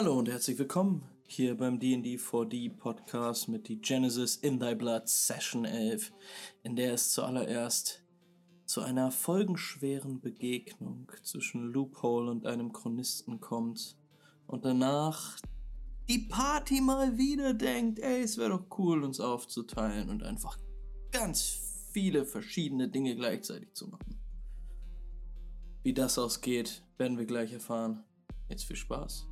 Hallo und herzlich willkommen hier beim D&D 4D Podcast mit die Genesis in Thy Blood Session 11, in der es zuallererst zu einer folgenschweren Begegnung zwischen Loophole und einem Chronisten kommt und danach die Party mal wieder denkt, ey, es wäre doch cool, uns aufzuteilen und einfach ganz viele verschiedene Dinge gleichzeitig zu machen. Wie das ausgeht, werden wir gleich erfahren. Jetzt viel Spaß.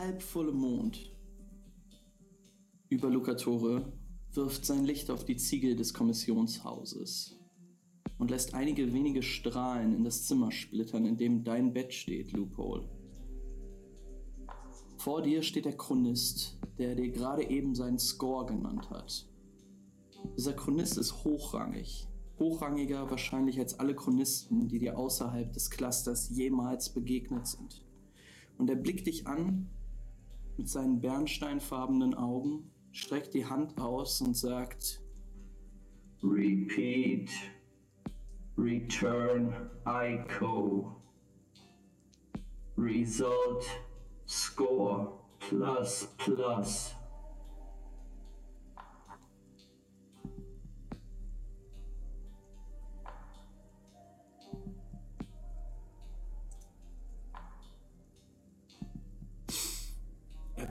Halbvolle Mond über Lucatore wirft sein Licht auf die Ziegel des Kommissionshauses und lässt einige wenige Strahlen in das Zimmer splittern, in dem dein Bett steht, Loophole. Vor dir steht der Chronist, der dir gerade eben seinen Score genannt hat. Dieser Chronist ist hochrangig, hochrangiger wahrscheinlich als alle Chronisten, die dir außerhalb des Clusters jemals begegnet sind. Und er blickt dich an mit seinen bernsteinfarbenen Augen, streckt die Hand aus und sagt, Repeat. Return ICO. Result score plus plus.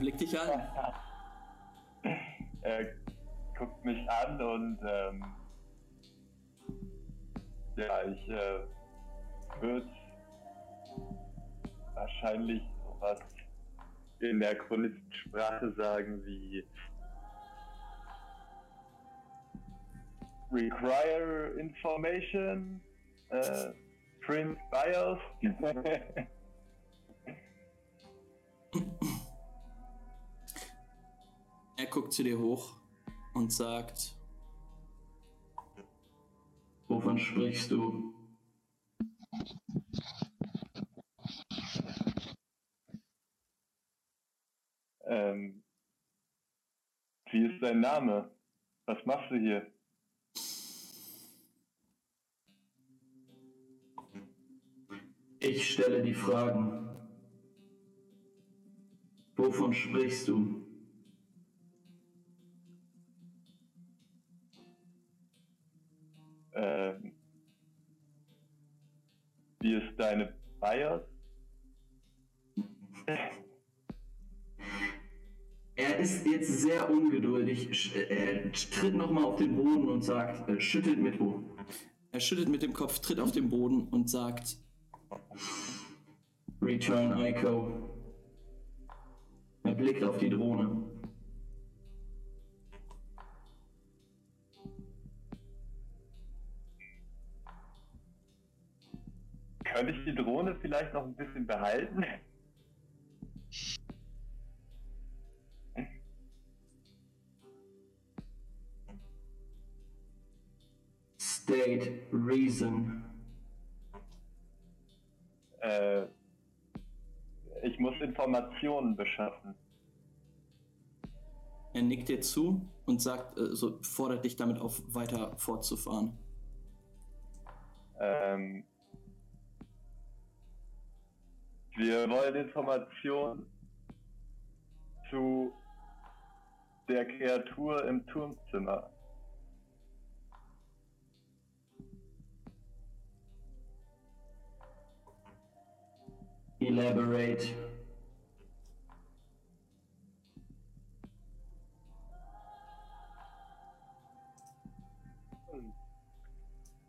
Er blickt dich an. er guckt mich an und ähm, ja, ich äh, würde wahrscheinlich sowas in der Chronistensprache sagen wie Require Information, äh, Print BIOS. Er guckt zu dir hoch und sagt, Wovon sprichst du? ähm, wie ist dein Name? Was machst du hier? Ich stelle die Fragen. Wovon sprichst du? Ähm, wie ist deine BIOS? Er ist jetzt sehr ungeduldig. Sch- Er tritt nochmal auf den Boden und sagt, äh, schüttelt mit wo. er schüttelt mit dem Kopf, tritt auf den Boden und sagt, Return ICO. Er blickt auf die Drohne. Könnte ich die Drohne vielleicht noch ein bisschen behalten? State Reason. Äh, ich muss Informationen beschaffen. er nickt dir zu und sagt, äh, so fordert dich damit auf, weiter fortzufahren. Ähm, wir wollen Informationen zu der Kreatur im Turmzimmer. Elaborate.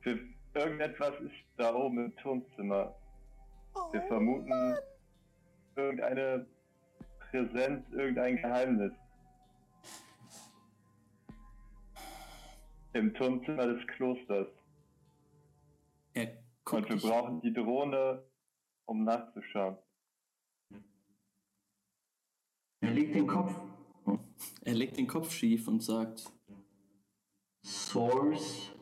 Für irgendetwas ist da oben im Turmzimmer. Wir vermuten irgendeine Präsenz, irgendein Geheimnis. Im Turmzimmer des Klosters. Er Und wir dich, brauchen die Drohne, um nachzuschauen. Er legt den Kopf. er legt den Kopf schief und sagt, Source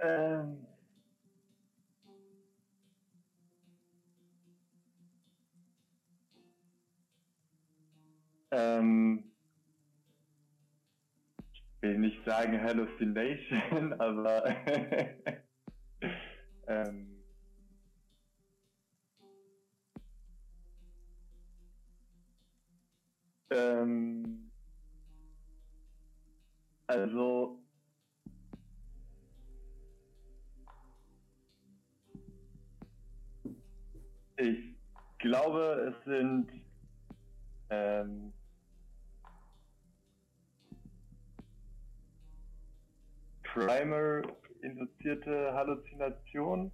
Ähm. Ähm, ich will nicht sagen Hallucination, aber ähm, ähm, also ich glaube, es sind ähm, Primer-induzierte Halluzination.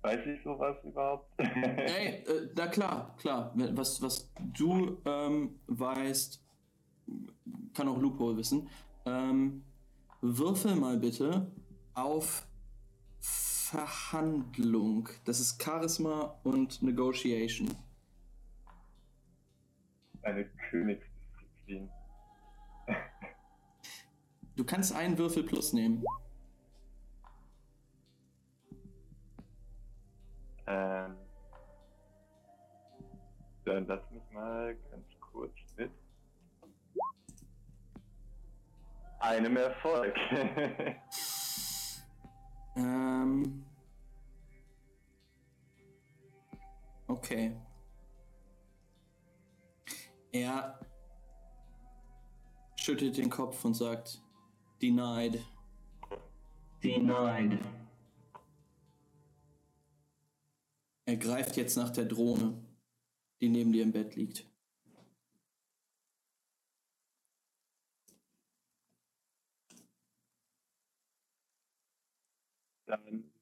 Weiß ich sowas überhaupt? Ey, äh, na klar, klar. Was, was du ähm, weißt, kann auch Lupo wissen. Ähm, würfel mal bitte auf Verhandlung. Das ist Charisma und Negotiation. Eine Königsdisziplin. Du kannst einen Würfel plus nehmen. Ähm, dann lass mich mal ganz kurz mit einem Erfolg. Ähm. Okay. Er schüttelt den Kopf und sagt, denied. Denied. Er greift jetzt nach der Drohne, die neben dir im Bett liegt. Dann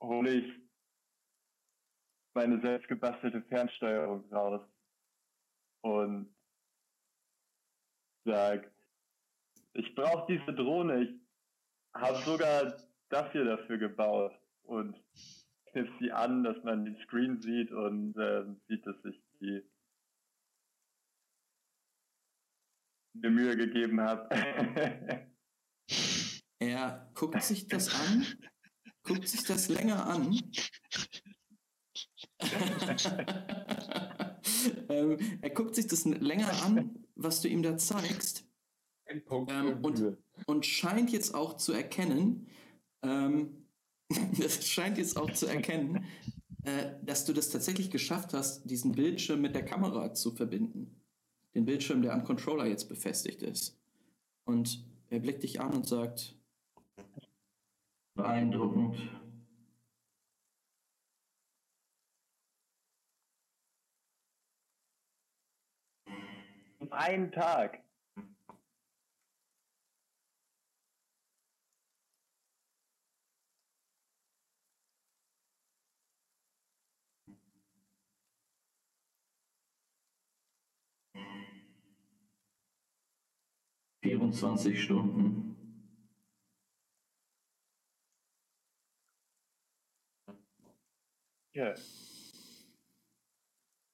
hole ich meine selbstgebastelte Fernsteuerung raus und sage, ich brauche diese Drohne, ich habe sogar dafür dafür gebaut und kniff sie an, dass man den Screen sieht und äh, sieht, dass ich die mir Mühe gegeben habe. Er guckt sich das an, guckt sich das länger an. ähm, er guckt sich das länger an, was du ihm da zeigst. Ähm, und, und scheint jetzt auch zu erkennen, ähm, das scheint jetzt auch zu erkennen, äh, dass du das tatsächlich geschafft hast, diesen Bildschirm mit der Kamera zu verbinden. Den Bildschirm, der am Controller jetzt befestigt ist. Und er blickt dich an und sagt, Beeindruckend. Auf einen Tag. Vierundzwanzig Stunden. Ja.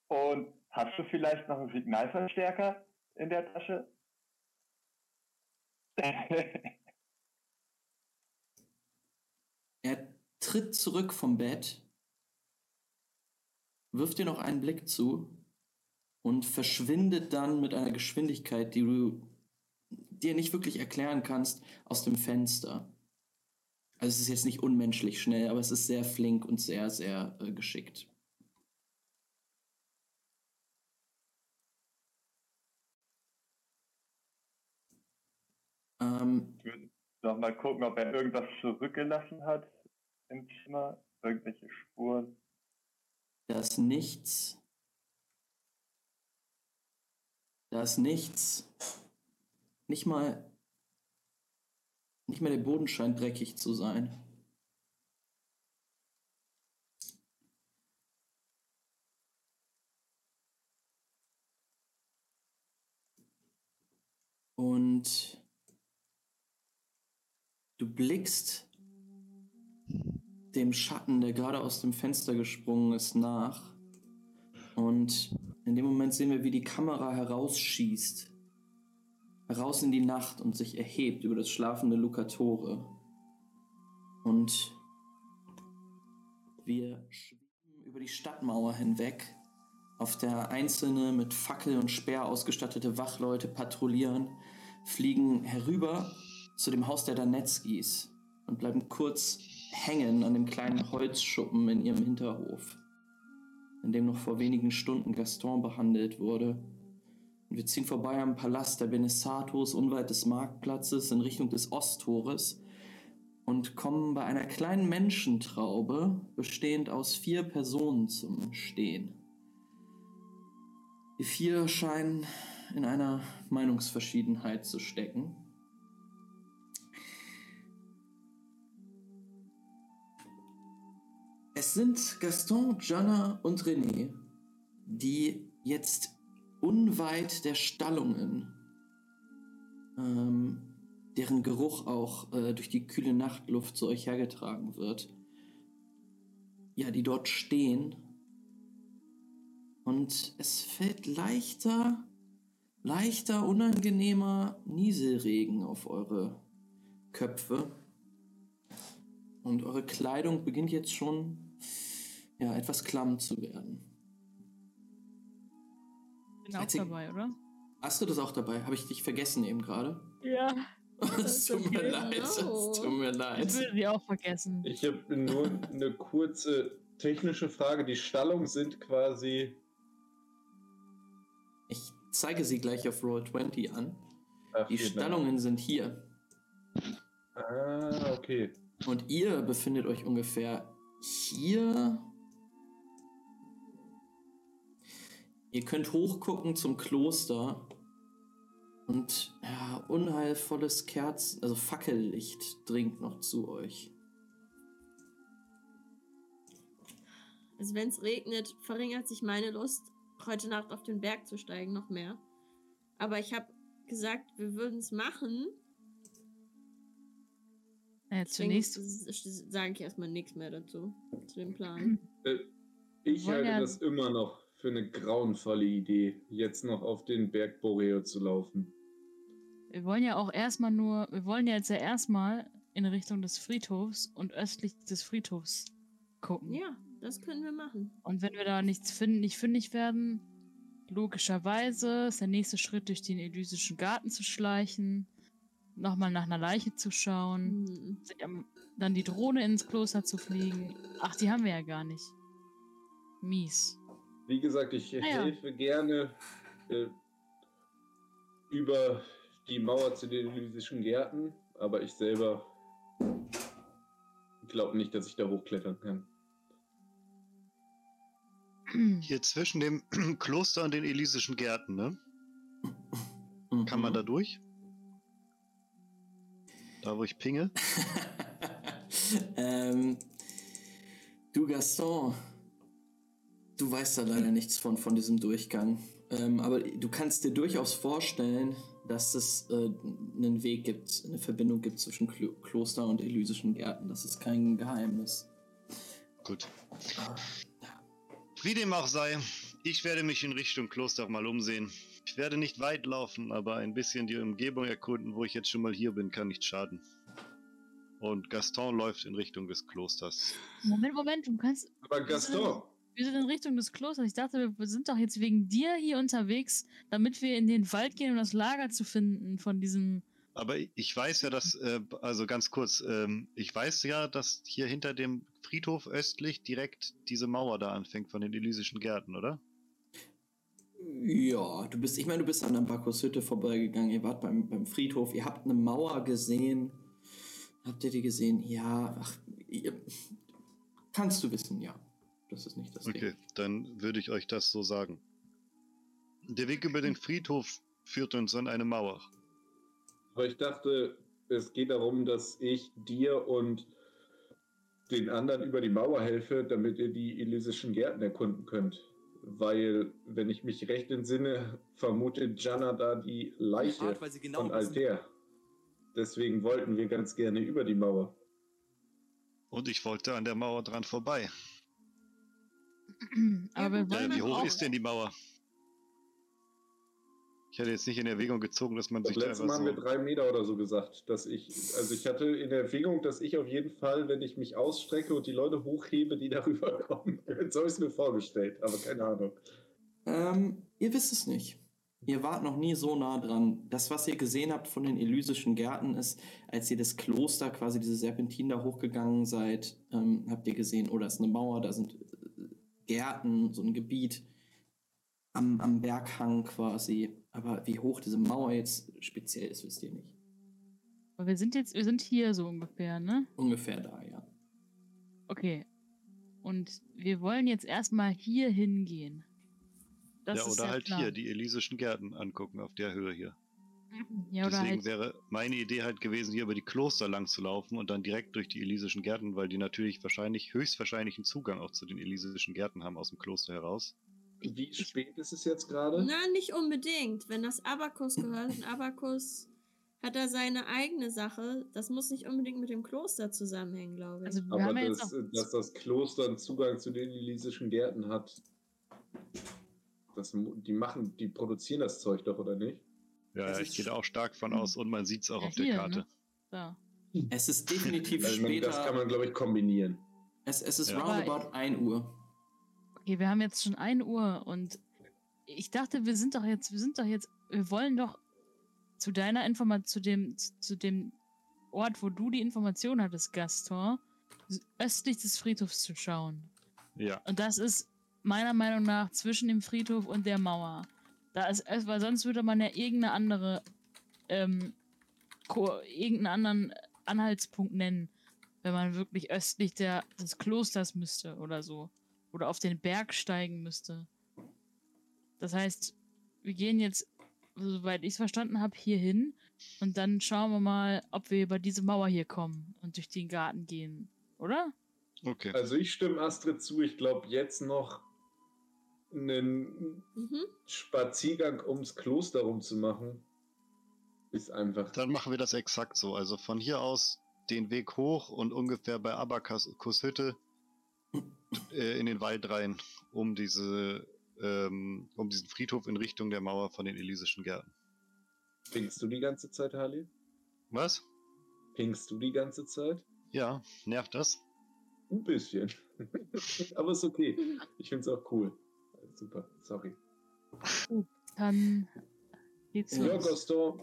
Und hast du vielleicht noch einen Signalverstärker in der Tasche? Er tritt zurück vom Bett, wirft dir noch einen Blick zu und verschwindet dann mit einer Geschwindigkeit, die du dir nicht wirklich erklären kannst, aus dem Fenster. Also es ist jetzt nicht unmenschlich schnell, aber es ist sehr flink und sehr, sehr äh, geschickt. Ähm, Ich würde noch mal gucken, ob er irgendwas zurückgelassen hat im Zimmer. Irgendwelche Spuren. da ist nichts. Da ist nichts. Nicht mal. Nicht mal der Boden scheint dreckig zu sein. Und du blickst dem Schatten, der gerade aus dem Fenster gesprungen ist, nach Und in dem Moment sehen wir, wie die Kamera herausschießt. Heraus in die Nacht und sich erhebt über das schlafende Lucatore. Und wir schweben über die Stadtmauer hinweg, auf der einzelne mit Fackel und Speer ausgestattete Wachleute patrouillieren, fliegen herüber zu dem Haus der Danetskis und bleiben kurz hängen an dem kleinen Holzschuppen in ihrem Hinterhof, in dem noch vor wenigen Stunden Gaston behandelt wurde. Wir ziehen vorbei am Palast der Benesatos unweit des Marktplatzes in Richtung des Osttores und kommen bei einer kleinen Menschentraube, bestehend aus vier Personen, zum Stehen. Die vier scheinen in einer Meinungsverschiedenheit zu stecken. Es sind Gaston, Jana und René, die jetzt unweit der Stallungen, ähm, deren Geruch auch äh, durch die kühle Nachtluft zu euch hergetragen wird, ja, die dort stehen. Und es fällt leichter, leichter, unangenehmer Nieselregen auf eure Köpfe. Und eure Kleidung beginnt jetzt schon ja, etwas klamm zu werden. Bin auch Erzähl- dabei, oder? Hast du das auch dabei? Habe ich dich vergessen eben gerade? Ja. Es tut mir leid, es tut mir Ich leid. würde die auch vergessen. Ich habe nur eine kurze technische Frage. Die Stallungen sind quasi. Ich zeige sie gleich auf Roll 20 an. Ach, Die. Stallungen sind hier. Ah, okay. Und ihr befindet euch ungefähr hier. Ihr könnt hochgucken zum Kloster. Und ja, unheilvolles Kerzen, also Fackellicht dringt noch zu euch. Also wenn es regnet, verringert sich meine Lust, heute Nacht auf den Berg zu steigen, noch mehr. Aber ich habe gesagt, wir würden es machen. Deswegen zunächst, sage ich erstmal nichts mehr dazu, zu dem Plan. Äh, Ich halte ja- das immer noch für eine grauenvolle Idee, jetzt noch auf den Berg Boreo zu laufen. wir wollen ja auch erstmal nur, wir wollen ja jetzt ja erstmal in Richtung des Friedhofs und östlich des Friedhofs gucken. Ja, das können wir machen. Und wenn wir da nichts finden, nicht fündig werden, logischerweise ist der nächste Schritt durch den elysischen Garten zu schleichen, nochmal nach einer Leiche zu schauen, Hm. am- dann die Drohne ins Kloster zu fliegen. Ach, die haben wir ja gar nicht. Mies. Wie gesagt, ich ja. helfe gerne äh, über die Mauer zu den Elysischen Gärten, aber ich selber glaube nicht, dass ich da hochklettern kann. Hier zwischen dem Kloster und den Elysischen Gärten, ne? Kann man Mhm. da durch? Da, wo ich pinge? ähm, du Gaston, du weißt da leider nichts von, von diesem Durchgang. Ähm, aber du kannst dir durchaus vorstellen, dass es äh, einen Weg gibt, eine Verbindung gibt zwischen Klo Kloster und Elysischen Gärten. Das ist kein Geheimnis. Gut. Ah, Wie dem auch sei, ich werde mich in Richtung Kloster mal umsehen. Ich werde nicht weit laufen, aber ein bisschen die Umgebung erkunden, wo ich jetzt schon mal hier bin, kann nicht schaden. Und Gaston läuft in Richtung des Klosters. Moment, Moment, du kannst. Aber Gaston, Wir sind in Richtung des Klosters. Ich dachte, wir sind doch jetzt wegen dir hier unterwegs, damit wir in den Wald gehen, um das Lager zu finden von diesem. Aber ich weiß ja, dass, äh, also ganz kurz, ähm, ich weiß ja, dass hier hinter dem Friedhof östlich direkt diese Mauer da anfängt von den Elysischen Gärten, oder? Ja, du bist, ich meine, du bist an der Bacchus-Hütte vorbeigegangen, ihr wart beim, beim Friedhof, ihr habt eine Mauer gesehen. Habt ihr die gesehen? Ja, ach, ihr, kannst du wissen, ja. Das ist nicht das Okay, Ding. dann würde ich euch das so sagen. Der Weg über den Friedhof führt uns an eine Mauer. aber ich dachte, es geht darum, dass ich dir und den anderen über die Mauer helfe, damit ihr die Elysischen Gärten erkunden könnt. Weil, wenn ich mich recht entsinne, vermutet Jana da die Leiche Art, weil sie genau von wissen. Alter. Deswegen wollten wir ganz gerne über die Mauer. Und ich wollte an der Mauer dran vorbei. Aber wir Äh, wie hoch ist denn die Mauer? Ich hatte jetzt nicht in Erwägung gezogen, dass man Das sich da letzte einfach Mal haben wir so. drei Meter oder so gesagt, dass ich, also ich hatte in Erwägung, dass ich auf jeden Fall, wenn ich mich ausstrecke und die Leute hochhebe, die darüber kommen. So habe ich es mir vorgestellt, aber keine Ahnung. Ähm, ihr wisst es nicht. Ihr wart noch nie so nah dran. Das, was ihr gesehen habt von den elysischen Gärten, ist, als ihr das Kloster, quasi diese Serpentin da hochgegangen seid, ähm, habt ihr gesehen, oh, da ist eine Mauer, da sind Gärten, so ein Gebiet am, am Berghang quasi. Aber wie hoch diese Mauer jetzt speziell ist, wisst ihr nicht. aber wir sind jetzt, wir sind hier so ungefähr, ne? Ungefähr da, ja. Okay. Und wir wollen jetzt erstmal hier hingehen. Das ja, ist oder der halt Plan. hier die Elysischen Gärten angucken, auf der Höhe hier. Ja, oder Deswegen halt, wäre meine Idee halt gewesen, hier über die Kloster lang zu laufen und dann direkt durch die Elysischen Gärten, weil die natürlich wahrscheinlich, höchstwahrscheinlich einen Zugang auch zu den Elysischen Gärten haben aus dem Kloster heraus. Wie spät ist es jetzt gerade? Na, nicht unbedingt. Wenn das Abakus gehört, und Abakus hat da seine eigene Sache. Das muss nicht unbedingt mit dem Kloster zusammenhängen, glaube ich. also wir Aber haben ja jetzt das, dass das Kloster einen Zugang zu den Elysischen Gärten hat, das, die machen, die produzieren das Zeug doch, oder nicht? Ja, ist ich gehe da auch stark von aus und man sieht es auch Ja, auf der hier, Karte. ne? da. Es ist definitiv Also man, später. das kann man, glaube ich, kombinieren. es, es ist Ja. roundabout 1 Uhr. Okay, wir haben jetzt schon 1 Uhr und ich dachte, wir sind doch jetzt, wir sind doch jetzt, wir wollen doch zu deiner Information, zu dem, zu dem Ort, wo du die Information hattest, Gaston, östlich des Friedhofs zu schauen. Ja, Und das ist meiner Meinung nach zwischen dem Friedhof und der Mauer. Da ist es, weil sonst würde man ja irgendeine andere, ähm, irgendeinen anderen Anhaltspunkt nennen, wenn man wirklich östlich der, des Klosters müsste oder so. Oder auf den Berg steigen müsste. Das heißt, wir gehen jetzt, soweit ich es verstanden habe, hier hin und dann schauen wir mal, ob wir über diese Mauer hier kommen und durch den Garten gehen. Oder? okay. Also ich stimme Astrid zu, ich glaube jetzt noch einen mhm. Spaziergang ums Kloster rumzumachen, ist einfach. Dann machen wir das exakt so. Also von hier aus den Weg hoch und ungefähr bei Abakas Hütte äh, in den Wald rein, um diese, ähm, um diesen Friedhof in Richtung der Mauer von den Elysischen Gärten. Pinkst du die ganze Zeit, Harley? Was? Pinkst du die ganze Zeit? Ja, nervt das? Ein bisschen. Aber ist okay. Ich finde es auch cool. Super, sorry. Dann geht's Ja, Ja, los. Gaston.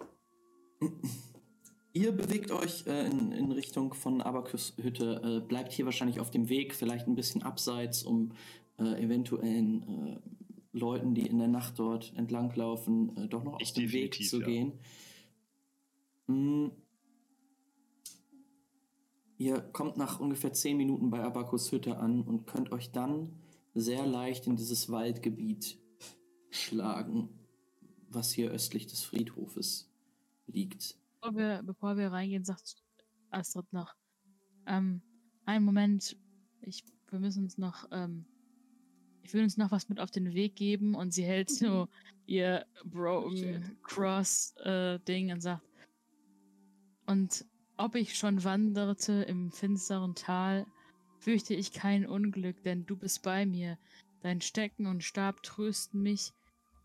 Ihr bewegt euch äh, in, in Richtung von Abakus Hütte, äh, bleibt hier wahrscheinlich auf dem Weg, vielleicht ein bisschen abseits, um äh, eventuellen äh, Leuten, die in der Nacht dort entlanglaufen, äh, doch noch auf Ich den Weg zu ja. gehen. Mm. Ihr kommt nach ungefähr 10 Minuten bei Abakus Hütte an und könnt euch dann sehr leicht in dieses Waldgebiet schlagen, was hier östlich des Friedhofes liegt. Bevor wir, bevor wir reingehen, sagt Astrid noch, ähm, einen Moment, ich, wir müssen uns noch, ähm, ich will uns noch was mit auf den Weg geben und sie hält so ihr Broken Cross äh, Ding und sagt, und ob ich schon wanderte im finsteren Tal, fürchte ich kein Unglück, denn du bist bei mir. Dein Stecken und Stab trösten mich.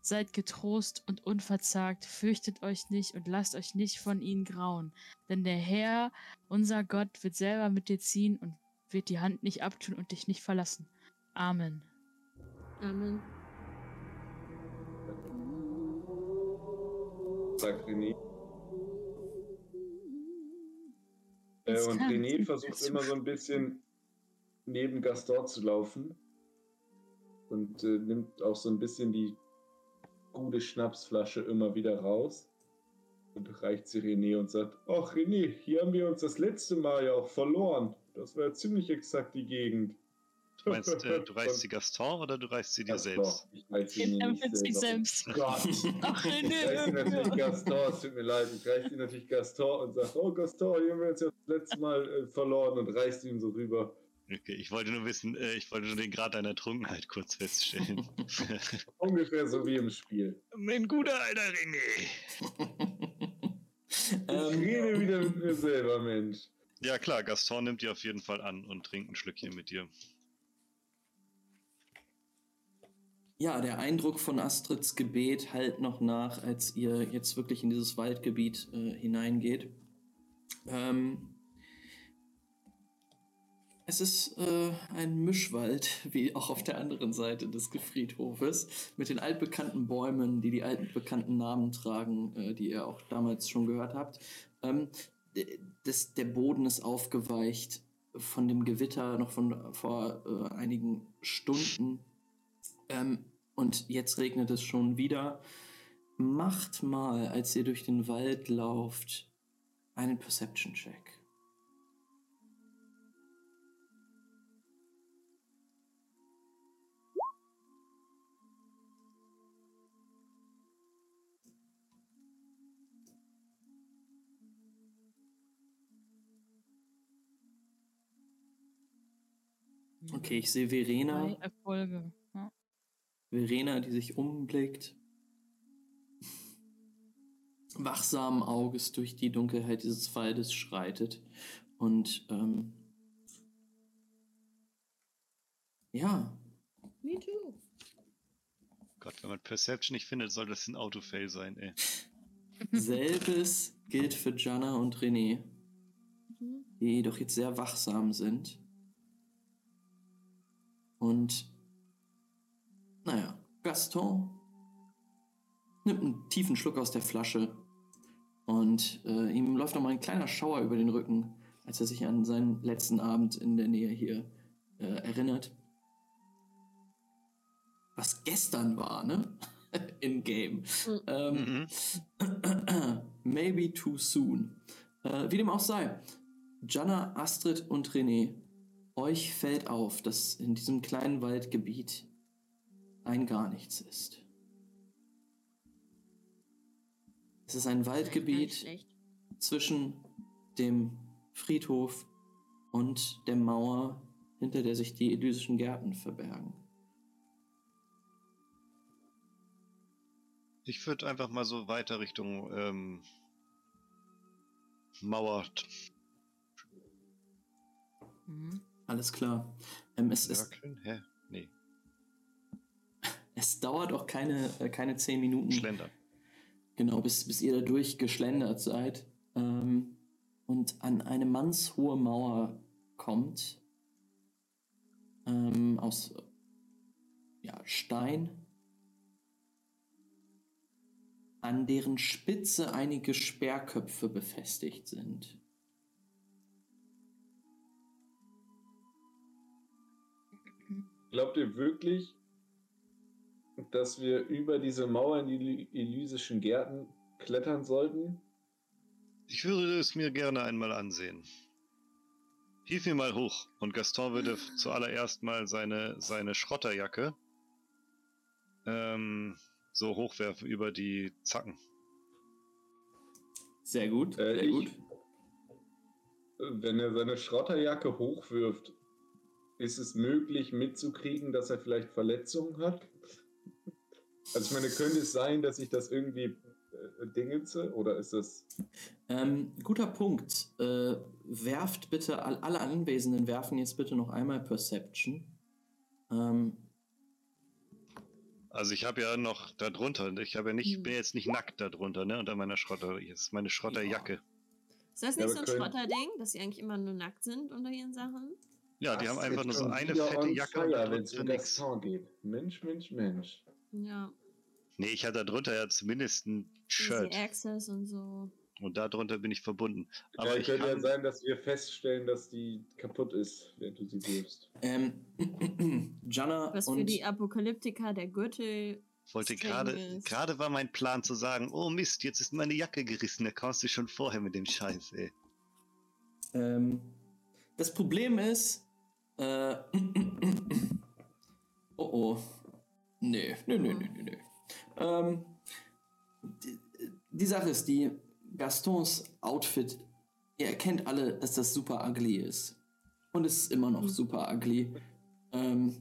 Seid getrost und unverzagt, fürchtet euch nicht und lasst euch nicht von ihnen grauen. Denn der Herr, unser Gott, wird selber mit dir ziehen und wird die Hand nicht abtun und dich nicht verlassen. Amen. Amen. sagt René. Äh, und René versucht immer so ein bisschen neben Gaston zu laufen und äh, nimmt auch so ein bisschen die gute Schnapsflasche immer wieder raus und reicht sie René und sagt, ach René, hier haben wir uns das letzte Mal ja auch verloren. Das war ja ziemlich exakt die Gegend. Du meinst, äh, du reißt sie Gaston oder du reißt sie dir Gaston. selbst? Ich reiß sie Ich nicht selbst. Oh Gott. Ach, Ich reiß sie natürlich. Gaston, es tut mir leid, ich reiß sie natürlich Gaston und sage, oh Gaston, hier haben wir uns ja das letzte Mal äh, verloren und reißt ihm so rüber. Okay, ich wollte nur wissen, äh, ich wollte nur den Grad deiner Trunkenheit kurz feststellen. Ungefähr so wie im Spiel. mein guter alter René. Ich ähm, rede wieder mit mir selber, Mensch. Ja klar, Gaston nimmt die auf jeden Fall an und trinkt ein Schlückchen mit dir. ja, der Eindruck von Astrids Gebet halt noch nach, als ihr jetzt wirklich in dieses Waldgebiet äh, hineingeht. Ähm, es ist äh, ein Mischwald, wie auch auf der anderen Seite des Friedhofes, mit den altbekannten Bäumen, die die altbekannten Namen tragen, äh, die ihr auch damals schon gehört habt. Ähm, das, der Boden ist aufgeweicht von dem Gewitter noch von vor äh, einigen Stunden. Ähm, und jetzt regnet es schon wieder. Macht mal, als ihr durch den Wald lauft, einen Perception-Check. Okay, ich sehe Verena. Drei Erfolge. Ja. Verena, die sich umblickt. Wachsamen Auges durch die Dunkelheit dieses Waldes schreitet. Und ähm, ja, Me too. Gott, wenn man Perception nicht findet, soll das ein Autofail sein, ey. selbes gilt für Jana und René, Mhm. die jedoch jetzt sehr wachsam sind. Und naja, Gaston nimmt einen tiefen Schluck aus der Flasche und äh, ihm läuft nochmal ein kleiner Schauer über den Rücken, als er sich an seinen letzten Abend in der Nähe hier äh, erinnert. Was gestern war, ne? In Game. Mhm. Ähm, Mhm. Maybe too soon. Äh, wie dem auch sei, Jana, Astrid und René, euch fällt auf, dass in diesem kleinen Waldgebiet ein gar nichts ist. Es ist ein Waldgebiet zwischen dem Friedhof und der Mauer, hinter der sich die elysischen Gärten verbergen. Ich würde einfach mal so weiter Richtung ähm, Mauer. Mhm. Alles klar. Ähm, es, Circlen? Hä? Nee, es dauert auch keine, äh, keine zehn Minuten. Schlendern. Genau, bis, bis ihr da durchgeschlendert seid ähm, und an eine mannshohe Mauer kommt ähm, aus ja, Stein, an deren Spitze einige Sperrköpfe befestigt sind. Glaubt ihr wirklich, dass wir über diese Mauer in die Ely- elysischen Gärten klettern sollten? Ich würde es mir gerne einmal ansehen. Hilf mir mal hoch. Und Gaston würde zuallererst mal seine, seine Schrotterjacke ähm, so hochwerfen über die Zacken. Sehr gut, Äh, sehr ich- gut. Wenn er seine Schrotterjacke hochwirft, ist es möglich mitzukriegen, dass er vielleicht Verletzungen hat? Also ich meine, könnte es sein, dass ich das irgendwie äh, dingenze oder ist das... Ähm, guter Punkt. Äh, werft bitte, all, alle Anwesenden werfen jetzt bitte noch einmal Perception. Ähm, Also ich habe ja noch da drunter, ich habe ja nicht, Hm. bin jetzt nicht nackt da drunter, ne? Unter meiner Schrotter, ist meine Schrotterjacke. Ist das Ja, nicht aber so ein Schrotterding, dass sie eigentlich immer nur nackt sind unter ihren Sachen? Ja, die haben einfach nur so eine fette Jacke wenn es darunter um. Gaston geht. Mensch, Mensch, Mensch. Ja. Nee, ich hatte da drunter ja zumindest ein Shirt. Easy Access und so. Und da drunter bin ich verbunden. Aber Aber ich könnte ja sein, dass wir feststellen, dass die kaputt ist, während du sie wirfst. ähm, Jana Was für die Apokalyptiker der Gürtel. wollte gerade, gerade war mein Plan zu sagen, oh Mist, jetzt ist meine Jacke gerissen, da kommst du schon vorher mit dem Scheiß, ey. Ähm, das Problem ist, äh, oh oh, nee, nee, nee, nee, nee, nee. Ähm, die, die Sache ist, die Gastons Outfit, ihr erkennt alle, dass das super ugly ist. Und es ist immer noch Mhm. super ugly. Ähm,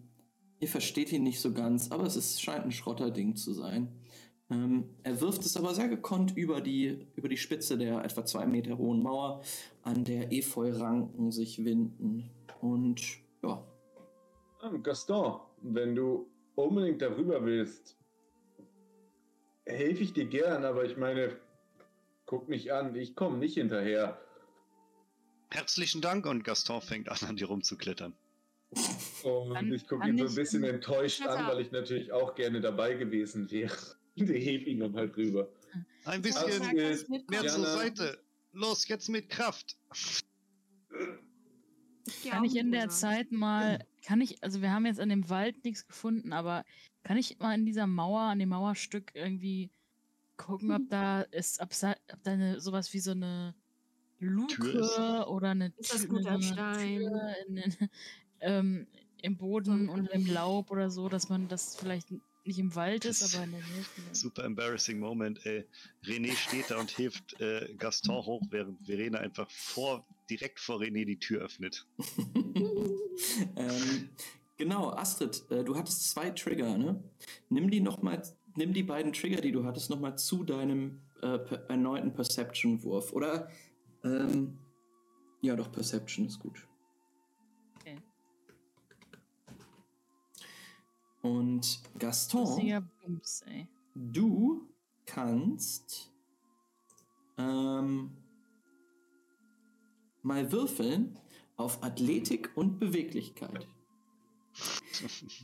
ihr versteht ihn nicht so ganz, aber es ist, scheint ein Schrotterding zu sein. Ähm, er wirft es aber sehr gekonnt über die, über die Spitze der etwa zwei Meter hohen Mauer, an der Efeuranken sich winden. Und ja, Ah, Gaston, wenn du unbedingt darüber willst, helfe ich dir gern, aber ich meine, guck mich an, ich komme nicht hinterher. Herzlichen Dank und Gaston fängt an, an dir rumzuklettern. Und Kann- ich gucke ihn so ein ich- bisschen enttäuscht an, weil ich natürlich auch gerne dabei gewesen wäre. Der hebt ihn dann halt rüber. Ein Ich bisschen dass ich mehr zur. Seite. Los, jetzt mit Kraft. Ich Kann ich in der. Zeit mal, kann ich, also wir haben jetzt an dem Wald nichts gefunden, aber kann ich mal in dieser Mauer, an dem Mauerstück irgendwie gucken, ob da ist, ob, ob da eine, sowas wie so eine Luke oder eine Ist das Tür, guter eine Stein? Tür in, in, ähm, im Boden So und im Laub oder so, dass man das vielleicht nicht im Wald ist, Das- aber in der Nähe. Super embarrassing Moment, ey. René steht da und hilft äh, Gaston hoch, während Verena einfach vor, direkt vor René die Tür öffnet. ähm, genau, Astrid, äh, du hattest zwei Trigger, ne? Nimm die noch mal, nimm die beiden Trigger, die du hattest, noch mal zu deinem äh, per erneuten Perception-Wurf. Oder, ähm, ja doch, Perception ist gut. Okay. Und Gaston, Lustiger Bums, ey. du kannst ähm, mal würfeln auf Athletik und Beweglichkeit.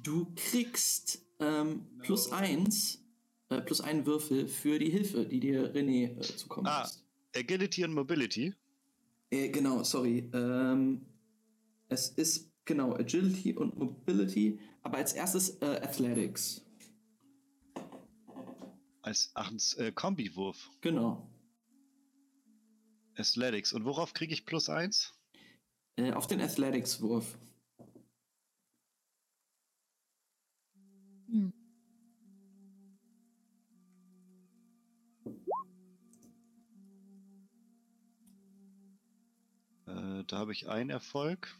Du kriegst ähm, plus eins, äh, plus einen Würfel für die Hilfe, die dir René äh, zukommen Ah. lässt. Agility und Mobility. Äh, genau, sorry. Ähm, es ist genau Agility und Mobility, aber als erstes äh, Athletics. Als ach, äh, Kombiwurf. Genau. Athletics. Und worauf kriege ich plus eins? Äh, auf den Athletics-Wurf. Hm. Äh, da habe ich einen Erfolg.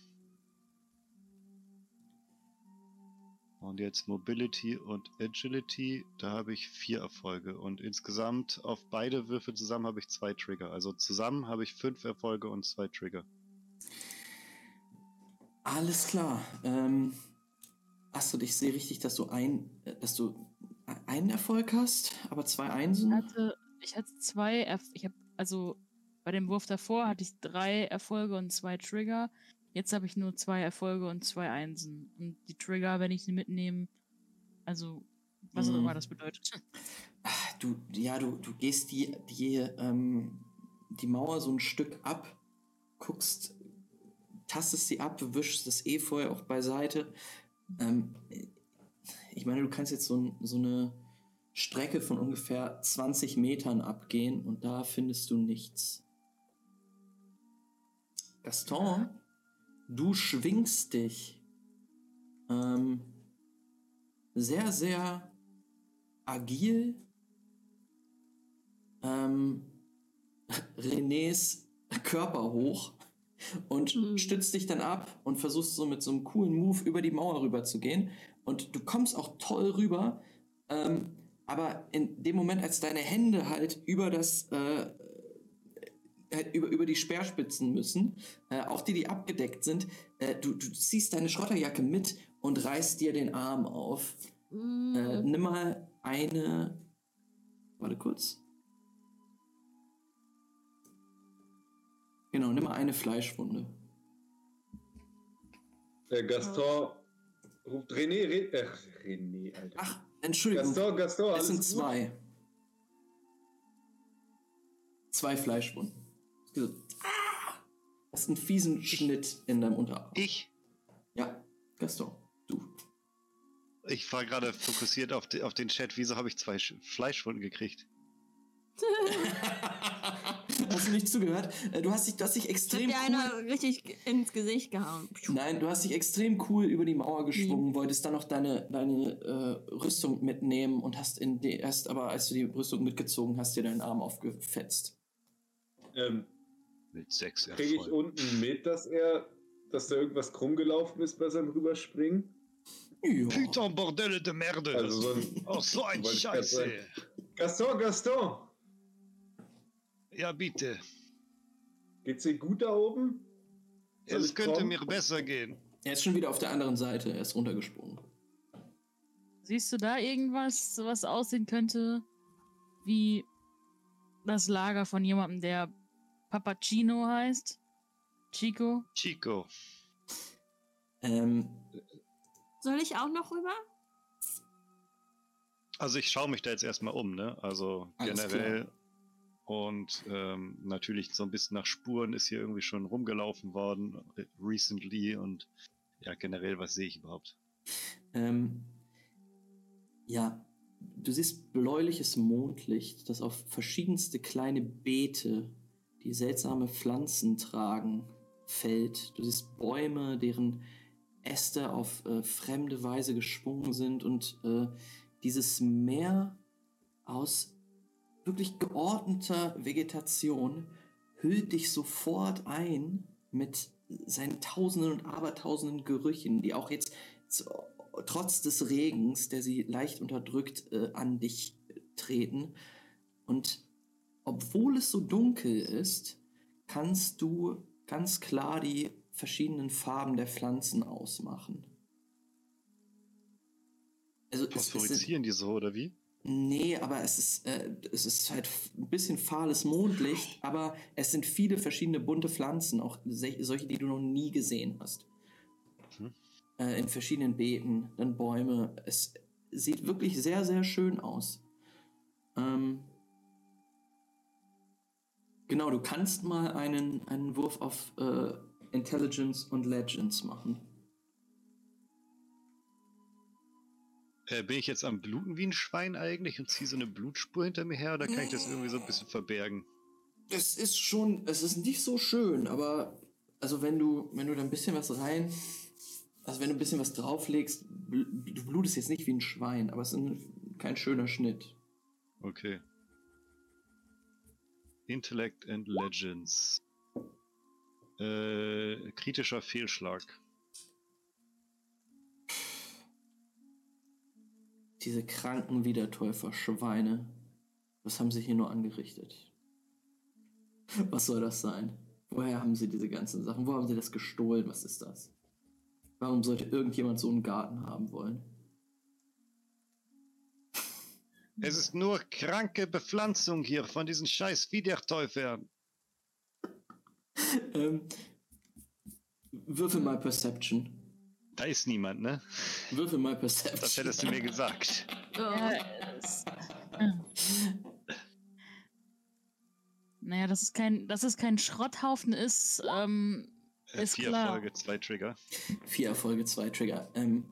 Und jetzt Mobility und Agility, da habe ich vier Erfolge. Und insgesamt auf beide Würfel zusammen habe ich zwei Trigger. Also zusammen habe ich fünf Erfolge und zwei Trigger. Alles klar. Ähm, Astrid, ich sehe richtig, dass du ein, äh, dass du einen Erfolg hast, aber zwei Ich Einsen. hatte, ich hatte zwei, Erf ich habe, also bei dem Wurf davor hatte ich drei Erfolge und zwei Trigger. Jetzt habe ich nur zwei Erfolge und zwei Einsen. Und die Trigger, wenn ich sie mitnehme, also was auch Mhm. immer das bedeutet. Du, ja, du, du gehst die, die, ähm, die Mauer so ein Stück ab, guckst, tastest sie ab, wischst das Efeu auch beiseite. Ähm, ich meine, du kannst jetzt so, so eine Strecke von ungefähr 20 Metern abgehen und da findest du nichts. Gaston, du schwingst dich ähm, sehr, sehr agil ähm, Renés Körper hoch und Mhm. stützt dich dann ab und versuchst so mit so einem coolen Move über die Mauer rüber zu gehen. Und du kommst auch toll rüber, ähm, aber in dem Moment, als deine Hände halt über das äh, über, über die Speerspitzen müssen, äh, auch die, die abgedeckt sind, äh, du, du ziehst deine Schrotterjacke mit und reißt dir den Arm auf. Mm, Äh, nimm mal eine. Warte kurz. Genau, nimm mal eine Fleischwunde. Der Gaston ruft René, Re äh, René, Alter. Ach, Entschuldigung. Gaston, Gaston, es sind gut? zwei. Zwei Fleischwunden. So, ah, Das ist ein fiesen Schnitt in deinem Unterarm. Ich? Ja, Gaston, du. Ich war gerade fokussiert auf, de, auf den Chat. Wieso habe ich zwei Sch Fleischwunden gekriegt? hast du nicht zugehört? Äh, Du hast dich, du hast dich extrem dir cool einer richtig ins Gesicht gehauen. Nein, du hast dich extrem cool über die Mauer geschwungen, wolltest dann noch deine, deine äh, Rüstung mitnehmen und hast in die, erst aber, als du die Rüstung mitgezogen hast, dir deinen Arm aufgefetzt. Ähm, Mit sechs Kriege ich Erfolgen. unten mit, dass er, dass da irgendwas krumm gelaufen ist bei seinem Rüberspringen? Ja. Putain, Bordelle de Merde. Also so ein, oh, so ein Wollte ich grad Scheiße. Gaston, Gaston! Ja, bitte. Geht's dir gut da oben? Soll Es ich könnte kommen? mir besser gehen. Er ist schon wieder auf der anderen Seite, er ist runtergesprungen. Siehst du da irgendwas, was aussehen könnte wie das Lager von jemandem, der Papacino heißt? Chico? Chico. Ähm, Soll ich auch noch rüber? Also ich schaue mich da jetzt erstmal um, ne? Also Alles generell. Und ähm, natürlich so ein bisschen nach Spuren ist hier irgendwie schon rumgelaufen worden, re- recently. Und ja, generell, was sehe ich überhaupt? Ähm, ja, du siehst bläuliches Mondlicht, das auf verschiedenste kleine Beete, die seltsame Pflanzen tragen, fällt. Du siehst Bäume, deren Äste auf äh, fremde Weise geschwungen sind und äh, dieses Meer aus wirklich geordneter Vegetation hüllt dich sofort ein mit seinen tausenden und abertausenden Gerüchen, die auch jetzt zu, trotz des Regens, der sie leicht unterdrückt, äh, an dich treten. Und obwohl es so dunkel ist, kannst du ganz klar die verschiedenen Farben der Pflanzen ausmachen. Also Phosphorizieren die so, oder wie? Nee, aber es ist, äh, es ist halt ein bisschen fahles Mondlicht, aber es sind viele verschiedene bunte Pflanzen, auch solche, die du noch nie gesehen hast. Mhm. Äh, in verschiedenen Beeten, dann Bäume. Es sieht wirklich sehr, sehr schön aus. Ähm, genau, du kannst mal einen, einen Wurf auf äh, Intelligence und Legends machen. Äh, bin ich jetzt am Bluten wie ein Schwein eigentlich und ziehe so eine Blutspur hinter mir her oder kann ich das irgendwie so ein bisschen verbergen? Es ist schon, es ist nicht so schön, aber also wenn du, wenn du da ein bisschen was rein, also wenn du ein bisschen was drauflegst, bl- du blutest jetzt nicht wie ein Schwein, aber es ist ein, kein schöner Schnitt. Okay. Intellect and Legends. Äh, kritischer Fehlschlag. Diese kranken Wiedertäufer, Schweine, was haben sie hier nur angerichtet? Was soll das sein? Woher haben sie diese ganzen Sachen? Wo haben sie das gestohlen? Was ist das? Warum sollte irgendjemand so einen Garten haben wollen? Es ist nur kranke Bepflanzung hier von diesen scheiß Wiedertäufern. Ähm, würfel mal Perception. Da ist niemand, ne? Würfel mal Perception. Das hättest du mir gesagt. Ja, es, ja. Naja, dass es kein, dass es kein Schrotthaufen ist, ähm, Äh, Ist vier klar. Folge, zwei Trigger. Vier Erfolge, zwei Trigger. Ähm,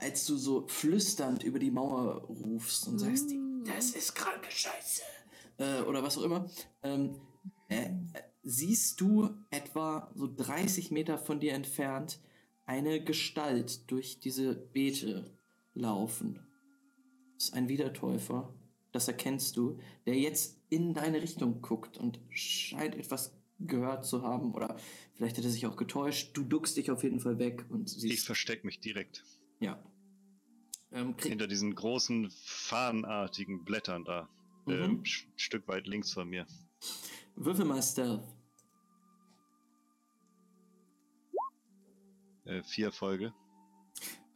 als du so flüsternd über die Mauer rufst und sagst, Mm. das ist kranke Scheiße, äh, oder was auch immer, ähm, äh, siehst du etwa so 30 Meter von dir entfernt eine Gestalt durch diese Beete laufen. Das ist ein Wiedertäufer, das erkennst du, der jetzt in deine Richtung guckt und scheint etwas gehört zu haben oder vielleicht hat er sich auch getäuscht. Du duckst dich auf jeden Fall weg und Ich siehst, versteck mich direkt. Ja. Ähm, Hinter diesen großen, fahnenartigen Blättern da. Mhm. Ähm, ein Stück weit links von mir. würfel mal Stealth. Äh, vier Folge.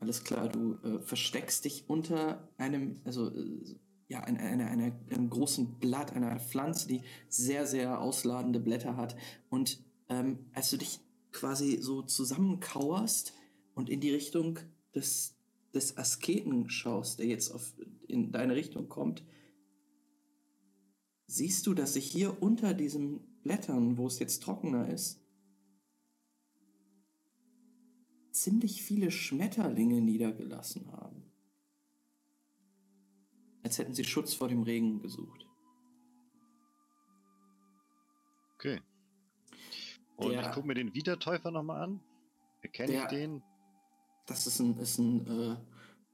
Alles klar, du äh, versteckst dich unter einem, also äh, ja, einer eine, eine, einem großen Blatt, einer Pflanze, die sehr, sehr ausladende Blätter hat. Und ähm, als du dich quasi so zusammenkauerst und in die Richtung des, des Asketen schaust, der jetzt auf, in deine Richtung kommt, siehst du, dass sich hier unter diesen Blättern, wo es jetzt trockener ist, ziemlich viele Schmetterlinge niedergelassen haben. Als hätten sie Schutz vor dem Regen gesucht. Okay. Und Der- ich gucke mir den Wiedertäufer nochmal an. Erkenne ich den? Das ist ein, ist ein äh,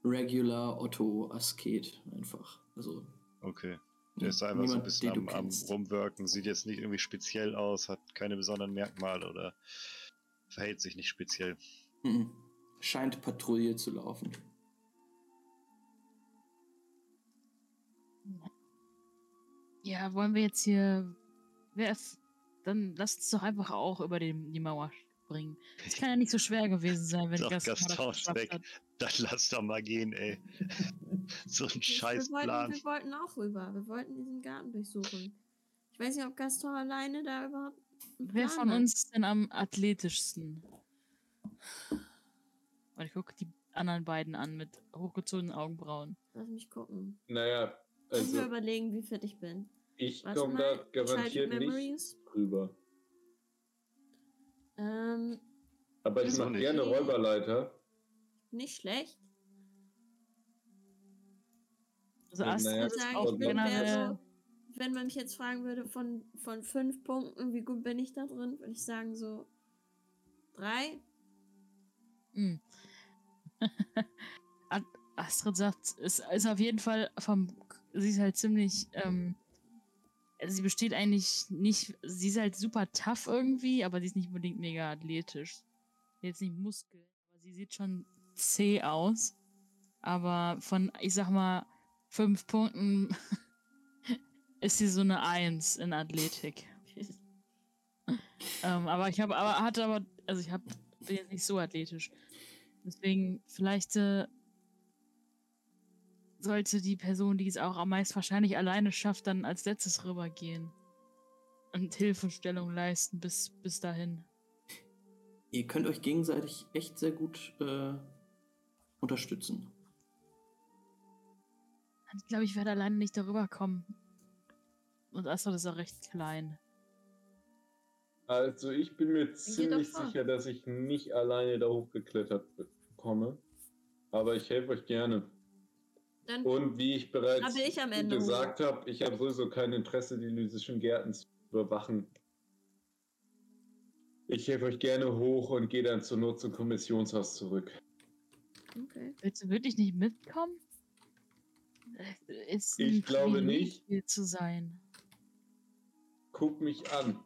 Regular Otto Asket einfach. Also Okay. Der ist einfach so ein bisschen am, am. Rumwirken, sieht jetzt nicht irgendwie speziell aus, hat keine besonderen Merkmale oder verhält sich nicht speziell. Mhm. Scheint Patrouille zu laufen. ja, wollen wir jetzt hier. Wer ist, dann lasst uns doch einfach auch über den, die Mauer hochbringen. Das kann ja nicht so schwer gewesen sein, wenn Doch, Gaston das Gaston ist geschafft weg. hat. Dann lass doch mal gehen, ey. so ein Wir scheiß wollten, Plan. wir wollten auch rüber. Wir wollten diesen Garten durchsuchen. Ich weiß nicht, ob Gaston alleine da überhaupt. einen Wer von hat. uns ist denn am athletischsten? Und ich gucke die anderen beiden an mit hochgezogenen Augenbrauen. Lass mich gucken. Naja, Lass mir also überlegen, wie fit ich bin. ich komme da garantiert nicht Memories. rüber. Ähm, Aber ich mache nicht? gerne Räuberleiter. nicht schlecht. Also Ja, Astrid naja, ist auch bin mehr generell. so, wenn man mich jetzt fragen würde, von, von fünf Punkten, wie gut bin ich da drin, würde ich sagen so drei. Ad- Astrid sagt, es ist auf jeden Fall vom. Sie ist halt ziemlich. Ähm, sie besteht eigentlich nicht. Sie ist halt super tough irgendwie, aber sie ist nicht unbedingt mega athletisch. Jetzt nicht Muskeln, aber sie sieht schon zäh aus. Aber von, ich sag mal, fünf Punkten ist sie so eine Eins in Athletik. ähm, aber ich habe, aber hatte aber, also ich habe bin jetzt nicht so athletisch. Deswegen vielleicht äh, sollte die Person, die es auch am meisten wahrscheinlich alleine schafft, dann als letztes rübergehen. Und Hilfestellung leisten bis, bis dahin. Ihr könnt euch gegenseitig echt sehr gut äh, unterstützen. Ich glaube, ich werde alleine nicht darüber kommen. Und Astrid ist auch recht klein. Also ich bin mir ziemlich sicher, dass ich nicht alleine da hochgeklettert komme. Aber ich helfe euch gerne. Dann Und wie ich bereits ich am Ende gesagt habe, ich habe sowieso kein Interesse, die Lysischen Gärten zu überwachen. Ich helfe euch gerne hoch und gehe dann zur Not zum Kommissionshaus zurück. okay. Willst du wirklich nicht mitkommen? Ist Ich glaube nicht. hier zu sein. Guck mich an.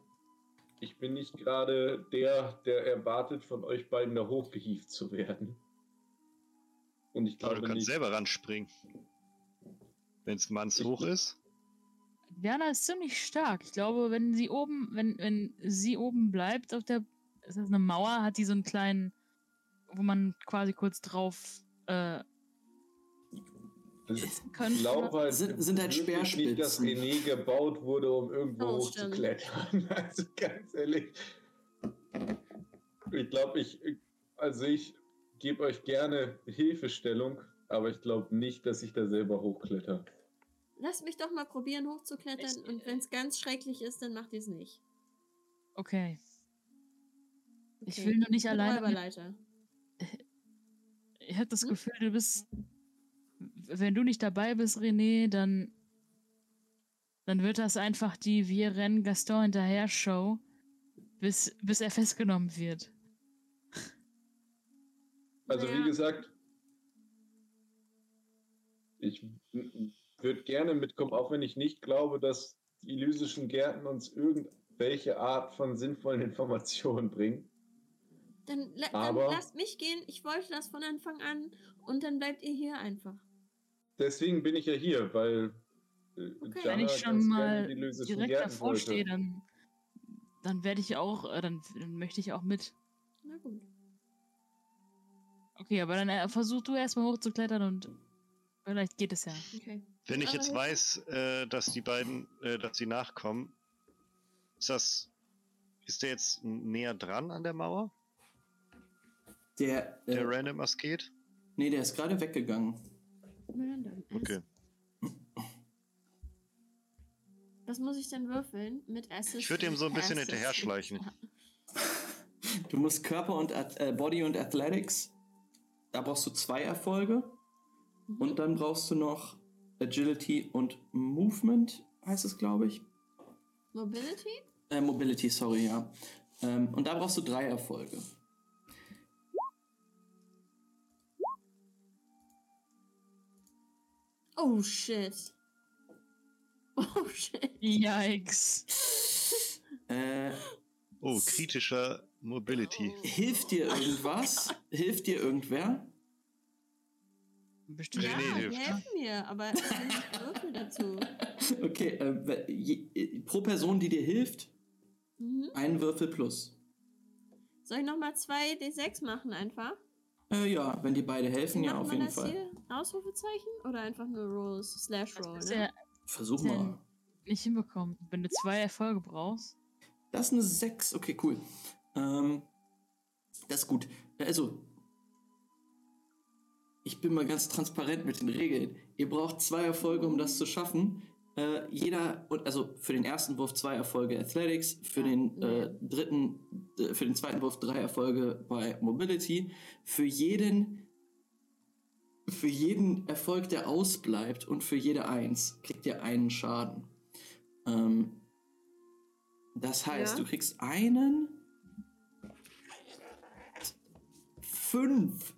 Ich bin nicht gerade der, der erwartet, von euch beiden da hochgehievt zu werden. Und ich glaube du kannst nicht. selber ranspringen. Wenn es manns Ich- hoch ist. Diana ist ziemlich stark. Ich glaube, wenn sie oben, wenn, wenn sie oben bleibt auf der, ist das eine Mauer, hat die so einen kleinen, wo man quasi kurz drauf äh, Ich könnte. glaube halt, Sind- sind halt wirklich nicht, dass Speerspitzen. René gebaut wurde, um irgendwo Oh, hochzuklettern. Also ganz ehrlich. Ich glaube, ich, also ich gebe euch gerne Hilfestellung, aber ich glaube nicht, dass ich da selber hochkletter. Lass mich doch mal probieren hochzuklettern Ich- und wenn es ganz schrecklich ist, dann macht ihr es nicht. Okay. Ich Okay. will nur nicht alleine. Ich habe das Hm? Gefühl, du bist. Wenn du nicht dabei bist, René, dann. Dann wird das einfach die Wir rennen Gaston hinterher Show, bis, bis er festgenommen wird. Also Naja. wie gesagt, ich würde gerne mitkommen, auch wenn ich nicht glaube, dass die Elysischen Gärten uns irgendwelche Art von sinnvollen Informationen bringen. Dann, la- dann Aber- lasst mich gehen. Ich wollte das von Anfang an und dann bleibt ihr hier einfach. Deswegen bin ich ja hier, weil äh, Okay. Wenn ich schon mal direkt Gärten davor wollte. stehe, dann, dann werde ich auch, äh, dann, dann möchte ich auch mit. Na gut. Okay, aber dann äh, versuch du erstmal hochzuklettern und vielleicht geht es ja. Okay. Wenn ich jetzt weiß, äh, dass die beiden, äh, dass sie nachkommen, ist das, ist der jetzt näher dran an der Mauer, Der, äh, der Random Asket? nee, der ist gerade weggegangen. Okay. Was muss ich denn würfeln? Mit Assist? Ich würde ihm so ein bisschen hinterher schleichen. Du musst Körper und Ath- äh, Body und Athletics. Da brauchst du zwei Erfolge. Mhm. Und dann brauchst du noch Agility und Movement, heißt es, glaube ich. Mobility? Äh, Mobility, sorry, ja. Ähm, und da brauchst du drei Erfolge. Oh shit. Oh shit. Yikes. Äh, Oh, kritischer Mobility. hilft dir irgendwas? hilft dir irgendwer? Bestimmt. Ja, Nee, nee, helfen mir, aber es sind nicht Würfel dazu. Okay, äh, je, pro Person, die dir hilft, Mhm. ein Würfel plus. Soll ich nochmal zwei D6 machen einfach? Äh, ja, wenn die beide helfen, Wie ja, auf jeden das Fall. hier? Ausrufezeichen? Oder einfach nur Rolls, Slash Roll, ne? ja Versuch mal. nicht hinbekommen. Wenn du zwei Erfolge brauchst. Das ist eine 6. Okay, cool. Ähm, das ist gut. Also, ich bin mal ganz transparent mit den Regeln. Ihr braucht zwei Erfolge, um das zu schaffen. Äh, jeder, also für den ersten Wurf zwei Erfolge Athletics, für Ja, den nee. äh, dritten, äh, für den zweiten Wurf drei Erfolge bei Mobility. Für jeden, für jeden Erfolg, der ausbleibt und für jede Eins kriegt ihr einen Schaden. Ähm, das heißt, Ja. du kriegst einen, fünf,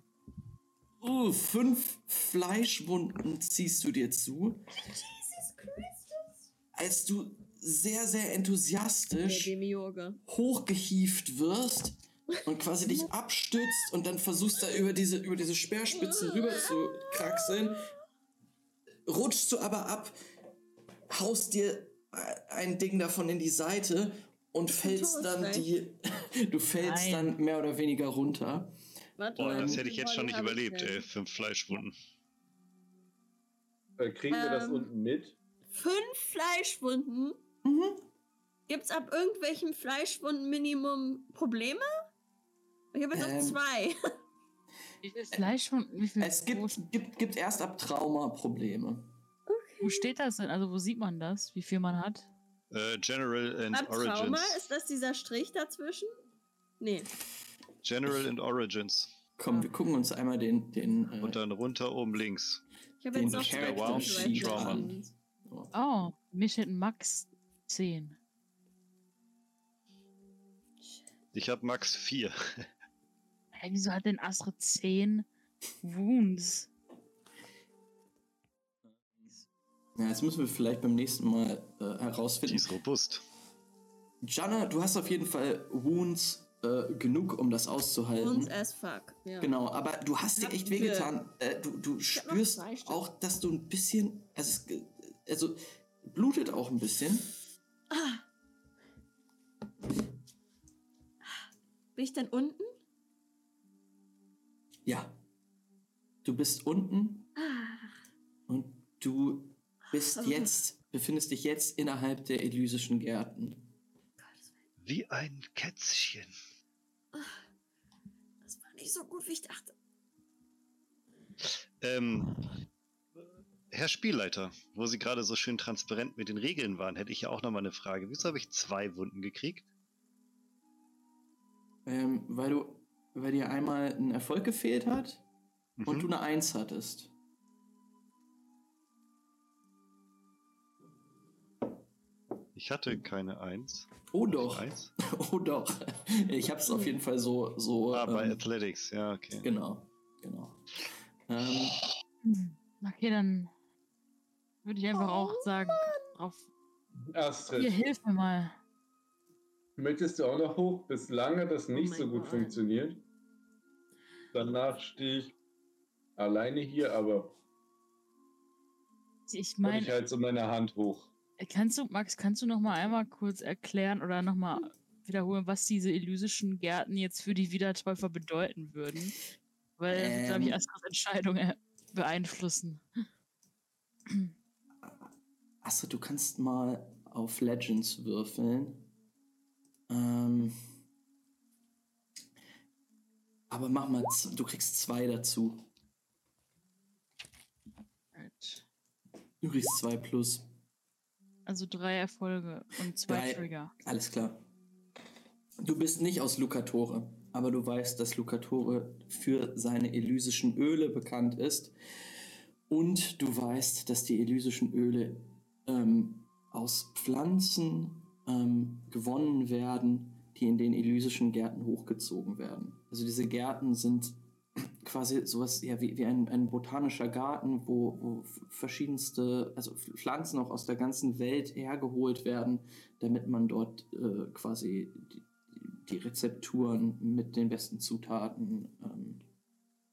uh, fünf Fleischwunden ziehst du dir zu, Jesus Christus. als du sehr, sehr enthusiastisch hochgehieft wirst und quasi dich abstützt und dann versuchst da über diese, über diese Speerspitzen rüber zu kraxeln, rutschst du aber ab, haust dir ein Ding davon in die Seite und fällst dann die, du fällst Nein. dann mehr oder weniger runter. Warte, Boah, Ähm, das hätte ich jetzt schon nicht überlebt, ey. Fünf Fleischwunden. Äh, kriegen wir das Ähm. unten mit? Fünf Fleischwunden? Mhm. Gibt's ab irgendwelchem Fleischwunden-Minimum Probleme? Ich habe jetzt Ähm, noch zwei. Wie viel Fleisch und wie viel. Es wo, gibt, gibt, gibt erst ab Trauma Probleme. wo steht das denn? Also wo sieht man das? Wie viel man hat? Äh, General and Ab Trauma? Origins. Ist das dieser Strich dazwischen? Nee. General and Origins. Komm, wir gucken uns einmal den, den äh, Und dann runter oben links. Ich habe Den jetzt noch Character Sheet. Oh, mir steht Max 10. Ich habe Max 4. Hä, wieso hat denn Astrid 10 Wounds? Ja, das müssen wir vielleicht beim nächsten Mal äh, Die herausfinden. ist robust. Jana, du hast auf jeden Fall Wounds äh, genug, um das auszuhalten. Uns as fuck. Ja. Genau, aber du hast dir echt wehgetan. Äh, du du spürst auch, dass du ein bisschen. Also, also blutet auch ein bisschen. Ah. Bin ich denn unten? Ja. Du bist unten Ah. und du bist Okay. jetzt, befindest dich jetzt innerhalb der Elysischen Gärten. Wie ein Kätzchen. Nicht so gut, wie ich dachte. Ähm, Herr Spielleiter, wo Sie gerade so schön transparent mit den Regeln waren, hätte ich ja auch noch mal eine Frage. Wieso habe ich zwei Wunden gekriegt? Ähm, weil du, weil dir einmal ein Erfolg gefehlt hat und Mhm. du eine Eins hattest. Ich hatte keine Eins. Oh doch. Eins? Oh doch. Ich hab's auf jeden Fall so, so. Ah, bei ähm, Athletics, ja, okay. genau, genau. Ähm, Hm. Okay, dann würde ich einfach auch sagen, drauf. Astrid, Hier, hilf mir mal. möchtest du auch noch hoch? Bislang hat das nicht mein so gut Gott. funktioniert. Danach stehe ich alleine hier, aber Ich meine, ich halt so meine Hand hoch. Kannst du, Max, kannst du noch mal einmal kurz erklären oder noch mal wiederholen, was diese elysischen Gärten jetzt für die Wiedertäufer bedeuten würden? Weil, ähm, glaube ich, Ähm. Astrids Entscheidung äh, beeinflussen. Astrid, du kannst mal auf Legends würfeln. Ähm, aber mach mal, du kriegst zwei dazu. Du kriegst zwei plus. Also drei Erfolge und zwei Drei. Trigger. Alles klar. Du bist nicht aus Lucatore, aber du weißt, dass Lucatore für seine elysischen Öle bekannt ist. Und du weißt, dass die elysischen Öle ähm, aus Pflanzen ähm, gewonnen werden, die in den elysischen Gärten hochgezogen werden. Also diese Gärten sind quasi sowas ja, wie, wie ein, ein botanischer Garten, wo, wo verschiedenste, also Pf- Pflanzen auch aus der ganzen Welt hergeholt werden, damit man dort äh, quasi die, die Rezepturen mit den besten Zutaten ähm,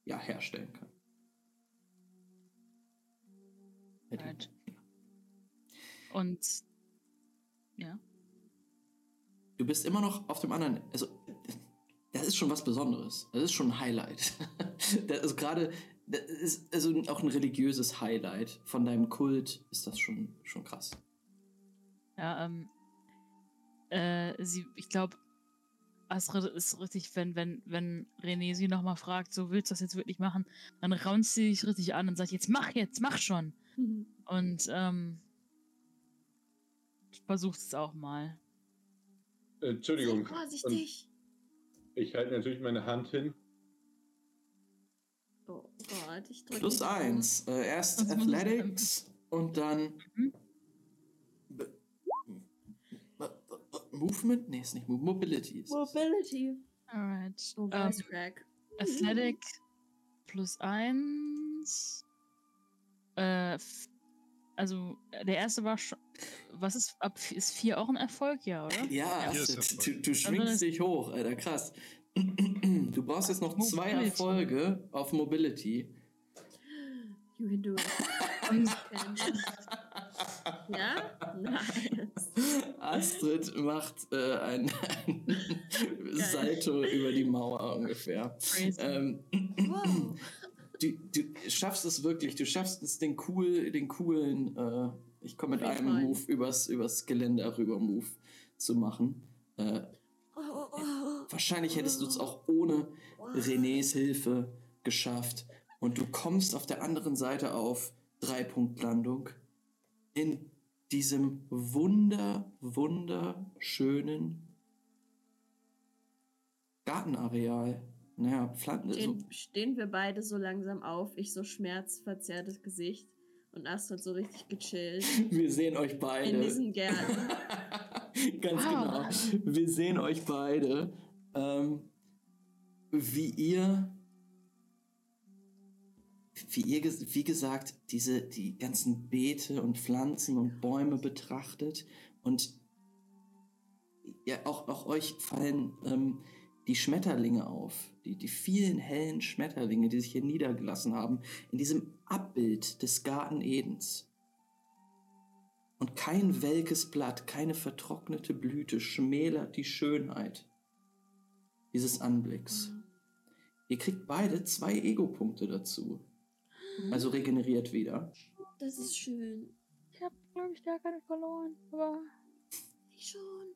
ja, herstellen kann. Right. Und ja. Du bist immer noch auf dem anderen, also das ist schon was Besonderes. Das ist schon ein Highlight. das ist gerade, das ist also auch ein religiöses Highlight von deinem Kult ist das schon, schon krass. Ja, ähm, äh, sie, ich glaube, Astrid ist richtig, wenn, wenn, wenn René sie nochmal fragt, so willst du das jetzt wirklich machen, dann raunt sie sich richtig an und sagt, jetzt mach jetzt, mach schon. Und, ähm, versucht es auch mal. Äh, Entschuldigung. Sei vorsichtig. Ich halte natürlich meine Hand hin. Oh Gott, ich drücke. Plus eins. Äh, erst Was ich Athletics und dann Mhm. Movement? Nee, ist nicht Move. Mobility. Mobility. Alright. Oh, Ähm. Athletic plus eins. Äh, also der erste war schon. Was ist ab ist vier auch ein Erfolg, ja, oder? Ja, Erfolg. du, du schwingst dich hoch, Alter, krass. Du brauchst jetzt noch zwei Mobility. Erfolge auf Mobility. You can do it. Ja? Nice. Astrid macht äh, ein, ein Salto über die Mauer ungefähr. crazy. Ähm, Wow. du, du schaffst es wirklich, du schaffst es, den, cool, den coolen, äh, ich komme mit einem. Move übers, übers Geländer rüber Move zu machen. Äh, Oh, oh, oh. wahrscheinlich hättest du es auch ohne Renés Hilfe geschafft. Und du kommst auf der anderen Seite auf Dreipunktlandung in diesem wunder, wunderschönen Gartenareal. Naja, Pflanzen. So, Stehen, stehen wir beide so langsam auf, ich so schmerzverzerrtes Gesicht und Astrid so richtig gechillt wir sehen euch in beide. diesen Gärten. Ganz Wow. genau. Wir sehen euch beide, ähm, wie ihr, wie ihr, wie gesagt, diese, die ganzen Beete und Pflanzen und Bäume betrachtet und ja, auch, auch euch fallen ähm, die Schmetterlinge auf, die, die vielen hellen Schmetterlinge, die sich hier niedergelassen haben, in diesem Abbild des Garten Edens. Und kein welkes Blatt, keine vertrocknete Blüte schmälert die Schönheit dieses Anblicks. Ihr kriegt beide zwei Ego-Punkte dazu. Also regeneriert wieder. Das ist schön. ich habe, glaube ich, gar keine verloren. Aber Ich schon.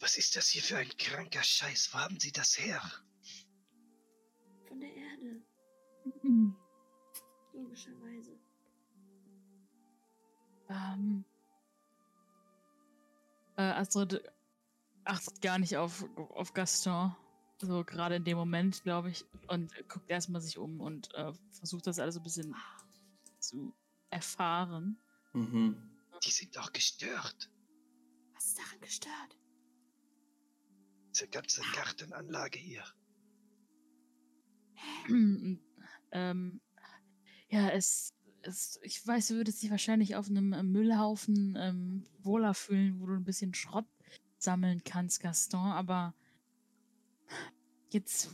Was ist das hier für ein kranker Scheiß? Wo haben Sie das her? Von der Erde. hm, ähm, äh, Astrid achtet gar nicht auf, auf Gaston. So gerade in dem Moment, glaube ich. Und guckt erstmal sich um und äh, versucht das alles so ein bisschen zu erfahren. Mhm. Die sind doch gestört. Was ist daran gestört? Diese ganze Gartenanlage hier. Ähm, ja, es, es, ich weiß, du würdest dich wahrscheinlich auf einem äh, Müllhaufen ähm, wohler fühlen, wo du ein bisschen Schrott sammeln kannst, Gaston, aber jetzt,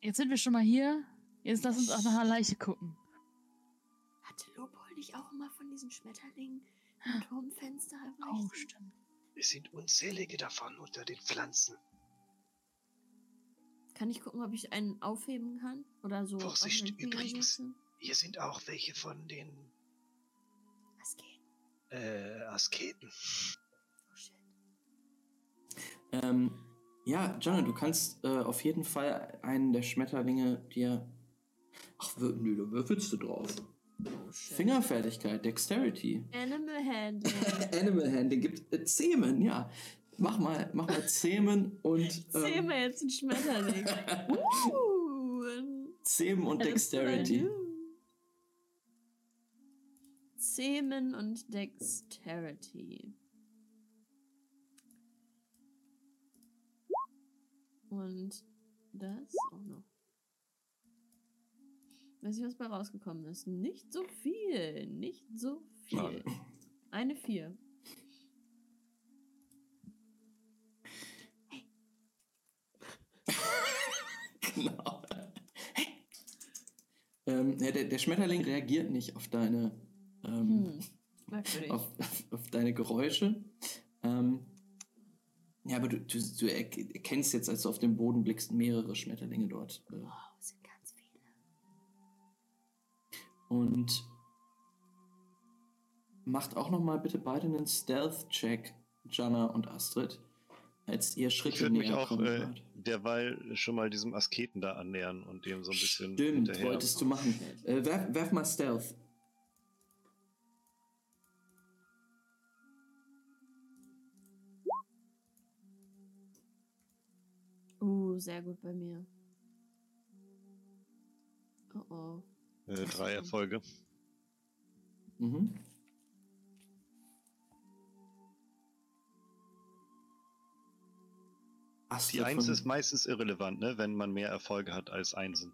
jetzt sind wir schon mal hier. Jetzt lass uns auch nach einer Leiche gucken. Hatte Lobol nicht auch immer von diesen Schmetterlingen im Turmfenster Oh, stimmt. Es sind unzählige davon unter den Pflanzen. Kann ich gucken, ob ich einen aufheben kann? Oder so. Vorsicht, übrigens. setze? Hier sind auch welche von den geht? äh, Asketen. Oh shit. Ähm, ja, Jana, du kannst äh, auf jeden Fall einen der Schmetterlinge dir. Ach, wür- nö, da würfelst du drauf. Oh. Fingerfertigkeit, Dexterity. Animal Handling. Animal Handling gibt äh, Zähmen, ja. Mach mal, mach mal Zähmen und. Ähm, mir jetzt einen Schmetterling. uh, Zähmen und Dexterity. Zähmen und Dexterity. Und das auch noch. Weiß nicht, was bei rausgekommen ist. Nicht so viel. Nicht so viel. Schade. Eine vier. genau. Ähm, ja, der, der Schmetterling reagiert nicht auf deine, ähm, Hm. Auf, auf, deine Geräusche. Ähm, ja, aber du, du, du erk- erkennst jetzt, als du auf den Boden blickst, mehrere Schmetterlinge dort. Äh, Wow, es sind ganz viele. Und macht auch noch mal bitte beide einen Stealth-Check, Jana und Astrid, als ihr Ich Schritte würde mich näher auch kommen äh, derweil schon mal diesem Asketen da annähern und dem so ein bisschen Stimmt, hinterher. wolltest du machen. Äh, werf, werf mal Stealth. Uh, sehr gut bei mir. Oh oh. Äh, drei Erfolge. Mhm. Die Astrid Eins von- ist meistens irrelevant, ne? wenn man mehr Erfolge hat als Einsen,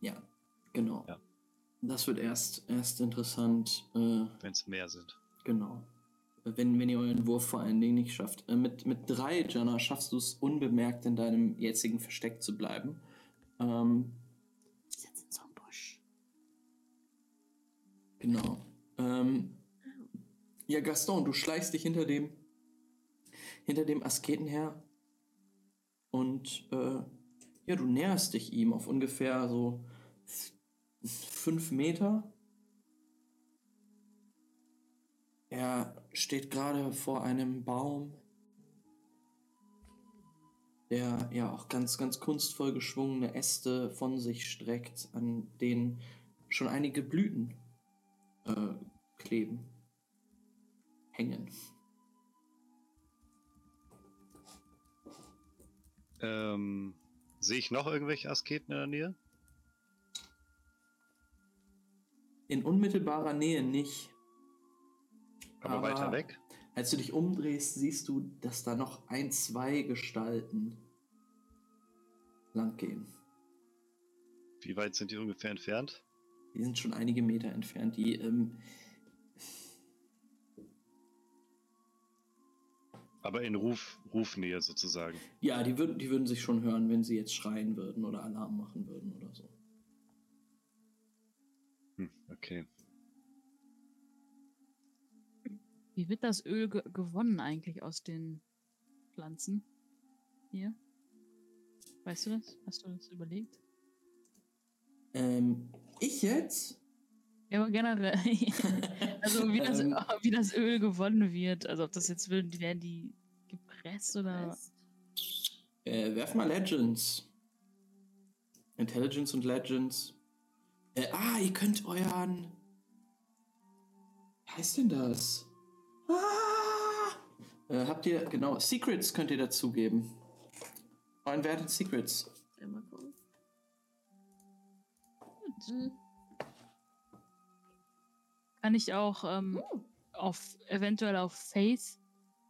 Ja, genau. Ja. Das wird erst, erst interessant, äh, wenn es mehr sind. genau. Wenn, wenn ihr euren Wurf vor allen Dingen nicht schafft. Äh, mit, mit drei, Jana, schaffst du es unbemerkt in deinem jetzigen Versteck zu bleiben. Ähm, Ich sitze in so einem Busch. Genau. Ähm, ja, Gaston, du schleichst dich hinter dem, hinter dem Asketen her und äh, ja, du näherst dich ihm auf ungefähr so fünf Meter. Er steht gerade vor einem Baum, der ja auch ganz, ganz kunstvoll geschwungene Äste von sich streckt, an denen schon einige Blüten äh, kleben. Hängen. Ähm, sehe ich noch irgendwelche Asketen in der Nähe? In unmittelbarer Nähe nicht. Aber, Aber- weiter weg? Als du dich umdrehst, siehst du, dass da noch ein, zwei Gestalten langgehen. Wie weit sind die ungefähr entfernt? Die sind schon einige Meter entfernt. Die, ähm, Aber in Ruf, Rufnähe sozusagen. ja, die würden, die würden sich schon hören, wenn sie jetzt schreien würden oder Alarm machen würden oder so. Hm, okay. Wie wird das Öl ge gewonnen eigentlich aus den Pflanzen? Hier? Weißt du das? Hast du das überlegt? Ähm, ich jetzt? Ja, aber generell. also wie das, Ähm. wie das Öl gewonnen wird. Also ob das jetzt werden die, werden die gepresst oder. Äh, werf mal Legends. Intelligence und Legends. Äh, ah, ihr könnt euren. Wie heißt denn das? Ah! Äh, habt ihr, genau, Secrets könnt ihr dazugeben. Euren Wert in Secrets. Einmal gucken. Hm. Kann ich auch ähm, auf eventuell auf Faith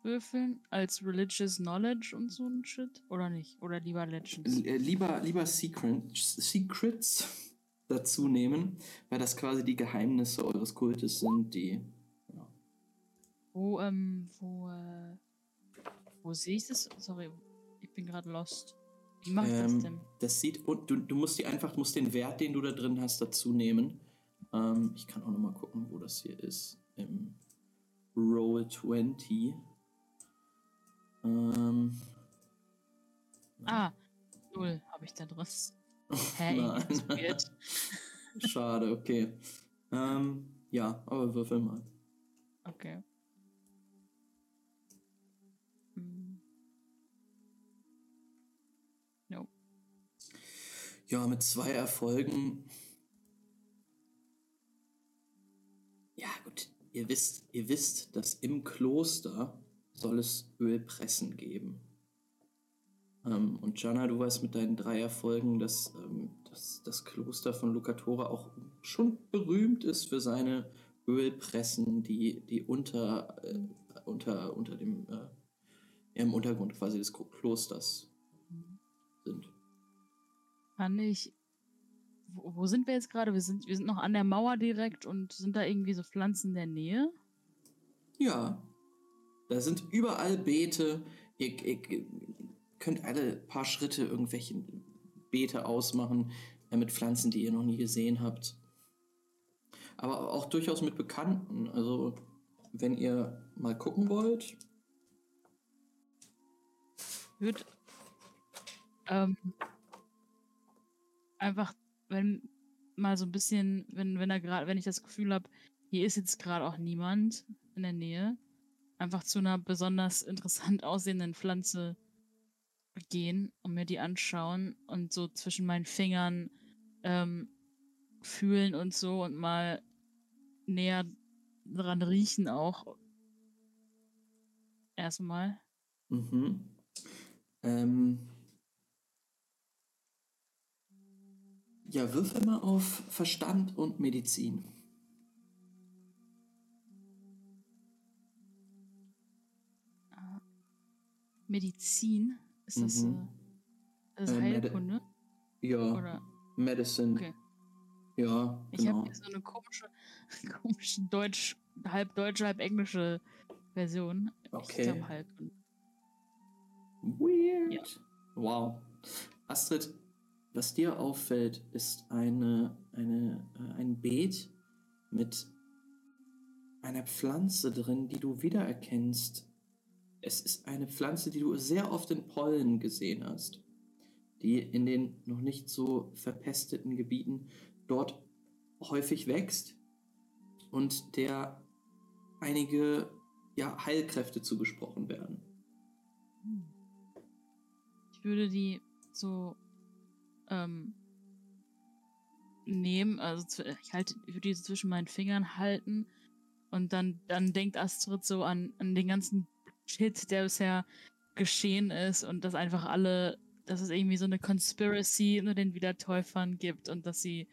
würfeln als Religious Knowledge und so ein Shit? Oder nicht? Oder lieber Legends? L äh, lieber, lieber Secrets, Secrets dazu nehmen, weil das quasi die Geheimnisse eures Kultes sind, die. Wo, ähm, wo, äh, wo sehe ich das? Sorry, ich bin gerade lost. Wie macht das Ähm, denn? Das sieht, und du, du musst die einfach, musst den Wert, den du da drin hast, dazu nehmen. Ähm, ich kann auch noch mal gucken, wo das hier ist. Im Roll 20. Ähm, Ah, null habe ich da drin. Hä? Das ist weird. Schade, okay. Ähm, ja, aber würfel mal. Okay. Ja, mit zwei Erfolgen. Ja, gut. Ihr wisst, ihr wisst, dass im Kloster soll es Ölpressen geben. Ähm, und Jana, du weißt mit deinen drei Erfolgen, dass, ähm, dass das Kloster von Lucatora auch schon berühmt ist für seine Ölpressen, die, die unter, äh, unter, unter dem, äh, im Untergrund quasi des Klo- Klosters. Kann ich. Wo, wo sind wir jetzt gerade? Wir sind, wir sind noch an der Mauer direkt und sind da irgendwie so Pflanzen in der Nähe? Ja, da sind überall Beete. Ihr, ihr könnt alle paar Schritte irgendwelche Beete ausmachen äh, mit Pflanzen, die ihr noch nie gesehen habt. Aber auch durchaus mit Bekannten. Also, wenn ihr mal gucken wollt. würde ähm, einfach, wenn mal so ein bisschen, wenn, wenn er gerade, wenn ich das Gefühl habe, hier ist jetzt gerade auch niemand in der Nähe, einfach zu einer besonders interessant aussehenden Pflanze gehen und mir die anschauen und so zwischen meinen Fingern ähm, fühlen und so und mal näher dran riechen auch. Erstmal. Mhm. Ähm. Ja, würfel mal auf Verstand und Medizin. Medizin? Ist das, Mhm. äh, das Äh, Medi- Heilkunde? Ja, Oder? Medicine. Okay. Ja, Ich genau. habe hier so eine komische, komische Deutsch, halb deutsche, halb englische Version. Okay. Ich Heilkunde. Weird. Ja. Wow. Astrid, was dir auffällt, ist eine, eine, äh, ein Beet mit einer Pflanze drin, die du wiedererkennst. Es ist eine Pflanze, die du sehr oft in Pollen gesehen hast, die in den noch nicht so verpesteten Gebieten dort häufig wächst und der einige ja, Heilkräfte zugesprochen werden. Ich würde die so ähm, nehmen, also ich halte, würde die zwischen meinen Fingern halten und dann, dann denkt Astrid so an, an den ganzen Shit, der bisher geschehen ist und dass einfach alle, dass es irgendwie so eine Conspiracy unter den Wiedertäufern gibt und dass sie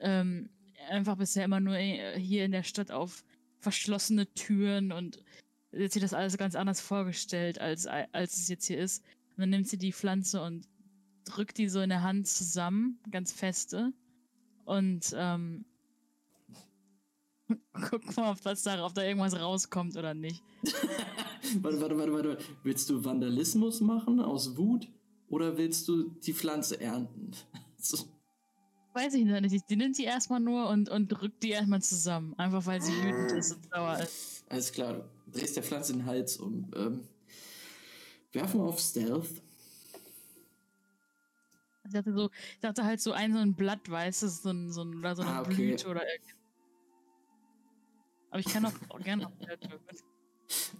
ähm, einfach bisher immer nur hier in der Stadt auf verschlossene Türen und jetzt sich das alles ganz anders vorgestellt, als, als es jetzt hier ist. Und dann nimmt sie die Pflanze und drückt die so in der Hand zusammen, ganz feste. Und ähm, guck mal, ob, das da, ob da irgendwas rauskommt oder nicht. warte, warte, warte, warte. Willst du Vandalismus machen aus Wut oder willst du die Pflanze ernten? Weiß ich noch nicht. Die nimmt die erstmal nur und, und drückt die erstmal zusammen. Einfach weil sie wütend ist und sauer ist. Alles klar, du drehst der Pflanze den Hals um. Ähm, werfen wir auf Stealth. Ich dachte so, ich dachte halt so ein so ein Blatt, weißt du, so ein, so ein, oder so eine Ah, okay. Blüte oder irgendwas. Aber ich kann auch, auch gerne auf Stealth würfeln.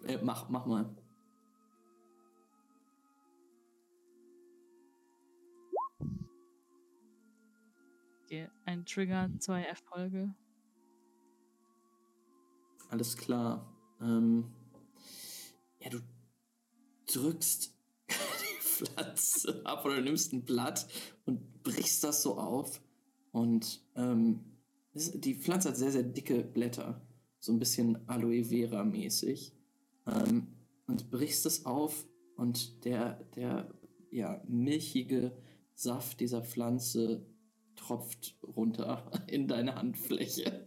Äh, mach, mach mal. Okay, ein Trigger, zwei Erfolge. Alles klar. Ähm, ja, du drückst Pflanze ab oder nimmst ein Blatt und brichst das so auf. Und ähm, die Pflanze hat sehr, sehr dicke Blätter. So ein bisschen Aloe Vera mäßig. Ähm, und brichst es auf und der, der ja, milchige Saft dieser Pflanze tropft runter in deine Handfläche.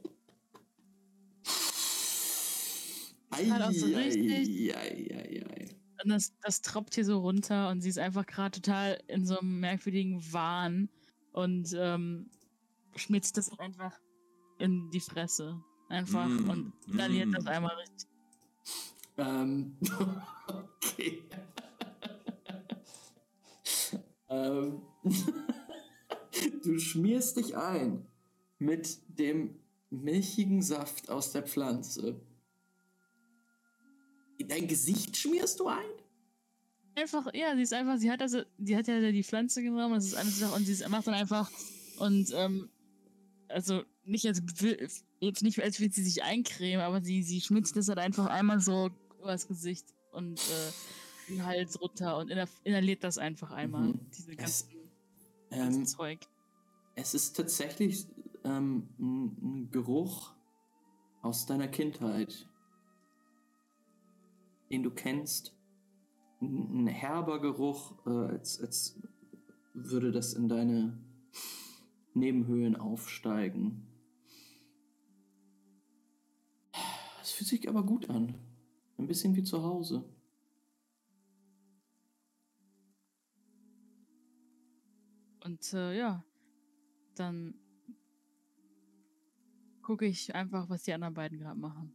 Hat auch so richtig- Ei, ei, ei, ei. Und das, das tropft hier so runter und sie ist einfach gerade total in so einem merkwürdigen Wahn und ähm, schmitzt das einfach in die Fresse. Einfach Mm, und inhaliert mm. das einmal richtig. Ähm, okay. ähm, du schmierst dich ein mit dem milchigen Saft aus der Pflanze. In dein Gesicht schmierst du ein? Einfach, ja, sie ist einfach, sie hat also, sie hat ja die Pflanze genommen, das ist alles Sache und sie macht dann einfach und ähm, also nicht als will- jetzt nicht als will sie sich eincremen, aber sie, sie schmitzt das halt einfach einmal so übers Gesicht und äh, den Hals runter und inhaliert das einfach einmal. Mhm. Diese Es- ganzen, ganzen Ähm, Zeug. es ist tatsächlich ähm, ein Geruch aus deiner Kindheit, den du kennst. Ein, herber Geruch, äh, als, als würde das in deine Nebenhöhlen aufsteigen. Es fühlt sich aber gut an. Ein bisschen wie zu Hause. Und äh, ja, dann gucke ich einfach, was die anderen beiden gerade machen.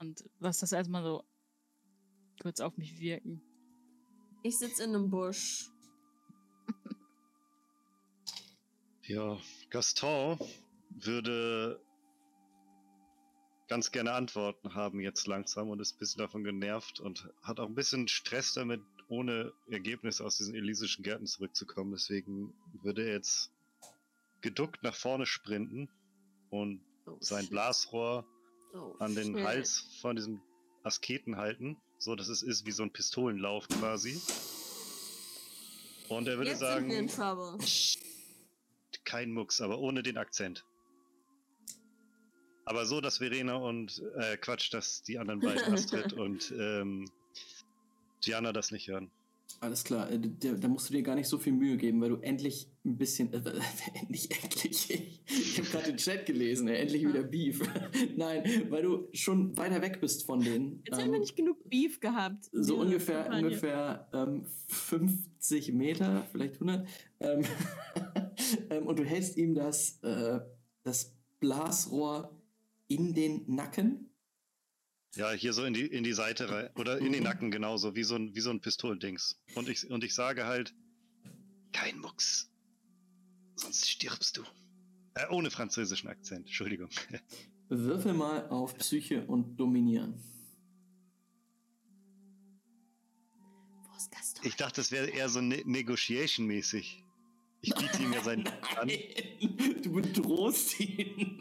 Und lass das erstmal so kurz auf mich wirken. Ich sitze in einem Busch. Ja, Gaston würde ganz gerne Antworten haben jetzt langsam und ist ein bisschen davon genervt und hat auch ein bisschen Stress damit, ohne Ergebnis aus diesen elysischen Gärten zurückzukommen. Deswegen würde er jetzt geduckt nach vorne sprinten und Oh, sein shit. Blasrohr Oh, an den shit. Hals von diesem Asketen halten, so dass es ist wie so ein Pistolenlauf quasi. Und er würde Jetzt sagen, kein Mucks, aber ohne den Akzent. Aber so, dass Verena und äh, Quatsch, dass die anderen beiden, Astrid und ähm, Gianna das nicht hören. Alles klar, äh, da, da musst du dir gar nicht so viel Mühe geben, weil du endlich ein bisschen. Äh, endlich, endlich. Ich habe gerade den Chat gelesen, äh, endlich wieder Beef. Nein, weil du schon weiter weg bist von denen. Jetzt Ähm, haben wir nicht genug Beef gehabt. so ungefähr, Kampagne. ungefähr ähm, 50 Meter, vielleicht 100. Ähm, ähm, und du hältst ihm das, äh, das Blasrohr in den Nacken. Ja, hier so in die, in die Seite rein. Oder in den Mhm. Nacken genauso, wie so ein, wie so ein Pistolendings. Und ich, und ich sage halt, kein Mucks. Sonst stirbst du. Äh, ohne französischen Akzent, Entschuldigung. Würfel mal auf Psyche und Dominieren. Wo ist Gaston? Ich dachte, das wäre eher so ne Negotiation-mäßig. Ich biete ihm ja seinen an. Nein, du bedrohst ihn.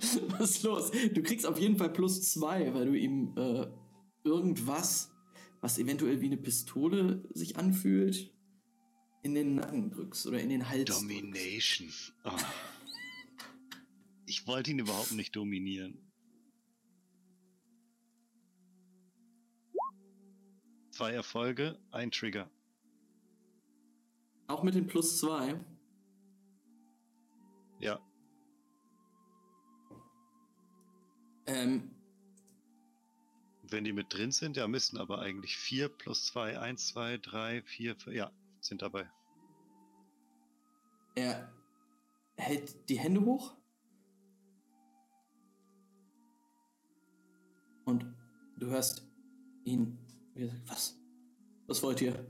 Was ist los? Du kriegst auf jeden Fall plus zwei, weil du ihm äh, irgendwas, was eventuell wie eine Pistole sich anfühlt, in den Nacken drückst oder in den Hals. Domination. Oh. Ich wollte ihn überhaupt nicht dominieren. Zwei Erfolge, ein Trigger. Auch mit den plus zwei. Ja, Ähm, wenn die mit drin sind, ja, müssen aber eigentlich vier plus zwei, eins, zwei, drei, vier, fünf, ja, sind dabei. er hält die Hände hoch. Und du hörst ihn. wie sagt, Was? Was wollt ihr?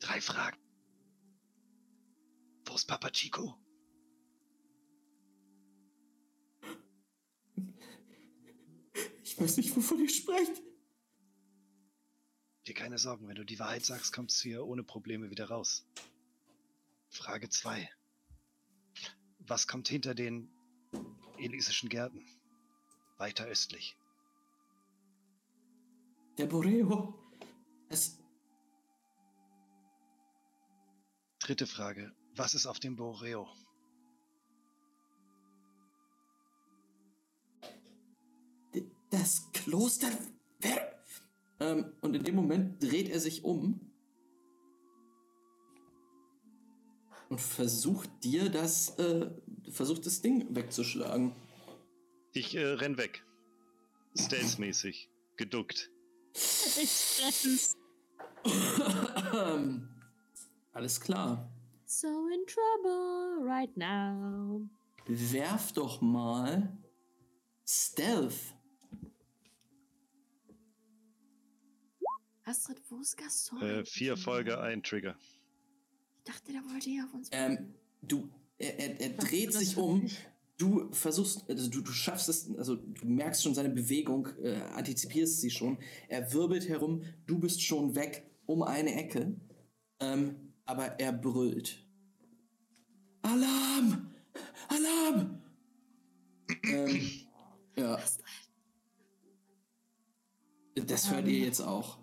Drei Fragen. Wo ist Papa Chico? Ich weiß nicht, wovon ihr sprecht. Dir keine Sorgen, wenn du die Wahrheit sagst, kommst du hier ohne Probleme wieder raus. Frage 2. Was kommt hinter den elysischen Gärten? Weiter östlich. Der Boreo. Es. Dritte Frage. Was ist auf dem Boreo? Das Kloster. Wer? Ähm, und in dem Moment dreht er sich um und versucht dir das, äh, versucht das Ding wegzuschlagen. Ich äh, renn weg. Stealth-mäßig. Geduckt. Ich renn's. Ähm, Alles klar. So in trouble right now. Werf doch mal Stealth. Astrid, wo ist Gaston? Äh, vier Erfolge, ein Trigger. Ich dachte, der wollte hier auf uns. Ähm, du, er, er, er dreht sich um. Du versuchst, also du, du schaffst es, also du merkst schon seine Bewegung, äh, antizipierst sie schon. Er wirbelt herum, du bist schon weg um eine Ecke, ähm, aber er brüllt. Alarm! Alarm! ähm, ja, das hört ihr jetzt auch.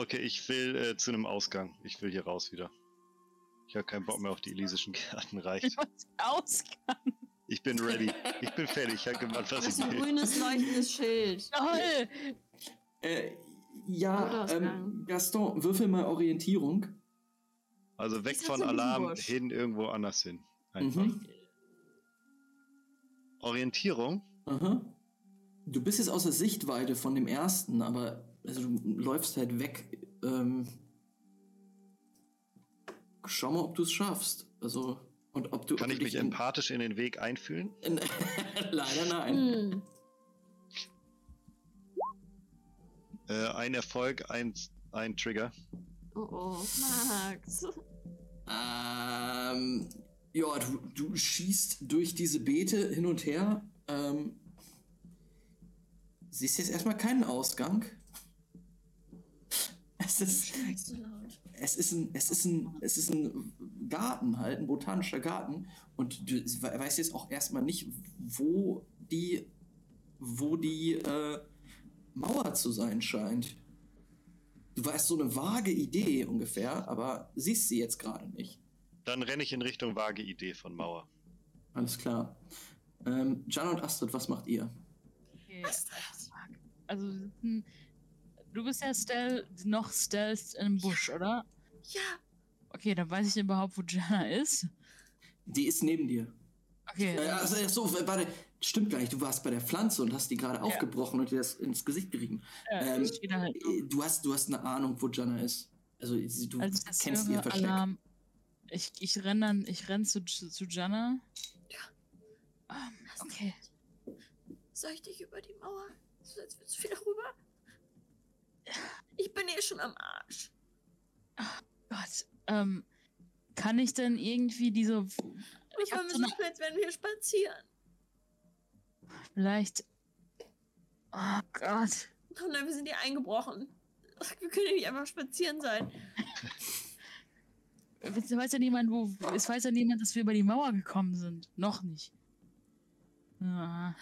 Okay, ich will äh, zu einem Ausgang. Ich will hier raus wieder. Ich habe keinen Bock mehr auf die elysischen Gärten, reicht. Ausgang. Ich bin ready. Ich bin fertig. Ich habe gemacht, was Das ist ich ein will. grünes leuchtendes Schild. Toll. Äh, ja, ähm, Gaston, würfel mal Orientierung. Also weg von Alarm hin irgendwo anders hin. Einfach. Mhm. Orientierung. Aha. Du bist jetzt außer Sichtweite von dem ersten, aber also du läufst halt weg. Ähm, schau mal, ob du es schaffst. Also und ob du Kann ob ich du mich empathisch in den Weg einfühlen? Leider nein. Hm. Äh, ein Erfolg, ein, ein Trigger. Oh oh, Max. Ähm, ja, du, du schießt durch diese Beete hin und her. Ähm, siehst jetzt erstmal keinen Ausgang. Es ist, es ist ein, es ist ein, es ist ein Garten halt, ein botanischer Garten. Und du we- weißt jetzt auch erstmal nicht, wo die, wo die äh, Mauer zu sein scheint. Du weißt so eine vage Idee ungefähr, aber siehst sie jetzt gerade nicht. Dann renne ich in Richtung vage Idee von Mauer. Alles klar. Ähm, Jan und Astrid, was macht ihr? Okay. Also, hm, du bist ja Stealth, noch Stealth im Busch, oder? Ja, Okay, dann weiß ich überhaupt, wo Jana ist. Die ist neben dir. Okay. Äh, also, so, warte, stimmt gar nicht. Du warst bei der Pflanze und hast die gerade aufgebrochen und dir das ins Gesicht gerieben. äh, ähm, ich stehe da halt Du hast, du hast eine Ahnung, wo Jana ist. Also du Als ich das kennst ihr Versteck. Alarm. Ich, ich renn dann, ich renn zu, zu Jana. Ja. Ähm, okay. soll ich dich über die Mauer? So, Jetzt willst du wieder rüber? Ich bin eh schon am Arsch. Gott. Ähm, kann ich denn irgendwie diese. Ich hab so eine, als wenn wir spazieren. vielleicht. Oh Gott. Oh nein, wir sind hier eingebrochen. Wir können ja nicht einfach spazieren sein. Es weiß ja niemand, wo. Es weiß ja niemand, dass wir über die Mauer gekommen sind. Noch nicht. Ja,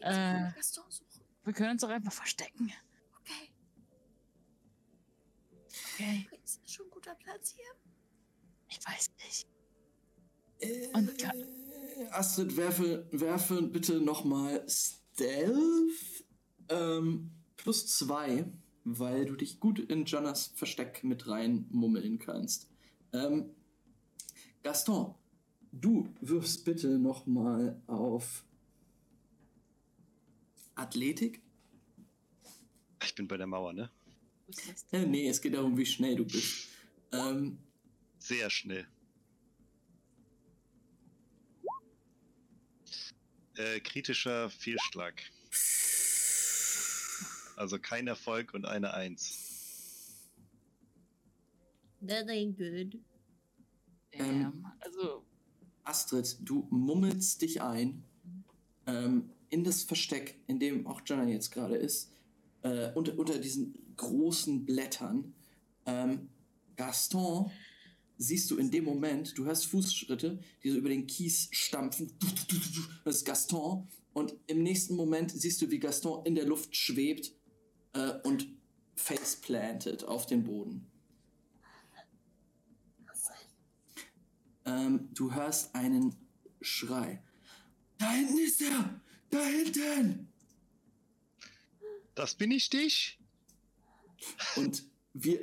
Äh. wir können uns doch einfach verstecken. Okay. Okay. Ist das schon ein guter Platz hier? Ich weiß nicht. Äh, Und Astrid, werfe, werfe bitte nochmal Stealth ähm, plus zwei, weil du dich gut in Janas Versteck mit reinmummeln kannst. Ähm, Gaston, du wirfst bitte nochmal auf Athletik. Ich bin bei der Mauer, ne? Äh, nee, es geht darum, wie schnell du bist. Ähm, Sehr schnell. Äh, kritischer Fehlschlag. Also kein Erfolg und eine Eins. That ain't good. Ähm. Also, Astrid, du mummelst dich ein ähm, in das Versteck, in dem auch Jana jetzt gerade ist, äh, unter, unter diesen großen Blättern. Ähm, Gaston siehst du in dem Moment, du hörst Fußschritte, die so über den Kies stampfen. Das ist Gaston. Und im nächsten Moment siehst du, wie Gaston in der Luft schwebt äh, und faceplantet auf den Boden. Ähm, du hörst einen Schrei. Da hinten ist er! Da hinten! Das bin ich dich? Und wir.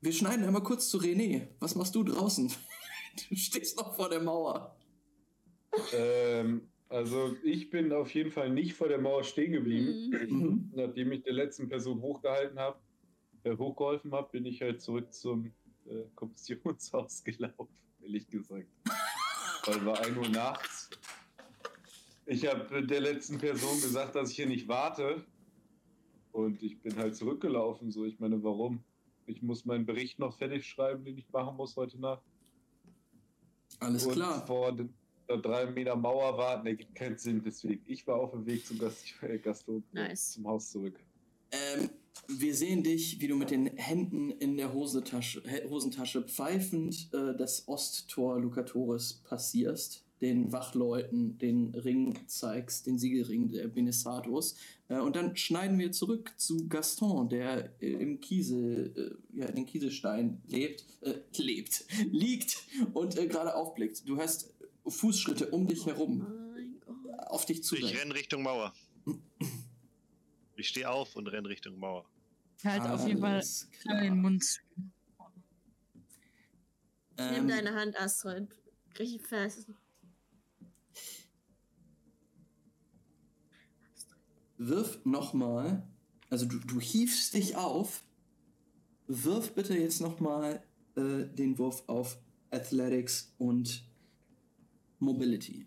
Wir schneiden einmal kurz zu René. Was machst du draußen? Du stehst noch vor der Mauer. Ähm, also ich bin auf jeden Fall nicht vor der Mauer stehen geblieben. Mhm. Nachdem ich der letzten Person hochgehalten habe, äh, hochgeholfen habe, bin ich halt zurück zum äh, Kommissionshaus gelaufen, ehrlich gesagt. Weil war 1 Uhr nachts. Ich habe der letzten Person gesagt, dass ich hier nicht warte. Und ich bin halt zurückgelaufen. So, ich meine, warum? Ich muss meinen Bericht noch fertig schreiben, den ich machen muss heute Nacht. Alles und klar. vor den, der drei Meter Mauer warten, ergibt keinen Sinn. Deswegen, ich war auf dem Weg zum Gast, äh, Gaston Nice. zum Haus zurück. Ähm, wir sehen dich, wie du mit den Händen in der Hosentasche, Hosentasche pfeifend äh, das Osttor Lucatoris passierst, den Wachleuten den Ring zeigst, den Siegelring der Benissados. Äh, und dann schneiden wir zurück zu Gaston, der äh, im Kiesel, äh, ja, in den Kieselstein lebt, äh, lebt, liegt und äh, gerade aufblickt. Du hast Fußschritte um dich herum, Mein Gott. auf dich zu. Ich renn Richtung Mauer. Ich stehe auf und renn Richtung Mauer. ich halte auf jeden Fall den. Mund zu. Nimm Ähm, deine Hand, Astrid. Richtig fest. Wirf nochmal, also du, du hiefst dich auf. Wirf bitte jetzt nochmal äh, den Wurf auf Athletics und Mobility.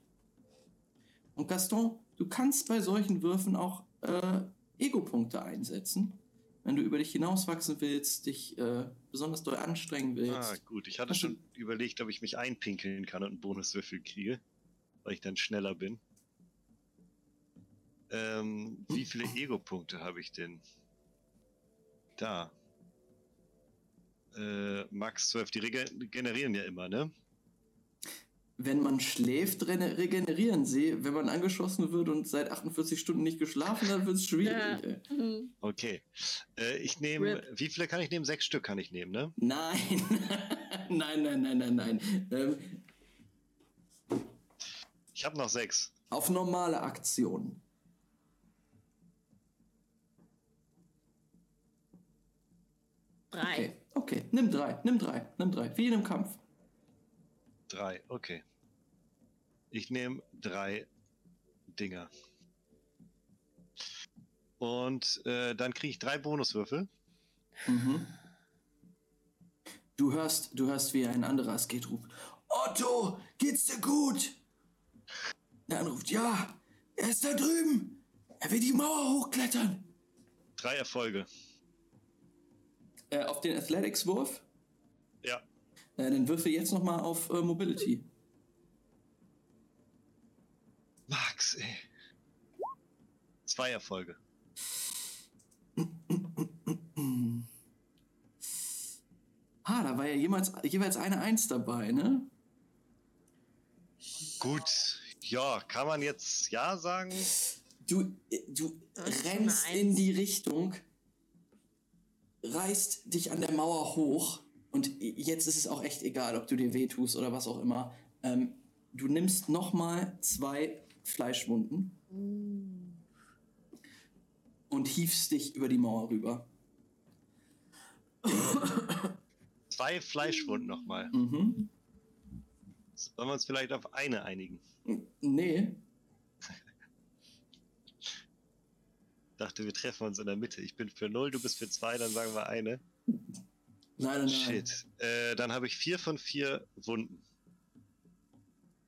Und Gaston, du kannst bei solchen Würfen auch äh, Ego-Punkte einsetzen. Wenn du über dich hinauswachsen willst, dich äh, besonders doll anstrengen willst. Ah, gut. Ich hatte schon überlegt, ob ich mich einpinkeln kann und einen Bonuswürfel kriege, weil ich dann schneller bin. Ähm, wie viele Ego-Punkte habe ich denn? Da. Äh, Max 12. Die rege generieren ja immer, ne? Wenn man schläft, regenerieren sie. Wenn man angeschossen wird und seit 48 Stunden nicht geschlafen hat, wird es schwierig. Ja. Mhm. Okay. Äh, ich nehme. Wie viele kann ich nehmen? Sechs Stück kann ich nehmen, ne? Nein. nein, nein, nein, nein, nein. Ähm, Ich habe noch sechs. auf normale Aktionen. Drei. Okay, okay. Nimm drei, nimm drei, nimm drei. Wie in einem Kampf. Drei, okay. Ich nehme drei Dinger. Und äh, dann kriege ich drei Bonuswürfel. Mhm. Du hörst, du hörst, wie ein anderer Asket ruft. Otto, geht's dir gut? Der andere ruft, ja, er ist da drüben. Er will die Mauer hochklettern. Drei Erfolge. Äh, auf den Athletics-Wurf. Ja. Äh, dann würfel jetzt nochmal auf äh, Mobility. Max, ey. Zwei Erfolge. Ah, da war ja jemals, jeweils eine Eins dabei, ne? Gut. Ja, kann man jetzt ja sagen? Du, äh, du rennst in die Richtung, reißt dich an der Mauer hoch und jetzt ist es auch echt egal, ob du dir wehtust oder was auch immer. Ähm, du nimmst nochmal zwei Fleischwunden und hiefst dich über die Mauer rüber. Zwei Fleischwunden nochmal. Mhm. Sollen wir uns vielleicht auf eine einigen? Nee, Dachte, wir treffen uns in der Mitte. Ich bin für null, du bist für zwei, dann sagen wir eine. leider nein. Shit. Äh, dann habe ich vier von vier Wunden.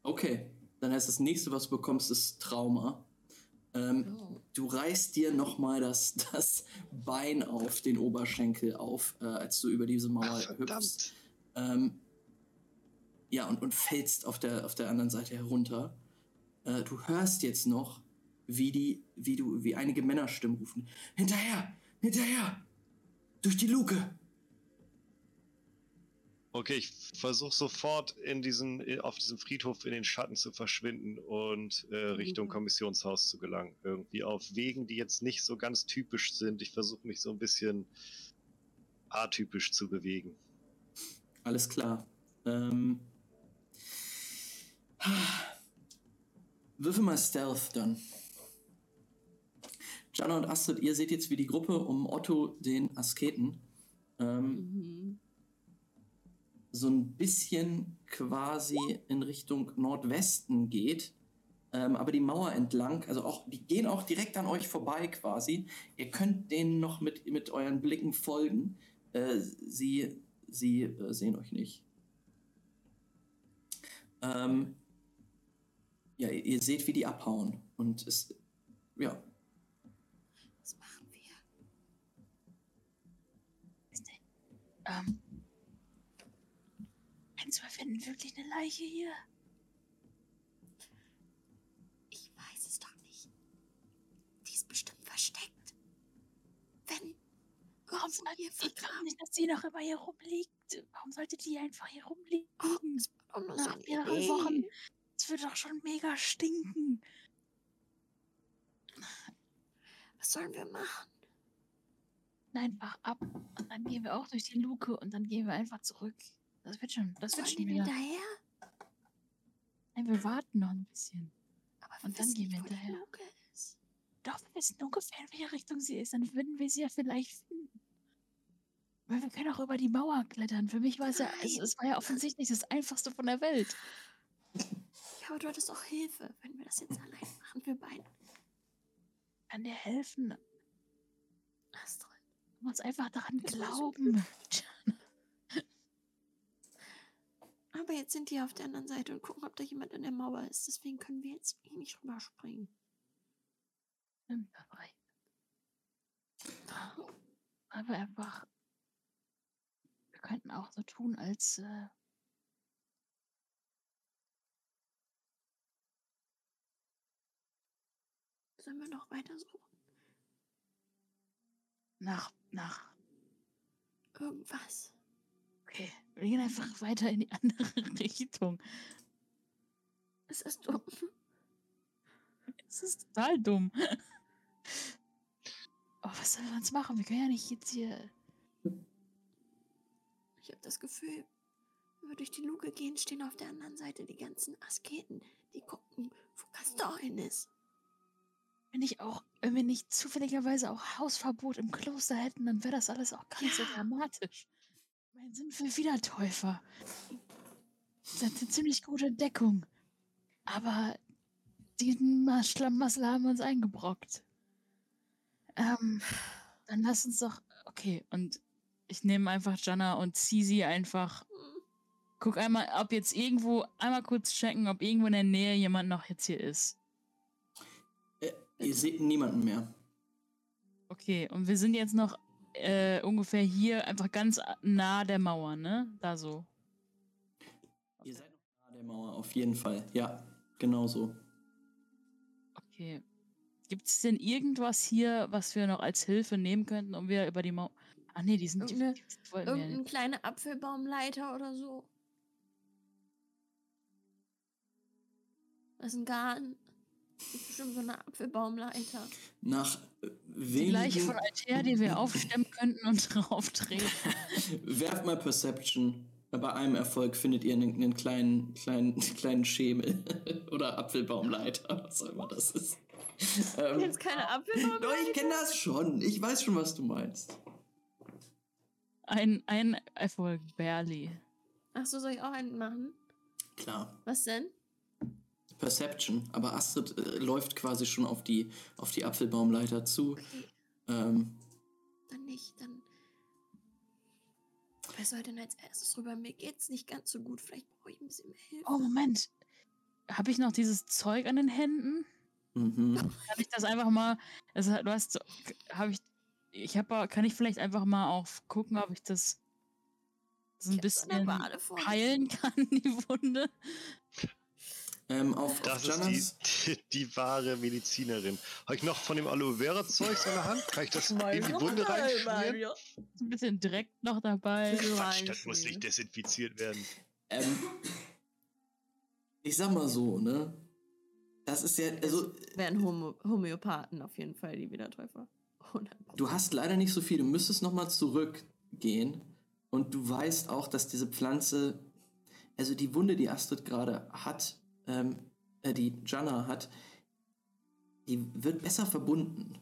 Okay, dann heißt das nächste, was du bekommst, ist Trauma. Ähm, Oh. Du reißt dir nochmal das, das Bein auf den Oberschenkel auf, äh, als du über diese Mauer Ach, hüpfst. Ähm, ja, und, und fällst auf der, auf der anderen Seite herunter. Äh, du hörst jetzt noch, wie, die, wie, du, wie einige Männerstimmen rufen. Hinterher! Hinterher! Durch die Luke! Okay, ich versuche sofort in diesen, auf diesem Friedhof in den Schatten zu verschwinden und äh, Richtung Mhm. Kommissionshaus zu gelangen. Irgendwie auf Wegen, die jetzt nicht so ganz typisch sind. Ich versuche mich so ein bisschen atypisch zu bewegen. Alles klar. Ähm, würfel mal Stealth dann. Jana und Astrid, ihr seht jetzt, wie die Gruppe um Otto, den Asketen, ähm, Mhm. so ein bisschen quasi in Richtung Nordwesten geht. Ähm, aber die Mauer entlang, also auch, die gehen auch direkt an euch vorbei quasi. Ihr könnt denen noch mit, mit euren Blicken folgen. Äh, sie sie äh, sehen euch nicht. Ähm, ja, ihr, ihr seht, wie die abhauen. Und es, ja, Was machen wir? Ähm. Meinst du, wir finden wirklich eine Leiche hier? Ich weiß es doch nicht. Die ist bestimmt versteckt. Wenn. Warum sollte hier ich glaube nicht, dass sie noch immer hier rumliegt? Warum sollte die einfach hier rumliegen? Oh, das war doch Nach mehreren. Wochen. Es wird doch schon mega stinken. Was sollen wir machen? Einfach ab und dann gehen wir auch durch die Luke und dann gehen wir einfach zurück. Das wird schon, das wird schon wir wieder. hinterher? Nein, wir warten noch ein bisschen. Aber wir Und dann gehen wir hinterher. Doch, wir wissen ungefähr, in welche Richtung sie ist. Dann würden wir sie ja vielleicht finden. Weil wir können auch über die Mauer klettern. Für mich war es ja, es, Nein. es war ja offensichtlich das Einfachste von der Welt. Ja, aber du hattest auch Hilfe, wenn wir das jetzt allein machen, wir beide. Kann dir helfen. Astrid. Du musst einfach daran Das glauben. Aber jetzt sind die auf der anderen Seite und gucken, ob da jemand an der Mauer ist. Deswegen können wir jetzt eh nicht rüberspringen. Wir einfach. Wir könnten auch so tun, als. Äh, Sollen wir noch weiter suchen? nach. Nach. Irgendwas. Okay, wir gehen einfach weiter in die andere Richtung. Ist das dumm? Es ist total dumm. Oh, was sollen wir uns machen? Wir können ja nicht jetzt hier. Ich habe das Gefühl, wenn wir durch die Luke gehen, stehen auf der anderen Seite die ganzen Asketen, die gucken, wo Castor hin ist. Wenn ich auch, wenn wir nicht zufälligerweise auch Hausverbot im Kloster hätten, dann wäre das alles auch gar nicht so Ja. dramatisch. Mein sind wir wieder Täufer. Das ist eine ziemlich gute Entdeckung. Aber diesen Schlammmassel haben wir uns eingebrockt. Ähm, dann lass uns doch. Okay, und ich nehme einfach Jana und ziehe sie einfach. Guck einmal, ob jetzt irgendwo, einmal kurz checken, ob irgendwo in der Nähe jemand noch jetzt hier ist. Ihr seht niemanden mehr. Okay, und wir sind jetzt noch äh, ungefähr hier, einfach ganz nah der Mauer, ne? Da so. Ihr seid noch nahe der Mauer, auf jeden Fall. Ja, genau so. Okay. Gibt es denn irgendwas hier, was wir noch als Hilfe nehmen könnten, um wir über die Mauer. Ah, nee, die sind. Die, Irgendeine- die ja Irgendein nicht. kleiner Apfelbaumleiter oder so. Das ist ein Garten. Das ist bestimmt so eine Apfelbaumleiter. Nach äh, Die gleiche wenigen... von Altair, die wir aufstemmen könnten und drauf treten. Werft mal Perception. Bei einem Erfolg findet ihr einen, einen kleinen, kleinen, kleinen Schemel. Oder Apfelbaumleiter, was auch immer das ist. Ähm, Jetzt keine Apfelbaumleiter. doch, ich kenne das schon. Ich weiß schon, was du meinst. Ein, ein Erfolg, barely. Ach so, soll ich auch einen machen? Klar. Was denn? Perception. Aber Astrid äh, läuft quasi schon auf die, auf die Apfelbaumleiter zu. Okay, Ähm, dann nicht. Dann. Wer soll denn als erstes rüber? Mir geht's nicht ganz so gut. Vielleicht brauche ich ein bisschen mehr Hilfe. Oh, Moment. Habe ich noch dieses Zeug an den Händen? mhm. Kann ich das einfach mal. Also, du hast. Habe ich. Ich habe. Kann ich vielleicht einfach mal auch gucken, ob ich das so ein bisschen heilen kann, die Wunde? Ähm, auf, Das auf ist Janas. die, die wahre Medizinerin. Habe ich noch von dem Aloe Vera Zeugs in der Hand? Kann ich das in die Wunde reinschmieren? Ist ein bisschen Dreck noch dabei. Quatsch, das muss nicht desinfiziert werden. Ähm, ich sag mal so, ne? Das ist ja, also, Wären Homo Homöopathen auf jeden Fall die Wiedertäufer. 100%. du hast leider nicht so viel. Du müsstest nochmal zurückgehen. Und du weißt auch, dass diese Pflanze, also die Wunde, die Astrid gerade hat, ähm, äh, die Jana hat, die wird besser verbunden.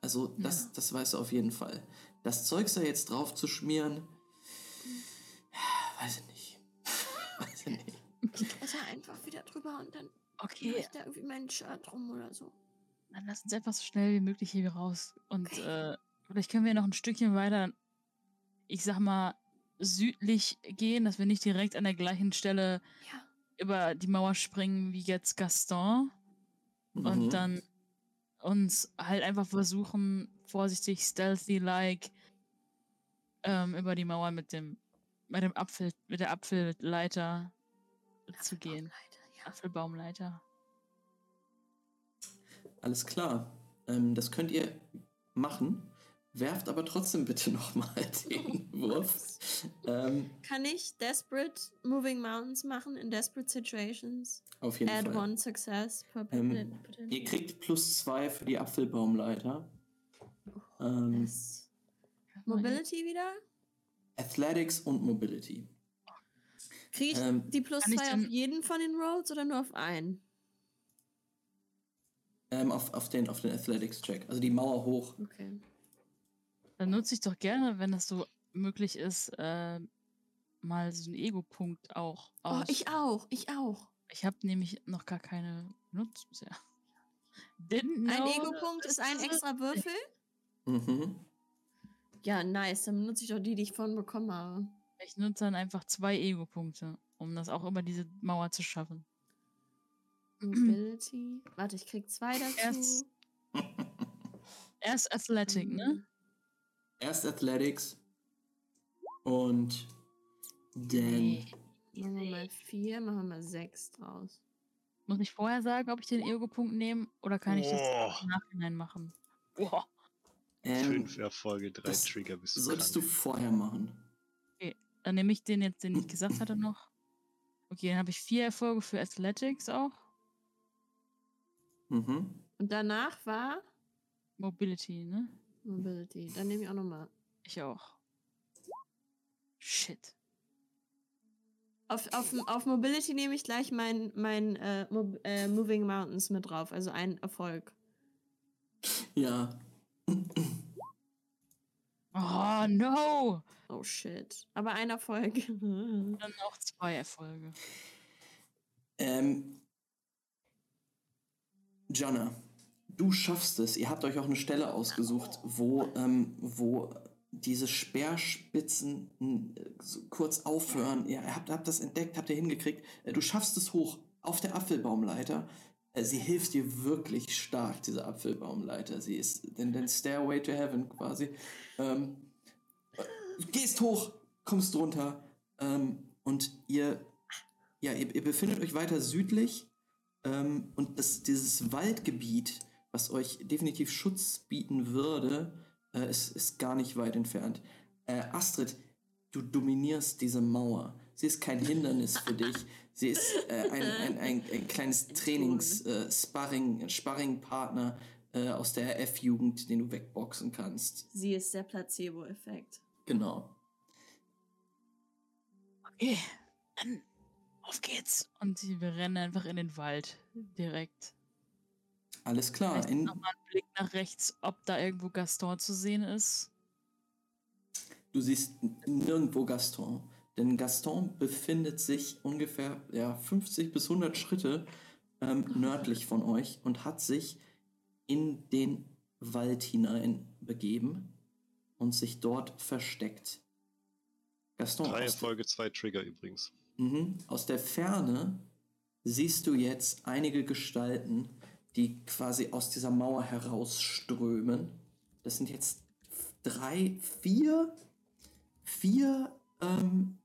Also, das, Ja. das weißt du auf jeden Fall. Das Zeug da jetzt drauf zu schmieren, weiß ich nicht. weiß ich nicht. Besser einfach wieder drüber und dann Okay, ich da irgendwie meinen Shirt drum oder so. dann lass uns einfach so schnell wie möglich hier raus. Und Okay. äh, vielleicht können wir noch ein Stückchen weiter, ich sag mal, südlich gehen, dass wir nicht direkt an der gleichen Stelle Ja. Über die Mauer springen wie jetzt Gaston. Und Mhm. dann uns halt einfach versuchen, vorsichtig, stealthy-like ähm, über die Mauer mit dem, mit dem Apfel, mit der Apfelleiter zu gehen. Apfelbaumleiter, Ja. Apfelbaumleiter. Alles klar. Ähm, das könnt ihr machen. Werft aber trotzdem bitte nochmal den Wurf. Ähm, Kann ich Desperate Moving Mountains machen in Desperate Situations? auf jeden Add Fall. one success per Ähm, potential. Ihr kriegt plus zwei für die Apfelbaumleiter. Ähm, Das- Mobility wieder? Athletics und Mobility. Kriege ich Ähm, die plus zwei auf jeden von den Rolls oder nur auf einen? Ähm, auf, auf den, auf den Athletics-Check. Also die Mauer hoch. Okay. Dann nutze ich doch gerne, wenn das so möglich ist, äh, mal so einen Ego-Punkt auch Oh, aus. ich auch, ich auch. Ich habe nämlich noch gar keine benutzt bisher. Ein Ego-Punkt ist ein extra Würfel? Mhm. Ja, nice. Dann benutze ich doch die, die ich vorhin bekommen habe. Ich nutze dann einfach zwei Ego-Punkte, um das auch über diese Mauer zu schaffen. Mobility. Warte, ich krieg zwei dazu. Erst- Erst Athletic, ne? Erst Athletics und dann. Nee. Machen wir mal vier, machen wir mal sechs draus. Muss ich vorher sagen, ob ich den Ego-Punkt nehme oder kann ich das Oh. im Nachhinein machen? Boah. Ähm, Fünf Erfolge, drei das Trigger bist du solltest du krank. vorher machen. Dann nehme ich den jetzt, den ich gesagt hatte, noch. Okay, dann habe ich vier Erfolge für Athletics auch. Mhm. Und danach war Mobility, ne? Mobility. Dann nehme ich auch nochmal. Ich auch. Shit. Auf, auf, auf Mobility nehme ich gleich mein, mein äh, Mo äh, Moving Mountains mit drauf. Also ein Erfolg. Ja. Oh, no! Oh shit. Aber ein Erfolg. Dann auch zwei Erfolge. Ähm, Jonna, du schaffst es. Ihr habt euch auch eine Stelle ausgesucht, wo, ähm, wo diese Speerspitzen kurz aufhören. Ihr habt, habt das entdeckt, habt ihr hingekriegt. Äh, Du schaffst es hoch auf der Apfelbaumleiter. Äh, Sie hilft dir wirklich stark, diese Apfelbaumleiter. Sie ist den, den Stairway to Heaven quasi. Ähm, äh, gehst hoch, kommst runter ähm, und ihr ja, ihr, ihr befindet euch weiter südlich ähm, und das, dieses Waldgebiet, was euch definitiv Schutz bieten würde, äh, ist, ist gar nicht weit entfernt. Äh, Astrid, du dominierst diese Mauer. Sie ist kein Hindernis für dich. Sie ist äh, ein, ein, ein, ein kleines Trainings-, äh, äh, aus der F-Jugend, den du wegboxen kannst. Sie ist der Placebo-Effekt. Genau. Okay, dann auf geht's. Und wir rennen einfach in den Wald direkt. Alles klar. Vielleicht nochmal einen Blick nach rechts, ob da irgendwo Gaston zu sehen ist. Du siehst nirgendwo Gaston, denn Gaston befindet sich ungefähr ja, 50 bis 100 Schritte ähm, nördlich von euch und hat sich in den Wald hinein begeben und sich dort versteckt. Gaston, Drei Erfolge, zwei Trigger übrigens. mhm, aus der Ferne siehst du jetzt einige Gestalten, die quasi aus dieser Mauer herausströmen. Das sind jetzt drei, vier, vier, ähm,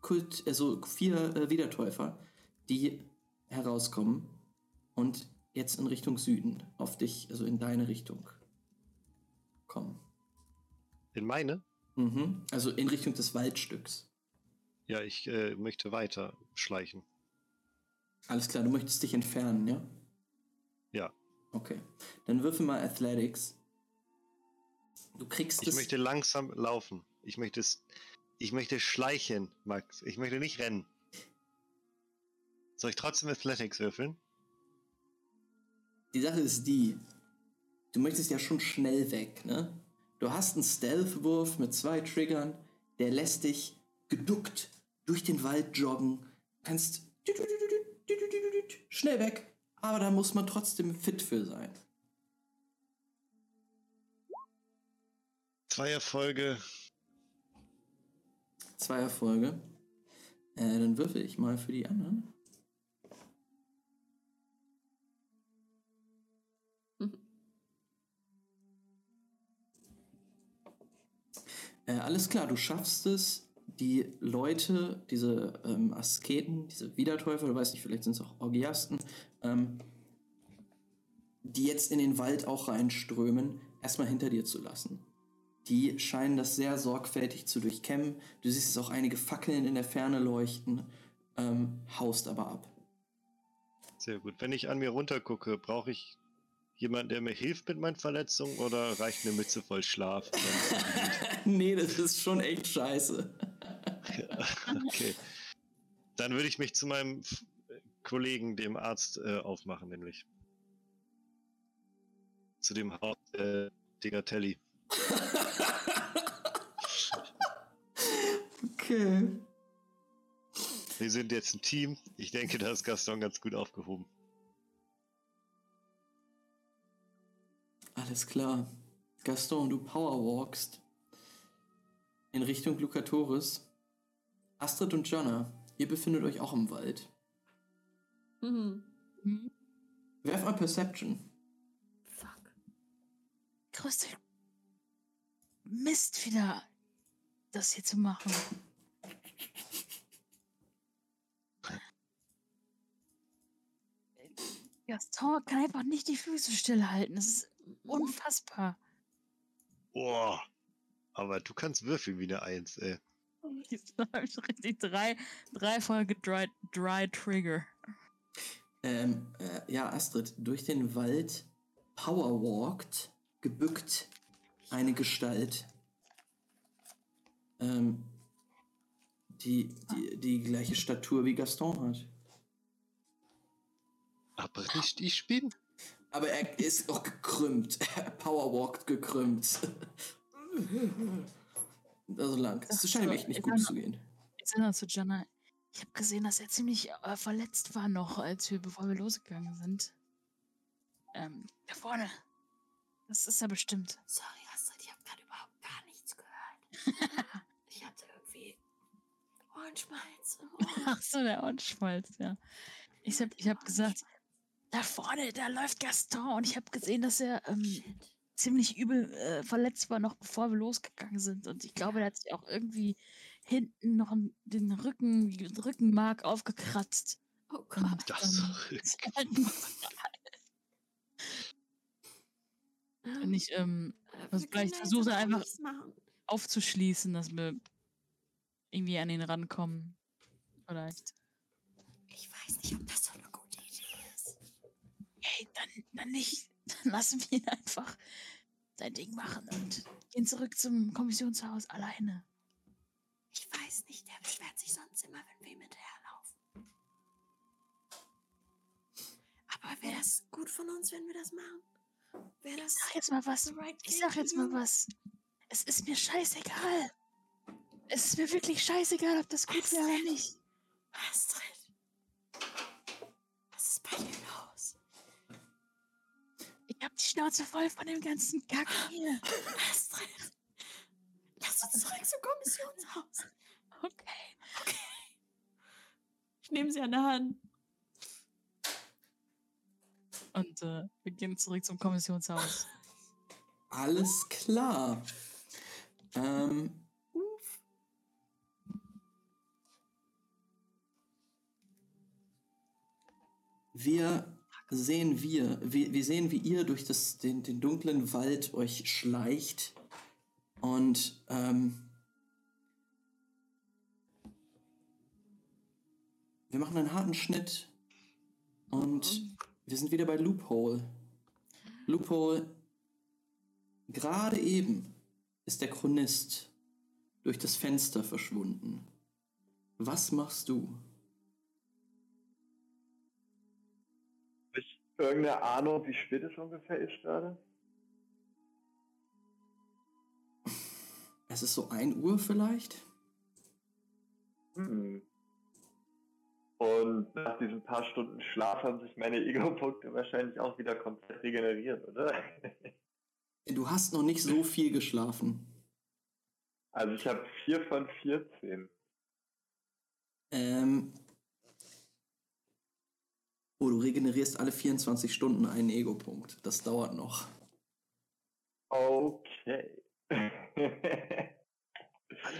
Kult, also vier äh, Wiedertäufer, die herauskommen und jetzt in Richtung Süden auf dich, also in deine Richtung kommen. In meine? Mhm. Also in Richtung des Waldstücks. Ja, ich äh, möchte weiter schleichen. Alles klar, du möchtest dich entfernen, ja? Okay. Dann würfel mal Athletics. Du kriegst Ich es. möchte langsam laufen. Ich möchte es. Ich möchte schleichen, Max. Ich möchte nicht rennen. Soll ich trotzdem Athletics würfeln? Die Sache ist die, du möchtest ja schon schnell weg, ne? Du hast einen Stealth-Wurf mit zwei Triggern, der lässt dich geduckt durch den Wald joggen, kannst schnell weg, aber da muss man trotzdem fit für sein. Zwei Erfolge. Zwei Erfolge. Äh, dann würfel ich mal für die anderen. Äh, alles klar, du schaffst es, die Leute, diese ähm, Asketen, diese Wiedertäufer, du weißt nicht, vielleicht sind es auch Orgiasten, ähm, die jetzt in den Wald auch reinströmen, erstmal hinter dir zu lassen. Die scheinen das sehr sorgfältig zu durchkämmen. Du siehst jetzt auch einige Fackeln in der Ferne leuchten, ähm, haust aber ab. Sehr gut. Wenn ich an mir runtergucke, brauche ich jemanden, der mir hilft mit meinen Verletzungen oder reicht eine Mütze voll Schlaf? nee, das ist schon echt scheiße. okay. Dann würde ich mich zu meinem Kollegen, dem Arzt, äh, aufmachen, nämlich. Zu dem Haus äh, Digatelli. okay. Wir sind jetzt ein Team. Ich denke, da ist Gaston ganz gut aufgehoben. Alles klar. Gaston, du powerwalkst in Richtung Lucatoris. Astrid und Jonna, ihr befindet euch auch im Wald. Mhm. Hm? Werf mal Perception. Fuck. Grüß dich. Mist wieder, das hier zu machen. Gaston kann einfach nicht die Füße stillhalten. Das ist unfassbar. Boah. Aber du kannst würfeln wie eine Eins, ey. Habe ich richtig drei, drei Folge Dry, Dry Trigger. Ähm, äh, ja, Astrid, durch den Wald powerwalkt, gebückt eine Gestalt. Ähm, die, die die gleiche Statur wie Gaston hat. Aber nicht ich bin. Aber er ist auch gekrümmt. Er powerwalkt gekrümmt. also lang. Es scheint ihm echt nicht gut zu gehen. Zu Jana, ich habe gesehen, dass er ziemlich äh, verletzt war noch, als wir, bevor wir losgegangen sind. Ähm, da vorne. Das ist er bestimmt. Sorry, Astrid, ich habe gerade überhaupt gar nichts gehört. ich hatte irgendwie Ohrenschmalz. im Ohr. Ach so, der Ohrenschmalz, ja. Ich habe ich hab gesagt, da vorne, da läuft Gaston und ich habe gesehen, dass er ähm, Shit. Ziemlich übel äh, verletzt war, noch bevor wir losgegangen sind. Und ich glaube, der hat sich auch irgendwie hinten noch den Rücken, den Rückenmark aufgekratzt. Oh Gott. Das ähm, und ich ähm, Äh, was vielleicht er auch einfach- aufzuschließen, dass wir irgendwie an ihn rankommen. Vielleicht. Ich weiß nicht, ob das so eine gute Idee ist. Hey, dann, dann nicht. Dann lassen wir ihn einfach sein Ding machen und gehen zurück zum Kommissionshaus alleine. Ich weiß nicht, der beschwert sich sonst immer, wenn wir ihm hinterherlaufen. Aber wäre das gut von uns, wenn wir das machen? Wäre das Ich sag jetzt mal was. right Ich sag jetzt mal was. Es ist mir scheißegal. Es ist mir wirklich scheißegal, ob das gut wäre oder nicht. Astrid. Was ist bei dir? Ich hab die Schnauze voll von dem ganzen Kack hier. Astrid. Lass uns zurück zum Kommissionshaus. Okay. Ich nehme sie an der Hand. Und äh, wir gehen zurück zum Kommissionshaus. Alles klar. Ähm, wir sehen wir, wir, wir sehen, wie ihr durch das, den, den dunklen Wald euch schleicht und ähm, wir machen einen harten Schnitt und wir sind wieder bei Loophole. Loophole Gerade eben ist der Chronist durch das Fenster verschwunden. Was machst du? Irgendeine Ahnung, wie spät es ungefähr ist gerade? Es ist so 1 Uhr vielleicht? Hm. Und nach diesen paar Stunden Schlaf haben sich meine Ego-Punkte wahrscheinlich auch wieder komplett regeneriert, oder? Du hast noch nicht so viel geschlafen. Also ich habe 4 von 14. Ähm. Oh, du regenerierst alle 24 Stunden einen Ego-Punkt. Das dauert noch. Okay. Alle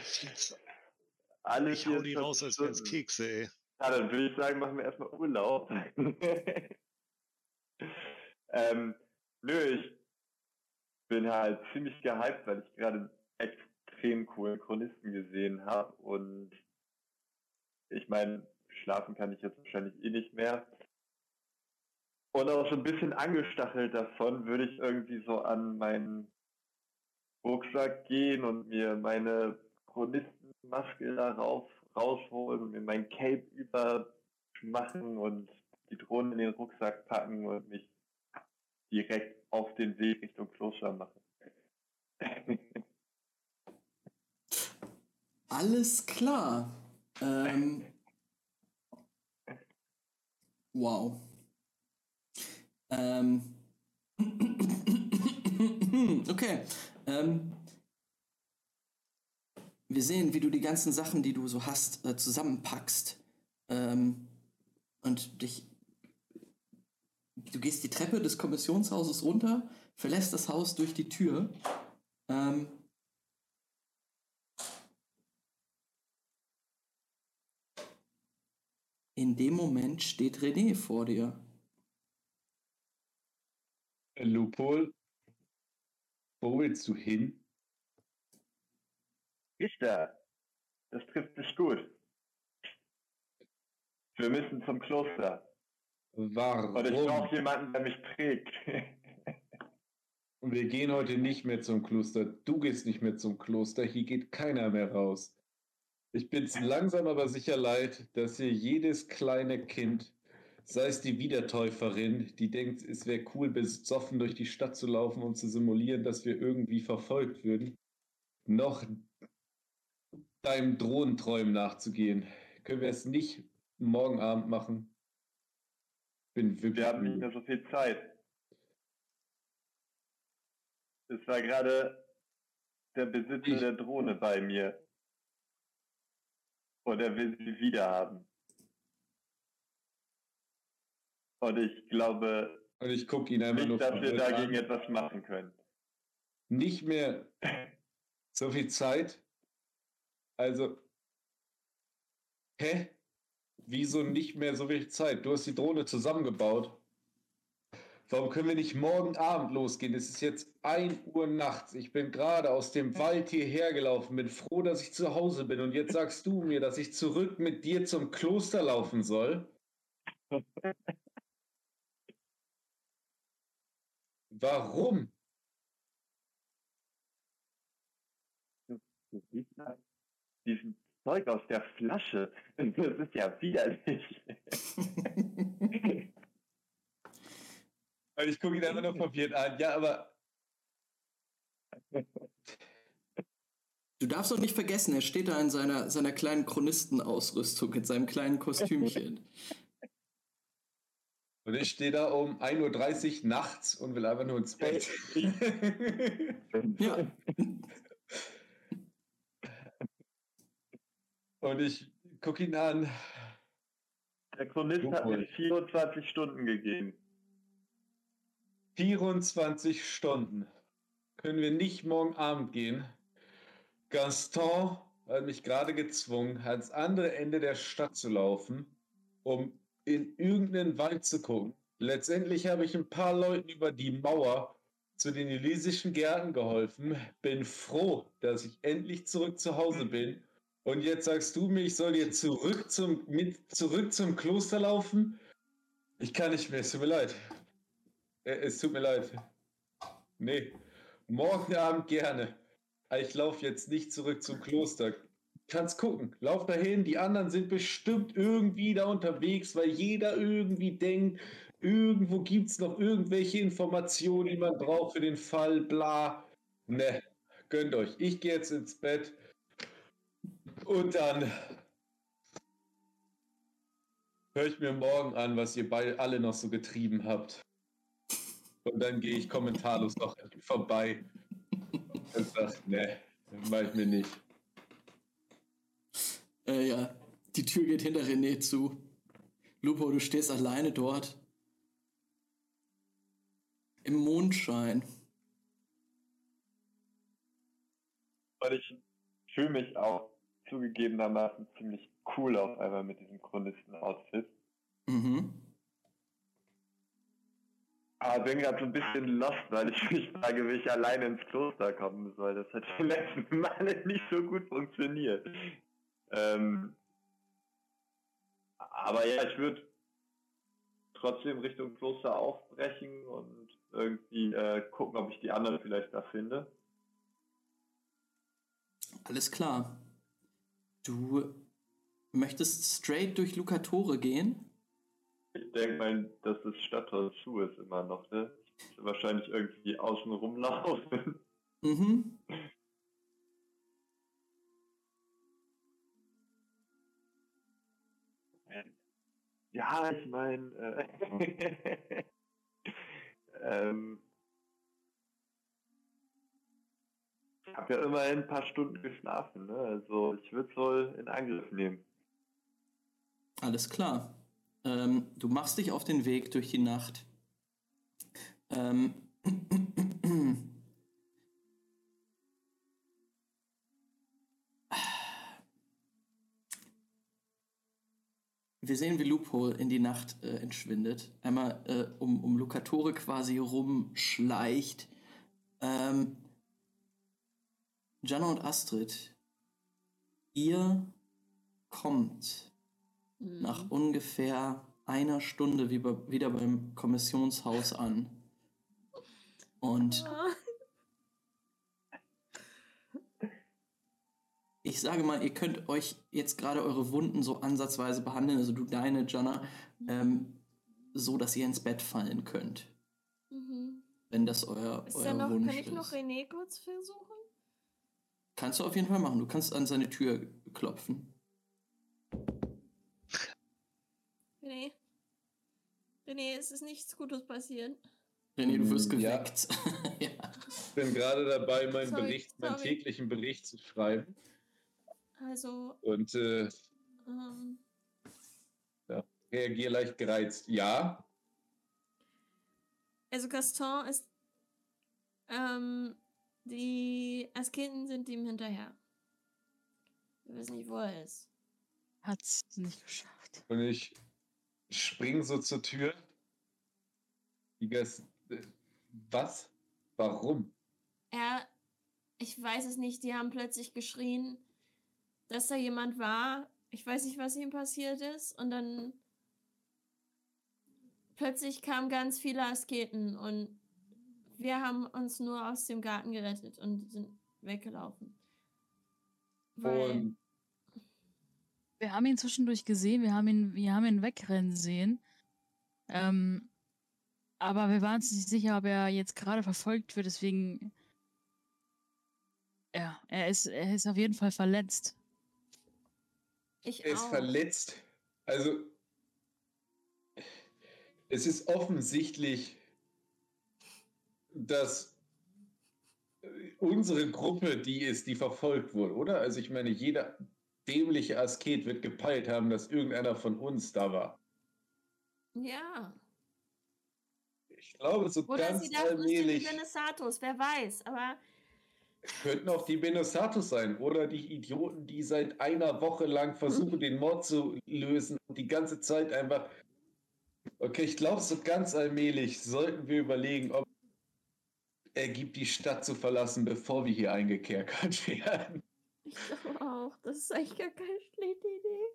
viel zu- Alle Ich hau die 24 raus, als Stunden. Kekse, ey. Ja, dann würde ich sagen, machen wir erstmal Urlaub. ähm, nö, ich bin halt ziemlich gehypt, weil ich gerade einen extrem coolen Chronisten gesehen habe und ich meine, schlafen kann ich jetzt wahrscheinlich eh nicht mehr. Und auch so ein bisschen angestachelt davon würde ich irgendwie so an meinen Rucksack gehen und mir meine Chronistenmaske darauf rausholen und mir mein Cape übermachen und die Drohne in den Rucksack packen und mich direkt auf den Weg Richtung Kloster machen. Alles klar. Ähm. Wow. Ähm, okay. Ähm, wir sehen, wie du die ganzen Sachen, die du so hast, äh, zusammenpackst ähm, und dich. Du gehst die Treppe des Kommissionshauses runter, verlässt das Haus durch die Tür. Ähm, in dem Moment steht René vor dir. Lupol, wo willst du hin? Richter, das trifft sich gut. Wir müssen zum Kloster. Warum? Und ich brauche jemanden, der mich trägt. Wir gehen heute nicht mehr zum Kloster. Du gehst nicht mehr zum Kloster. Hier geht keiner mehr raus. Ich bin's langsam aber sicher leid, dass hier jedes kleine Kind, sei es die Wiedertäuferin, die denkt, es wäre cool, besoffen durch die Stadt zu laufen und zu simulieren, dass wir irgendwie verfolgt würden, noch deinem Drohenträumen nachzugehen. Können wir es nicht morgen Abend machen? Bin wirklich. Wir haben nicht mehr so viel Zeit. Es war gerade der Besitzer Ich- der Drohne bei mir. Und er will sie wieder haben. Und ich glaube Und ich gucke ihn einfach nur nicht, dass wir dagegen an. etwas machen können. Nicht mehr so viel Zeit. Also. Hä? Wieso nicht mehr so viel Zeit? Du hast die Drohne zusammengebaut. Warum können wir nicht morgen Abend losgehen? Es ist jetzt 1 Uhr nachts. Ich bin gerade aus dem Wald hierher gelaufen, bin froh, dass ich zu Hause bin. Und jetzt sagst du mir, dass ich zurück mit dir zum Kloster laufen soll? Warum? Diesen Zeug aus der Flasche. Das ist ja widerlich. Und ich gucke ihn einfach nur verwirrt an. Ja, aber Du darfst doch nicht vergessen, er steht da in seiner, seiner kleinen Chronistenausrüstung, in seinem kleinen Kostümchen. Und ich stehe da um 1.30 Uhr nachts und will einfach nur ins Bett. ja. und ich gucke ihn an. Der Chronist hat mir 24 Stunden gegeben. 24 Stunden. Können wir nicht morgen Abend gehen? Gaston hat mich gerade gezwungen, ans andere Ende der Stadt zu laufen, um in irgendeinen Wald zu gucken. Letztendlich habe ich ein paar Leuten über die Mauer zu den Elysischen Gärten geholfen. Bin froh, dass ich endlich zurück zu Hause bin. Und jetzt sagst du mir, ich soll jetzt zurück zum, mit, zurück zum Kloster laufen? Ich kann nicht mehr, es tut mir leid. Äh, Es tut mir leid. Nee, morgen Abend gerne. Ich laufe jetzt nicht zurück zum Kloster. Kannst gucken, lauf dahin. Die anderen sind bestimmt irgendwie da unterwegs, weil jeder irgendwie denkt, irgendwo gibt es noch irgendwelche Informationen, die man braucht für den Fall, bla. Ne, gönnt euch. Ich gehe jetzt ins Bett und dann höre ich mir morgen an, was ihr bei alle noch so getrieben habt. Und dann gehe ich kommentarlos noch vorbei und sage, ne, mach ich mir nicht. Äh, ja, die Tür geht hinter René zu. Lupo, du stehst alleine dort. Im Mondschein. Und ich fühle mich auch zugegebenermaßen ziemlich cool auf einmal mit diesem Chronisten-Outfit. Mhm. Aber bin gerade so ein bisschen lost, weil ich mich frage, wie ich alleine ins Kloster kommen soll. Das hat die letzten Male nicht so gut funktioniert. Ähm, aber ja, ich würde trotzdem Richtung Kloster aufbrechen und irgendwie äh, gucken, ob ich die anderen vielleicht da finde. Alles klar. Du möchtest straight durch Lucatore gehen? Ich denke mal, dass das Stadttor zu ist immer noch, ne? Ich wahrscheinlich irgendwie außen rumlaufen. Mhm. Ja, ich meine, äh, ähm, ich habe ja immerhin ein paar Stunden geschlafen, ne? Also ich würde es wohl in Angriff nehmen. Alles klar. Ähm, du machst dich auf den Weg durch die Nacht. Ähm, wir sehen, wie Loophole in die Nacht äh, entschwindet. Einmal äh, um, um Lucatore quasi rumschleicht. Ähm, Jana und Astrid, ihr kommt Mhm. nach ungefähr einer Stunde wieder beim Kommissionshaus an. Und Ah. Ich sage mal, ihr könnt euch jetzt gerade eure Wunden so ansatzweise behandeln, also du deine, Jana, ähm, so dass ihr ins Bett fallen könnt, Mhm. wenn das euer, Ist euer noch, Wunsch kann ich ist. noch René kurz versuchen? Kannst du auf jeden Fall machen. Du kannst an seine Tür klopfen. René? René, es ist nichts Gutes passiert. René, du wirst ja. geweckt. ja. Ich bin gerade dabei, meinen Sorry, Bericht, meinen sorry. täglichen Bericht zu schreiben. Also, Und äh, ähm, reagiere leicht gereizt. Ja, also Gaston ist, ähm, die Asketen sind ihm hinterher. Wir wissen nicht, wo er ist. Hat's nicht geschafft. und ich spring so zur Tür. Die Gas äh, was? Warum? Er, ich weiß es nicht, die haben plötzlich geschrien, dass da jemand war. Ich weiß nicht, was ihm passiert ist. Und dann plötzlich kamen ganz viele Asketen und wir haben uns nur aus dem Garten gerettet und sind weggelaufen. Weil, Und Wir haben ihn zwischendurch gesehen, wir haben ihn, wir haben ihn wegrennen sehen. Ähm, aber wir waren uns nicht sicher, ob er jetzt gerade verfolgt wird, deswegen. Ja, er ist, er ist auf jeden Fall verletzt. Ich er ist auch. verletzt. Also, es ist offensichtlich, dass unsere Gruppe die ist, die verfolgt wurde, oder? Also ich meine, jeder dämliche Asket wird gepeilt haben, dass irgendeiner von uns da war. Ja. Ich glaube, so Oder ganz sie dachten, es sind die allmählich Benesatos, wer weiß. Aber könnten auch die Benosatos sein oder die Idioten, die seit einer Woche lang versuchen, den Mord zu lösen und die ganze Zeit einfach. Okay, ich glaube, so ganz allmählich sollten wir überlegen, ob er gibt, die Stadt zu verlassen, bevor wir hier eingekerkert werden. ich glaube auch, das ist eigentlich gar keine schlechte Idee.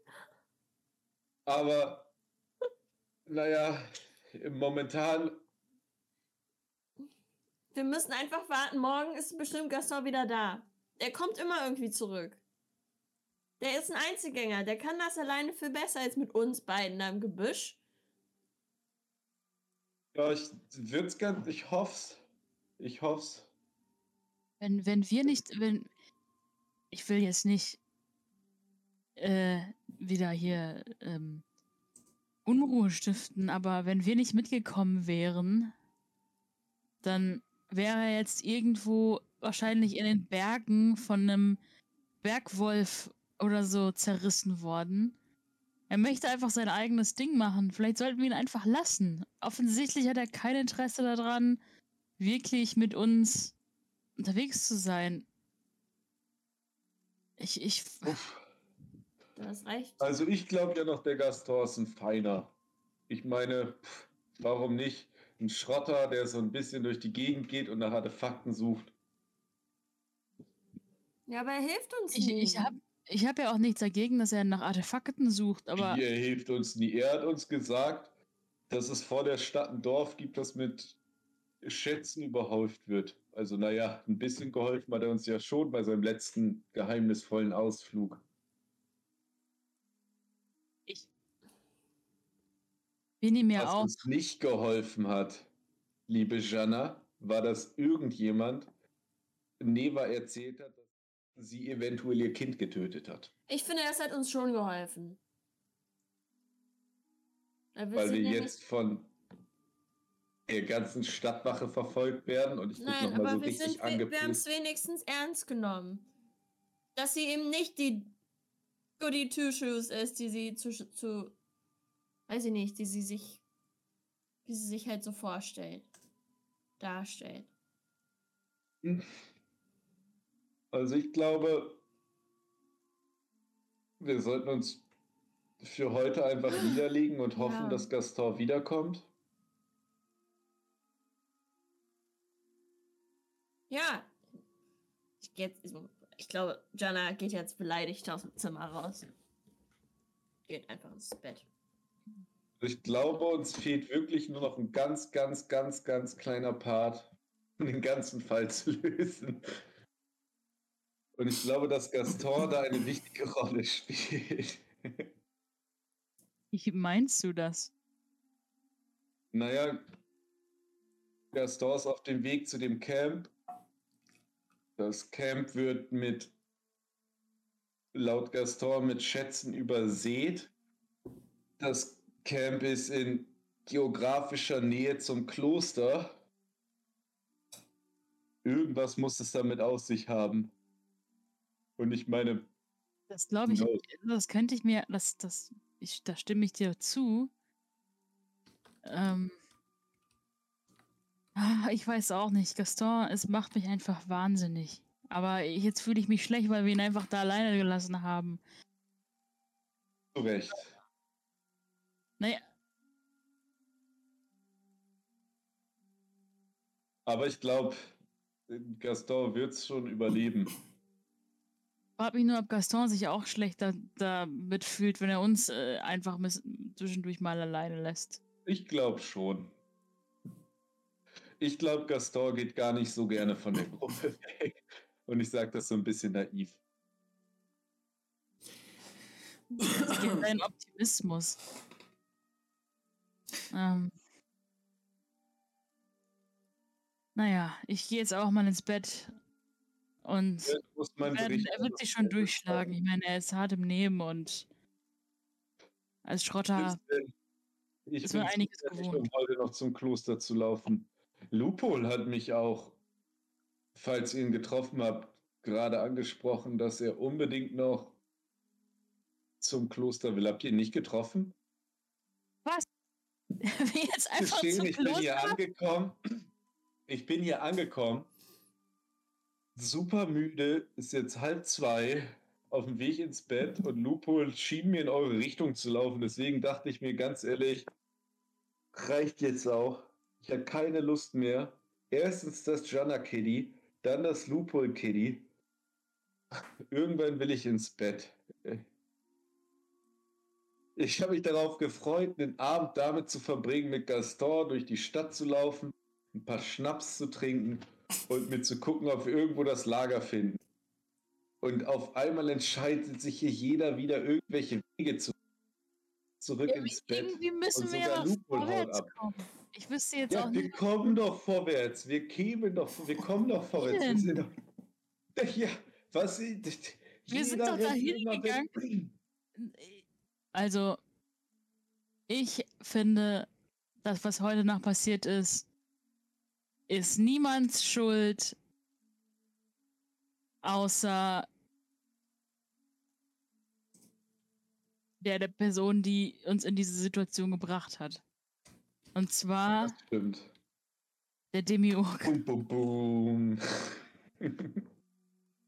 Aber naja, momentan Wir müssen einfach warten. Morgen ist bestimmt Gaston wieder da. Der kommt immer irgendwie zurück. Der ist ein Einzelgänger. Der kann das alleine viel besser als mit uns beiden da im Gebüsch. Ja, ich wird's ganz, ich hoff's. Ich hoff's. Wenn, wenn wir nicht, wenn. Ich will jetzt nicht äh, wieder hier ähm, Unruhe stiften, aber wenn wir nicht mitgekommen wären, dann wäre er jetzt irgendwo wahrscheinlich in den Bergen von einem Bergwolf oder so zerrissen worden. Er möchte einfach sein eigenes Ding machen. Vielleicht sollten wir ihn einfach lassen. Offensichtlich hat er kein Interesse daran, wirklich mit uns unterwegs zu sein. Ich, ich, Uff. Du hast recht. Also ich glaube ja noch, der Gaston ist ein Feiner. Ich meine, pff, warum nicht? Ein Schrotter, der so ein bisschen durch die Gegend geht und nach Artefakten sucht. Ja, aber er hilft uns ich, nie. ich habe ich hab ja auch nichts dagegen, dass er nach Artefakten sucht, aber Wie, er hilft uns nie. Er hat uns gesagt, dass es vor der Stadt ein Dorf gibt, das mit Schätzen überhäuft wird. Also naja, ein bisschen geholfen hat er uns ja schon bei seinem letzten geheimnisvollen Ausflug. Nehmen ja Was auch. uns nicht geholfen hat, liebe Jana, war, dass irgendjemand Neva erzählt hat, dass sie eventuell ihr Kind getötet hat. Ich finde, das hat uns schon geholfen. Weil wir jetzt von der ganzen Stadtwache verfolgt werden und ich Nein, nochmal so aber wir, richtig sind, wir, wir haben es angepisst. wenigstens ernst genommen. Dass sie eben nicht die Goody Two-Shoes ist, die sie zu, zu. Weiß ich nicht, die sie sich. Wie sie sich halt so vorstellt. Darstellt. Also ich glaube, wir sollten uns für heute einfach niederlegen und hoffen, Ja. dass Gaston wiederkommt? Ja. Ich, jetzt, ich glaube, Jana geht jetzt beleidigt aus dem Zimmer raus. Geht einfach ins Bett. Ich glaube, uns fehlt wirklich nur noch ein ganz, ganz, ganz, ganz kleiner Part, um den ganzen Fall zu lösen. Und ich glaube, dass Gaston da eine wichtige Rolle spielt. Wie meinst du das? Naja, Gaston ist auf dem Weg zu dem Camp. Das Camp wird mit, laut Gaston, mit Schätzen übersät. Das Camp ist in geografischer Nähe zum Kloster. Irgendwas muss es damit aus sich haben. Und ich meine, Das glaube ich, No. das könnte ich mir, das, das, ich, da stimme ich dir zu. Ähm, ah, ich weiß auch nicht. Gaston, es macht mich einfach wahnsinnig. Aber jetzt fühle ich mich schlecht, weil wir ihn einfach da alleine gelassen haben. zu Recht. Naja, Aber ich glaube, Gaston wird es schon überleben. frag mich nur, ob Gaston sich auch schlecht da, damit fühlt, wenn er uns äh, einfach zwischendurch mal alleine lässt. Ich glaube schon. Ich glaube, Gaston geht gar nicht so gerne von der Gruppe weg. Und ich sage das so ein bisschen naiv. Sein Optimismus. Ähm. Naja, ich gehe jetzt auch mal ins Bett und Ja, werden, er wird sich schon durchschlagen. Ich meine, er ist hart im Nehmen und als Schrotter Ich ist mir einiges gewohnt. um heute noch zum Kloster zu laufen. Lupol hat mich auch, falls ihr ihn getroffen habt, gerade angesprochen, dass er unbedingt noch zum Kloster will. Habt ihr ihn nicht getroffen? wie jetzt einfach gestehen, ich bin hier angekommen. Ich bin hier angekommen. Super müde, ist jetzt halb zwei, auf dem Weg ins Bett und Lupo schien mir in eure Richtung zu laufen. Deswegen dachte ich mir ganz ehrlich, reicht jetzt auch. Ich habe keine Lust mehr. Erstens das Jana Kitty, dann das Lupol Kitty. Irgendwann will ich ins Bett. Ich habe mich darauf gefreut, den Abend damit zu verbringen, mit Gaston durch die Stadt zu laufen, ein paar Schnaps zu trinken und mir zu gucken, ob wir irgendwo das Lager finden. Und auf einmal entscheidet sich hier jeder wieder irgendwelche Wege zu zurück Ja, ins Bett. Irgendwie müssen Und wir sogar ja Lupol haut vorwärts ab. kommen. Ich wüsste jetzt auch Ja, wir nicht. kommen doch vorwärts. Wir kämen doch, wir kommen doch vorwärts. Wir sind doch, ja, was? Wir sind doch da rennt immer weg. hingegangen. Also, ich finde, das, was heute Nacht passiert ist, ist niemands Schuld, außer der, der Person, die uns in diese Situation gebracht hat. Und zwar Das stimmt. der Demiurg. Bum, bum, bum.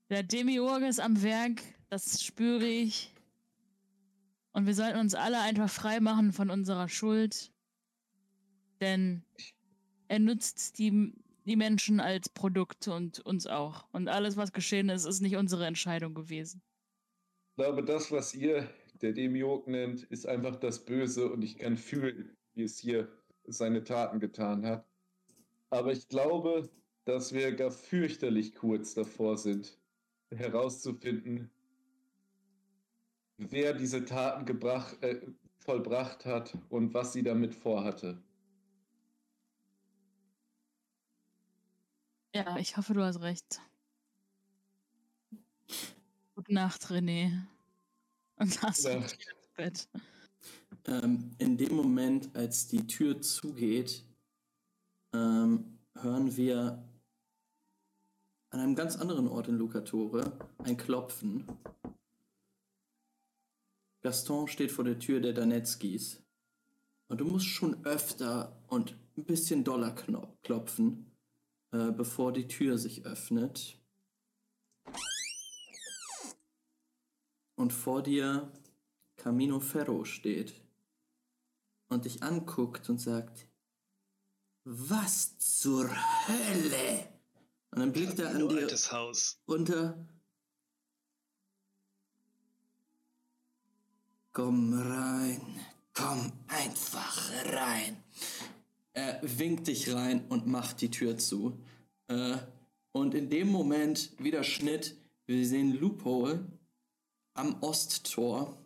Der Demiurg ist am Werk, das spüre ich. Und wir sollten uns alle einfach frei machen von unserer Schuld. Denn er nutzt die, die Menschen als Produkt und uns auch. Und alles, was geschehen ist, ist nicht unsere Entscheidung gewesen. Ich glaube, das, was ihr der Demiurg nennt, ist einfach das Böse und ich kann fühlen, wie es hier seine Taten getan hat. Aber ich glaube, dass wir gar fürchterlich kurz davor sind, herauszufinden, wer diese Taten gebracht, äh, vollbracht hat und was sie damit vorhatte. Ja, ich hoffe, du hast recht. Gute Nacht, René. Und das Ja. ins Bett. Ähm, in dem Moment, als die Tür zugeht, ähm, hören wir an einem ganz anderen Ort in Lucatore ein Klopfen. Gaston steht vor der Tür der Danetskis. Und du musst schon öfter und ein bisschen doller klopfen, äh, bevor die Tür sich öffnet. Und vor dir Camino Ferro steht und dich anguckt und sagt, was zur Hölle? Und dann blickt er an dir altes Komm rein, komm einfach rein. Er winkt dich rein und macht die Tür zu. Äh, und in dem Moment wieder Schnitt. Wir sehen Loophole am Osttor.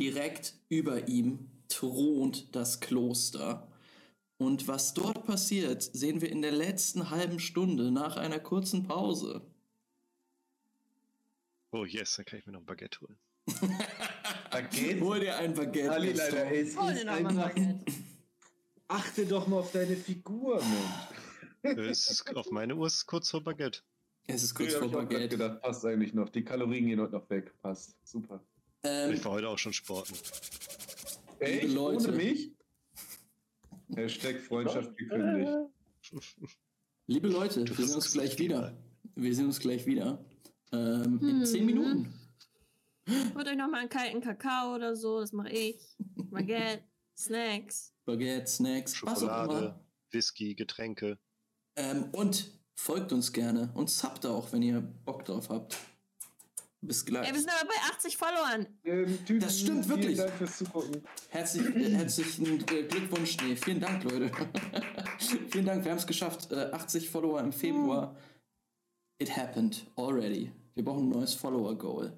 Direkt über ihm thront das Kloster. Und was dort passiert, sehen wir in der letzten halben Stunde nach einer kurzen Pause. Oh yes, dann kann ich mir noch ein Baguette holen. Baguette? Hol dir ein Baguette. Ali, leider, es Hol ist dir einfach... Baguette. Achte doch mal auf deine Figur, Mensch. Es ist, auf meine Uhr ist es kurz vor Baguette. Es ist kurz Ja, vor hab ich Baguette. gedacht, passt eigentlich noch. Die Kalorien gehen heute noch weg. Passt. Super. Ähm, Ich war heute auch schon sporten. Echt? Leute. Ohne mich? Hashtag Freundschaft gekündigt. liebe Leute, wir sehen uns gleich wieder. Wir sehen uns gleich wieder. Ähm, in Hm. zehn Minuten. Holt euch noch mal einen kalten Kakao oder so, das mache ich. Baguette, Snacks. Baguette, Snacks, was auch immer. Schokolade, Whisky, Getränke. Ähm, und folgt uns gerne und subbt auch, wenn ihr Bock drauf habt. Bis gleich. Ey, wir sind aber bei 80 Followern. Ähm, Tüten, Das stimmt wirklich. Vielen Dank fürs Zugucken. Herzlich, äh, herzlichen äh, Glückwunsch, nee, vielen Dank, Leute. vielen Dank, wir haben es geschafft. Äh, 80 Follower im Februar. It happened already. Wir brauchen ein neues Follower-Goal.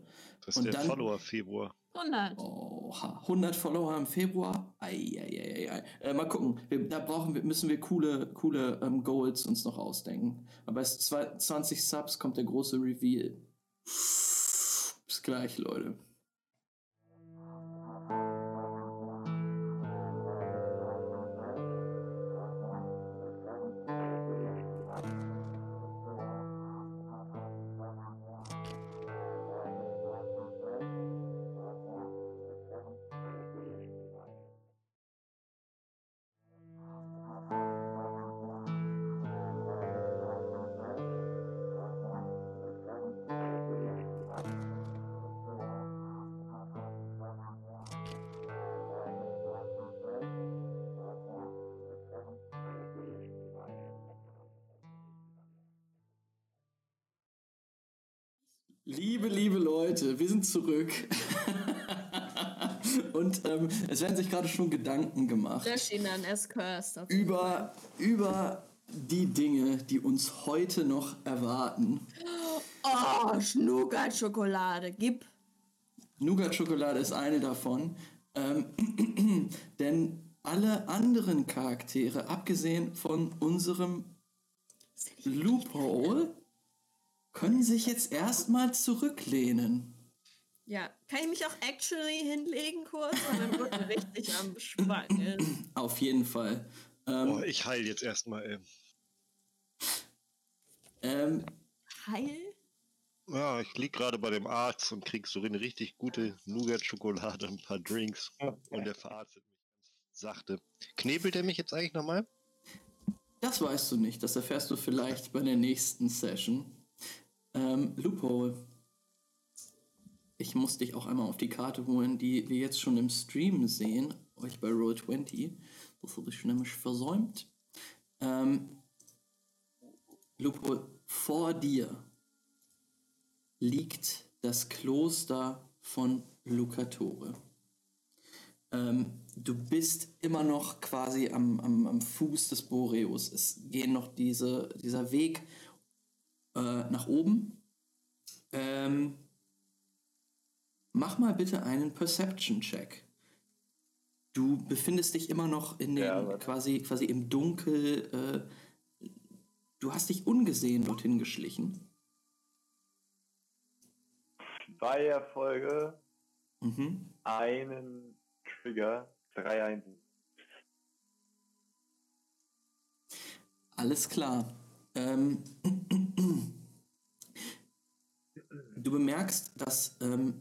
Das ist Und der dann- Follower Februar. 100. Oha, 100 Follower im Februar. Eieieiei. Äh, mal gucken. Wir, da brauchen wir, müssen wir coole, coole ähm, Goals uns noch ausdenken. Aber es 20 Subs kommt der große Reveal. Bis gleich, Leute. Zurück. Und ähm, es werden sich gerade schon Gedanken gemacht cursed. über, über die Dinge, die uns heute noch erwarten. Oh, Schnuckert-Schokolade. Gib. Nougat-Schokolade ist eine davon. Ähm, denn alle anderen Charaktere, abgesehen von unserem Loophole, können sich jetzt erstmal zurücklehnen. Ja, kann ich mich auch actually hinlegen kurz? Weil mein Rücken richtig am ist. Auf jeden Fall. Ähm, Oh, ich heil jetzt erstmal, ähm, Heil? Ja, ich lieg gerade bei dem Arzt und krieg so eine richtig gute Nougat-Schokolade, ein paar Drinks. Und der verarztet mich ganz sachte. Knebelt er mich jetzt eigentlich nochmal? das weißt du nicht. Das erfährst du vielleicht bei der nächsten Session. Ähm, Loophole. Ich muss dich auch einmal auf die Karte holen, die wir jetzt schon im Stream sehen. Euch bei Roll20. Das habe ich nämlich versäumt. Ähm, Loophole, vor dir liegt das Kloster von Lucatore. Ähm, du bist immer noch quasi am, am, am Fuß des Boreus. Es gehen noch diese, dieser Weg äh, nach oben. Ähm, mach mal bitte einen Perception-Check. Du befindest dich immer noch in den, Ja, quasi, quasi im Dunkel. Äh, du hast dich ungesehen dorthin geschlichen. Zwei Erfolge, Mhm. einen Trigger, drei Einsen. Alles klar. Ähm, du bemerkst, dass, ähm,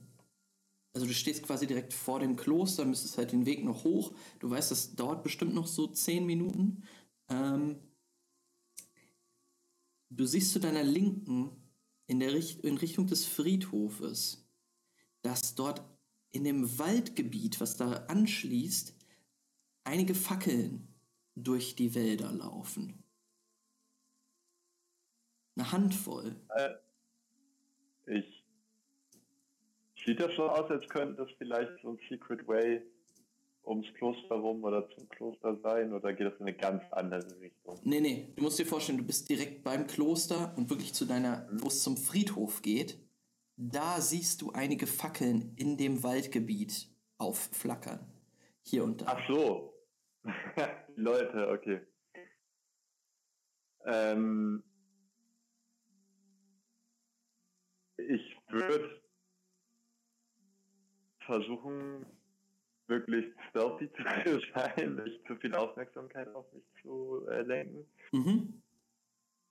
also du stehst quasi direkt vor dem Kloster, müsstest halt den Weg noch hoch. Du weißt, das dauert bestimmt noch so zehn Minuten. Ähm, du siehst zu deiner Linken in, der Richt in Richtung des Friedhofes, dass dort in dem Waldgebiet, was da anschließt, einige Fackeln durch die Wälder laufen. Eine Handvoll. Äh, ich. Sieht das so aus, als könnte das vielleicht so ein Secret Way ums Kloster rum oder zum Kloster sein oder geht das in eine ganz andere Richtung? Nee, nee, du musst dir vorstellen, du bist direkt beim Kloster und wirklich zu deiner, wo es zum Friedhof geht. Da siehst du einige Fackeln in dem Waldgebiet aufflackern. Hier und da. Ach so. Leute, okay. Ähm, ich würde versuchen, wirklich stealthy zu sein, nicht zu viel Aufmerksamkeit auf mich zu äh, lenken. Mhm.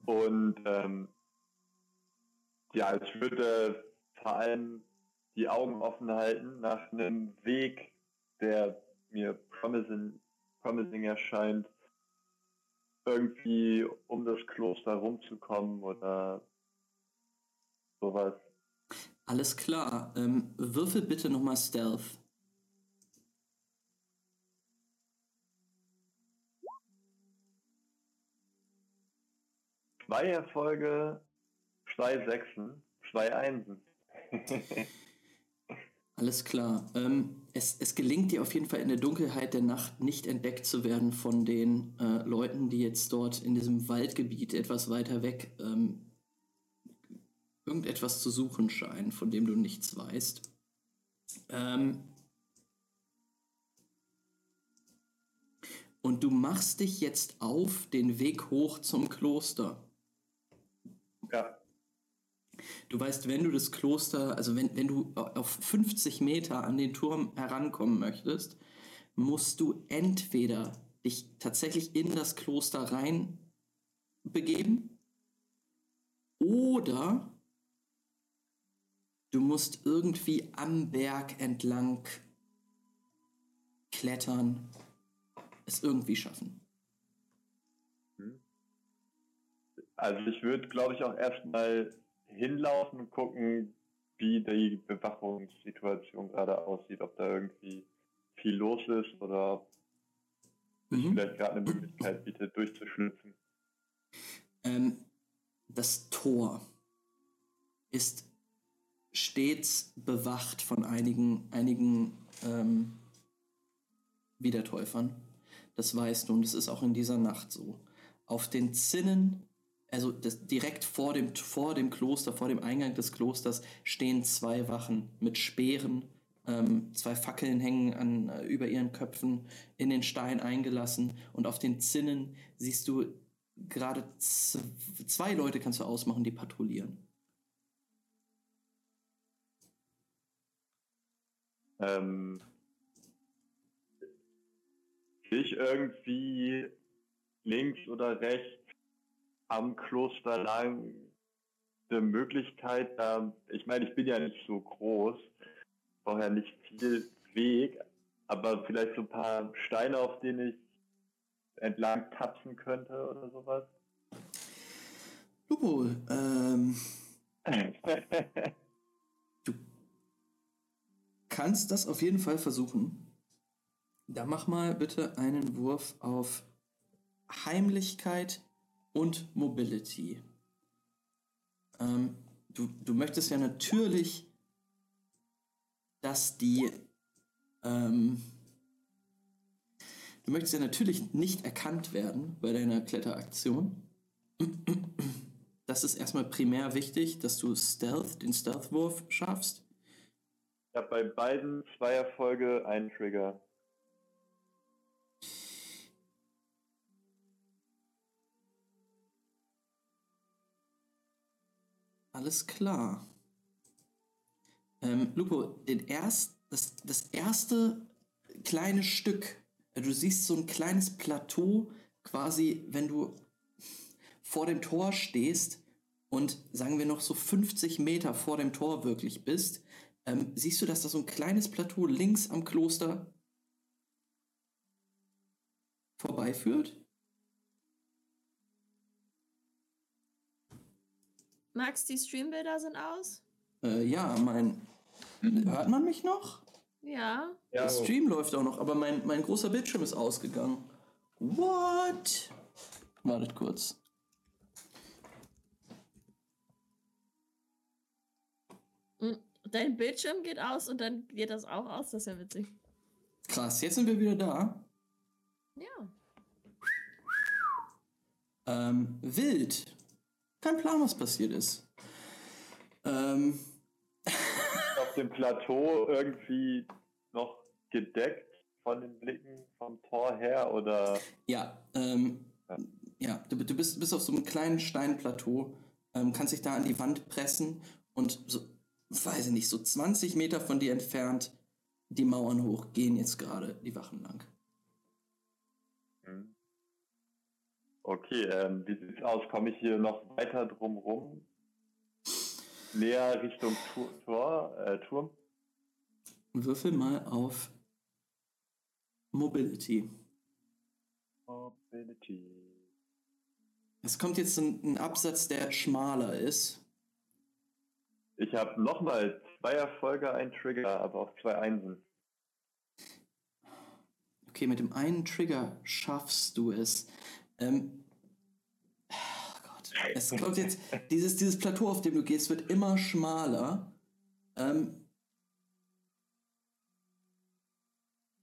Und ähm, ja, ich würde vor allem die Augen offen halten nach einem Weg, der mir promising, promising erscheint, irgendwie um das Kloster rumzukommen oder sowas. Alles klar. Ähm, würfel bitte nochmal Stealth. Zwei Erfolge, zwei Sechsen, zwei Einsen. Alles klar. Ähm, es, es gelingt dir auf jeden Fall in der Dunkelheit der Nacht nicht entdeckt zu werden von den äh, Leuten, die jetzt dort in diesem Waldgebiet etwas weiter weg ähm, irgendetwas zu suchen scheinen, von dem du nichts weißt. Ähm, und du machst dich jetzt auf den Weg hoch zum Kloster. Ja. Du weißt, wenn du das Kloster, also wenn, wenn du auf 50 Meter an den Turm herankommen möchtest, musst du entweder dich tatsächlich in das Kloster rein begeben oder du musst irgendwie am Berg entlang klettern, es irgendwie schaffen. Also ich würde, glaube ich, auch erstmal hinlaufen und gucken, wie die Bewachungssituation gerade aussieht, ob da irgendwie viel los ist oder ob sich Mhm. vielleicht gerade eine Möglichkeit bietet, durchzuschlüpfen. Ähm, das Tor ist stets bewacht von einigen, einigen ähm, Wiedertäufern. Das weißt du und es ist auch in dieser Nacht so. Auf den Zinnen, also das, direkt vor dem, vor dem Kloster, vor dem Eingang des Klosters, stehen zwei Wachen mit Speeren. Ähm, zwei Fackeln hängen an, äh, über ihren Köpfen in den Stein eingelassen und auf den Zinnen siehst du gerade zwei Leute kannst du ausmachen, die patrouillieren. Ähm, sehe ich irgendwie links oder rechts am Kloster lang eine Möglichkeit, da, ich meine, ich bin ja nicht so groß, brauche ja nicht viel Weg, aber vielleicht so ein paar Steine, auf denen ich entlang tapsen könnte oder sowas. Lupo, ähm, kannst das auf jeden Fall versuchen. Da mach mal bitte einen Wurf auf Heimlichkeit und Mobility. Ähm, du, du möchtest ja natürlich, dass die, ähm, du möchtest ja natürlich nicht erkannt werden bei deiner Kletteraktion. Das ist erstmal primär wichtig, dass du Stealth, den Stealth-Wurf schaffst. Ich habe bei beiden zwei Erfolge einen Trigger. Alles klar. Ähm, Lupo, den erst, das, das erste kleine Stück, äh, du siehst so ein kleines Plateau, quasi, wenn du vor dem Tor stehst und sagen wir noch so 50 Meter vor dem Tor wirklich bist, ähm, siehst du, dass da so ein kleines Plateau links am Kloster vorbeiführt? Max, die Streambilder sind aus? Äh, ja, mein. Hört man mich noch? Ja. Der Stream läuft auch noch, aber mein, mein großer Bildschirm ist ausgegangen. What? Wartet kurz. Mm, Dein Bildschirm geht aus und dann geht das auch aus. Das ist ja witzig. Krass, jetzt sind wir wieder da. Ja. Ähm, wild. Kein Plan, was passiert ist. Ähm, auf dem Plateau irgendwie noch gedeckt von den Blicken vom Tor her oder ja, ähm, ja, du, du bist, bist auf so einem kleinen Steinplateau, ähm, kannst dich da an die Wand pressen und so, weiß ich nicht, so 20 Meter von dir entfernt die Mauern hoch gehen jetzt gerade die Wachen lang. Hm. Okay, ähm, wie sieht's aus? Komme ich hier noch weiter drum rum? Näher Richtung Tur Tor, äh, Turm? Würfel mal auf Mobility. Mobility. Es kommt jetzt ein, ein Absatz, der schmaler ist. Ich habe nochmal zwei Erfolge, ein Trigger, aber auf zwei Einsen. Okay, mit dem einen Trigger schaffst du es. Ähm, oh Gott, es kommt jetzt, dieses, dieses Plateau, auf dem du gehst, wird immer schmaler. Ähm,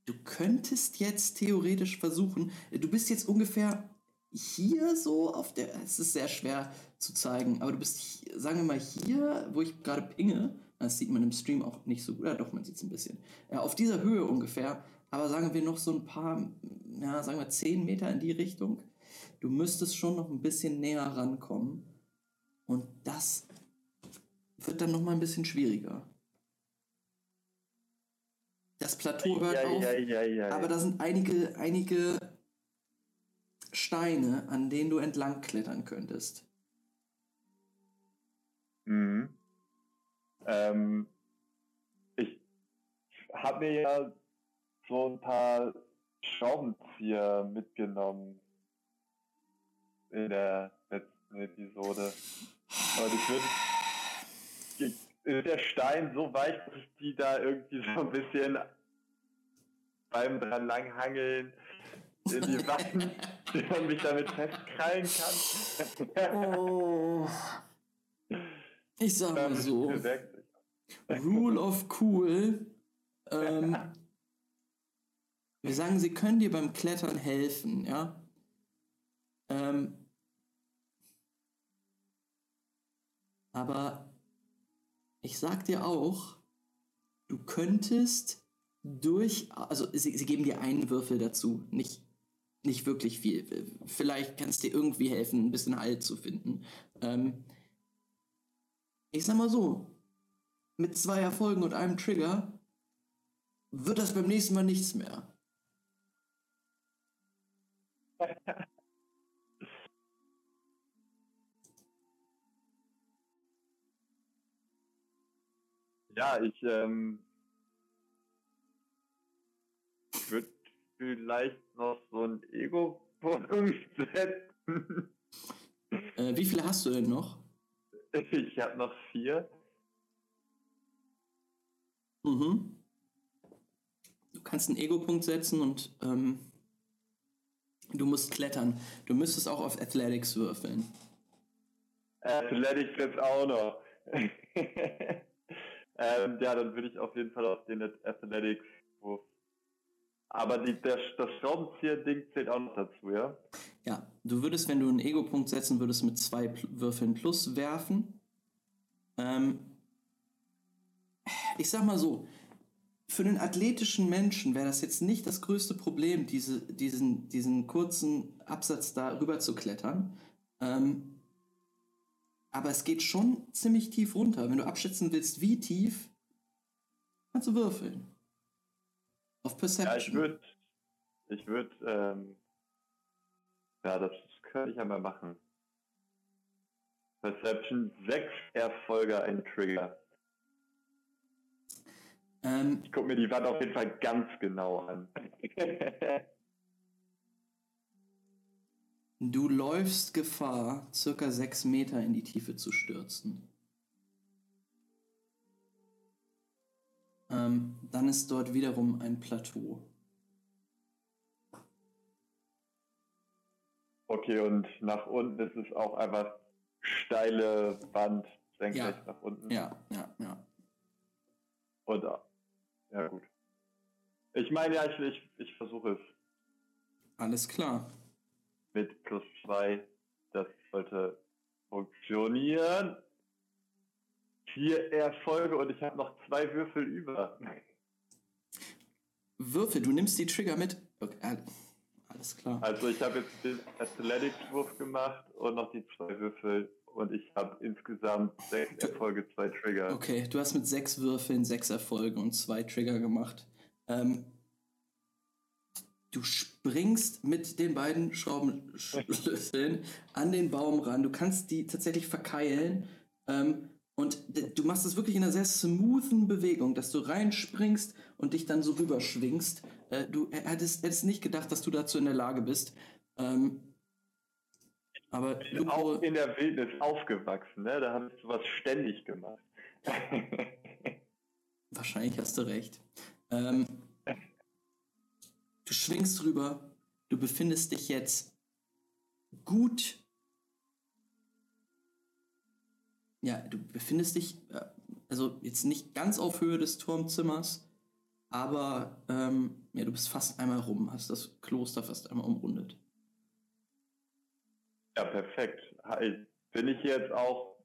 du könntest jetzt theoretisch versuchen, du bist jetzt ungefähr hier so auf der, es ist sehr schwer zu zeigen, aber du bist, hier, sagen wir mal hier, wo ich gerade pinge, das sieht man im Stream auch nicht so gut, ja doch, man sieht es ein bisschen, ja, auf dieser Höhe ungefähr, aber sagen wir noch so ein paar, ja, sagen wir 10 Meter in die Richtung, du müsstest schon noch ein bisschen näher rankommen. Und das wird dann noch mal ein bisschen schwieriger. Das Plateau hört Ja, auf, ja, ja, ja, aber da sind einige, einige Steine, an denen du entlang klettern könntest. Mhm. Ähm, ich habe mir ja so ein paar Schraubenzieher mitgenommen in der letzten Episode. Und ich würde. Ist der Stein so weich, dass ich die da irgendwie so ein bisschen beim dran langhangeln in die Waffen und mich damit festkrallen kann? Oh. Ich sag mal so. Rule of Cool. Ähm, wir sagen, sie können dir beim Klettern helfen, ja. Ähm, aber ich sag dir auch, du könntest durch, also sie, sie geben dir einen Würfel dazu, nicht, nicht wirklich viel. Vielleicht kann es dir irgendwie helfen, ein bisschen Halt zu finden. Ähm, ich sag mal so, mit zwei Erfolgen und einem Trigger wird das beim nächsten Mal nichts mehr. Ja, ich ähm, würde vielleicht noch so ein Ego-Bonus setzen. Äh, wie viele hast du denn noch? Ich habe noch vier. Mhm. Du kannst einen Ego-Punkt setzen und ähm, du musst klettern. Du müsstest auch auf Athletics würfeln. Athletics jetzt auch noch. ähm, ja, dann würde ich auf jeden Fall auf den Athletics Wurf. Aber die, der, das Schraubenzieher-Ding zählt auch noch dazu, ja? Ja, du würdest, wenn du einen Ego-Punkt setzen würdest, mit zwei Würfeln plus werfen. Ähm, ich sag mal so, für einen athletischen Menschen wäre das jetzt nicht das größte Problem, diese, diesen, diesen kurzen Absatz da rüber zu klettern. Ähm, aber es geht schon ziemlich tief runter. Wenn du abschätzen willst, wie tief, kannst du würfeln. Auf Perception. Ja, ich würde, ich würde, ähm, ja, das könnte ich ja mal machen. Perception, sechs Erfolge, ein Trigger. ähm, Ich gucke mir die Wand auf jeden Fall ganz genau an. Du läufst Gefahr, circa sechs Meter in die Tiefe zu stürzen. Ähm, dann ist dort wiederum ein Plateau. Okay, und nach unten ist es auch einfach steile Wand, senkrecht Ja. nach unten. Ja, ja, ja. Und, ah, ja gut. Ich meine, ja, ich, ich, ich versuche es Alles klar. mit plus zwei. Das sollte funktionieren. Vier Erfolge und ich habe noch zwei Würfel über. Würfel, du nimmst die Trigger mit. Okay, äh, alles klar. Also ich habe jetzt den Athletics-Wurf gemacht und noch die zwei Würfel und ich habe insgesamt sechs Erfolge, zwei Trigger. Okay, du hast mit sechs Würfeln sechs Erfolge und zwei Trigger gemacht. Ähm, du springst mit den beiden Schraubenschlüsseln an den Baum ran. Du kannst die tatsächlich verkeilen. Ähm, und du machst das wirklich in einer sehr smoothen Bewegung, dass du reinspringst und dich dann so rüberschwingst. Äh, du hättest, hättest nicht gedacht, dass du dazu in der Lage bist. Ähm, aber bin auch in der Wildnis aufgewachsen, ne? da habe ich sowas ständig gemacht. Wahrscheinlich hast du recht. Ähm, du schwingst rüber, du befindest dich jetzt gut. Ja, du befindest dich, äh, also jetzt nicht ganz auf Höhe des Turmzimmers, aber ähm, ja, du bist fast einmal rum, hast das Kloster fast einmal umrundet. ja, perfekt. Hi. Bin ich jetzt auch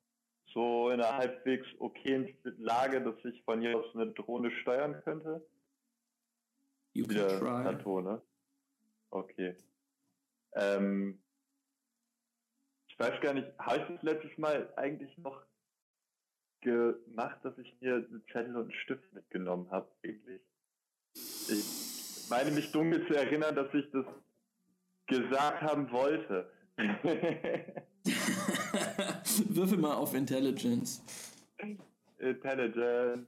so in einer halbwegs okayen Lage, dass ich von hier aus eine Drohne steuern könnte? You can Wieder try. Plateau, ne? Okay. Ähm, ich weiß gar nicht, habe ich das letztes Mal eigentlich noch gemacht, dass ich mir einen Zettel und einen Stift mitgenommen habe, eigentlich? Ich meine mich dunkel zu erinnern, dass ich das gesagt haben wollte. Würfel mal auf Intelligence. Intelligence.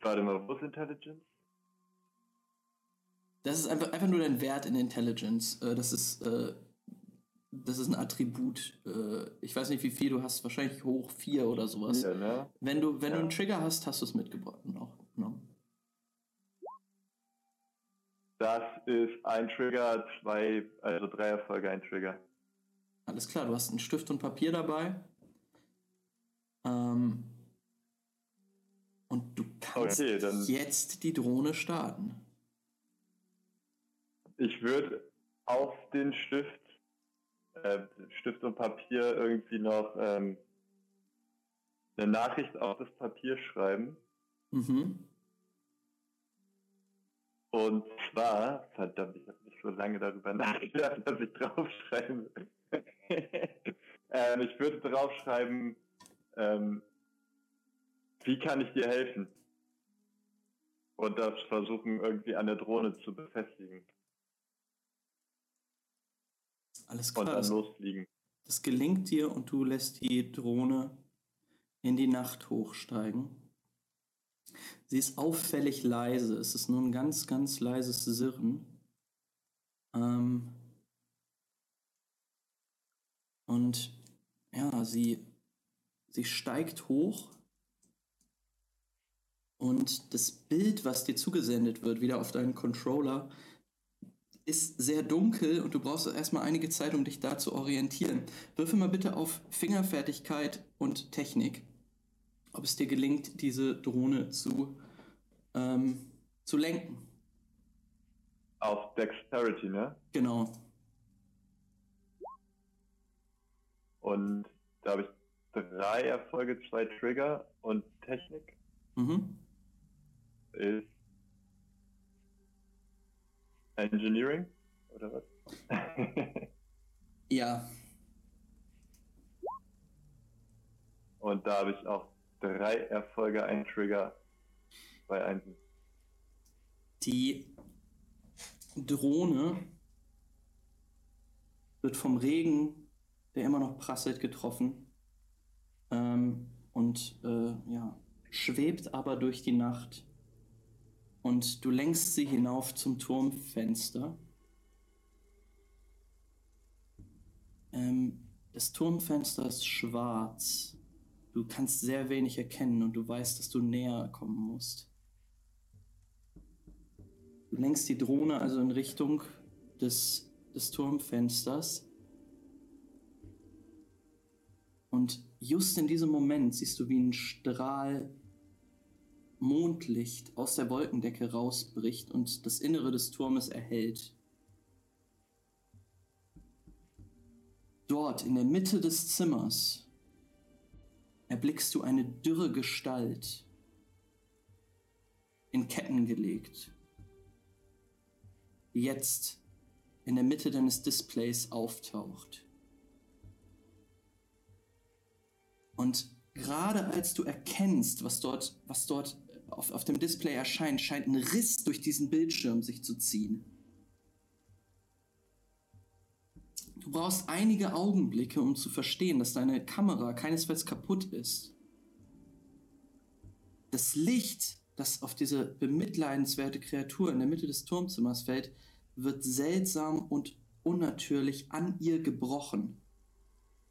Warte mal, wo ist Intelligence? Das ist einfach, einfach nur dein Wert in Intelligence. Äh, Das ist, äh, das ist ein Attribut. Äh, Ich weiß nicht, wie viel du hast. Wahrscheinlich hoch vier oder sowas. Hier, ne? Wenn du, wenn du Ja. einen Trigger hast, hast du es mitgebracht. Noch, no. Das ist ein Trigger, zwei, also drei Erfolge, ein Trigger. Alles klar, du hast einen Stift und Papier dabei. Ähm, und du kannst Okay, jetzt die Drohne starten. Ich würde auf den Stift, äh, Stift und Papier irgendwie noch ähm, eine Nachricht auf das Papier schreiben. Mhm. Und zwar, verdammt, ich habe nicht so lange darüber nachgedacht, dass ich draufschreiben will. ähm, ich würde draufschreiben, ähm, wie kann ich dir helfen? Und das versuchen irgendwie an der Drohne zu befestigen Alles und klar, dann das, losfliegen. das gelingt dir und du lässt die Drohne in die Nacht hochsteigen. Sie ist auffällig leise. Es ist nur ein ganz, ganz leises Sirren. Ähm und ja, sie, sie steigt hoch. Und das Bild, was dir zugesendet wird, wieder auf deinen Controller, ist sehr dunkel und du brauchst erstmal einige Zeit, um dich da zu orientieren. Würfel mal bitte auf Fingerfertigkeit und Technik, ob es dir gelingt, diese Drohne zu, ähm, zu lenken. Auf Dexterity, ne? Genau. Und da habe ich drei Erfolge, zwei Trigger und Technik Mhm. ist Engineering oder was? Ja, und da habe ich auch drei Erfolge, ein Trigger, zwei Einsen. die Drohne wird vom Regen, der immer noch prasselt, getroffen. Ähm, und äh, ja, schwebt aber durch die Nacht. Und du lenkst sie hinauf zum Turmfenster. Ähm, das Turmfenster ist schwarz. Du kannst sehr wenig erkennen und du weißt, dass du näher kommen musst. Du lenkst die Drohne also in Richtung des, des Turmfensters. Und just in diesem Moment siehst du, wie ein Strahl Mondlicht aus der Wolkendecke rausbricht und das Innere des Turmes erhellt. Dort in der Mitte des Zimmers erblickst du eine dürre Gestalt, in Ketten gelegt, die jetzt in der Mitte deines Displays auftaucht. Und gerade als du erkennst, was dort, was dort auf, auf dem Display erscheint, scheint ein Riss durch diesen Bildschirm sich zu ziehen. Du brauchst einige Augenblicke, um zu verstehen, dass deine Kamera keinesfalls kaputt ist. Das Licht, das auf diese bemitleidenswerte Kreatur in der Mitte des Turmzimmers fällt, wird seltsam und unnatürlich an ihr gebrochen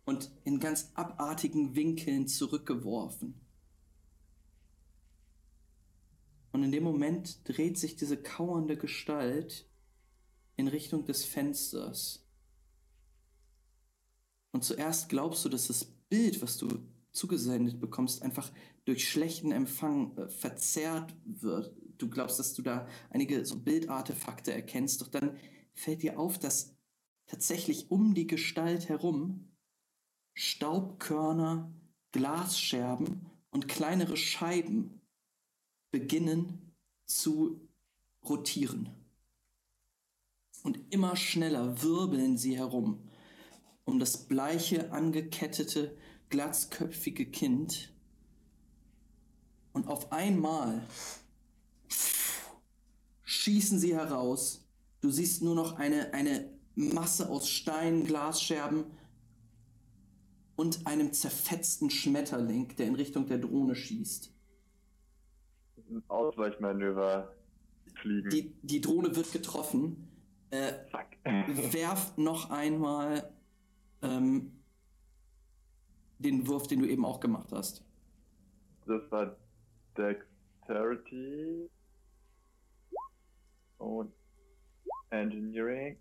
und in ganz abartigen Winkeln zurückgeworfen. Und in dem Moment dreht sich diese kauernde Gestalt in Richtung des Fensters. Und zuerst glaubst du, dass das Bild, was du zugesendet bekommst, einfach durch schlechten Empfang äh, verzerrt wird. Du glaubst, dass du da einige so Bildartefakte erkennst, doch dann fällt dir auf, dass tatsächlich um die Gestalt herum Staubkörner, Glasscherben und kleinere Scheiben beginnen zu rotieren. Und immer schneller wirbeln sie herum um das bleiche, angekettete, glatzköpfige Kind. Und auf einmal schießen sie heraus. Du siehst nur noch eine, eine Masse aus Steinen, Glasscherben und einem zerfetzten Schmetterling, der in Richtung der Drohne schießt. Ausweichmanöver fliegen. Die, die Drohne wird getroffen. Äh, werf noch einmal ähm, den Wurf, den du eben auch gemacht hast. Das war Dexterity und Engineering.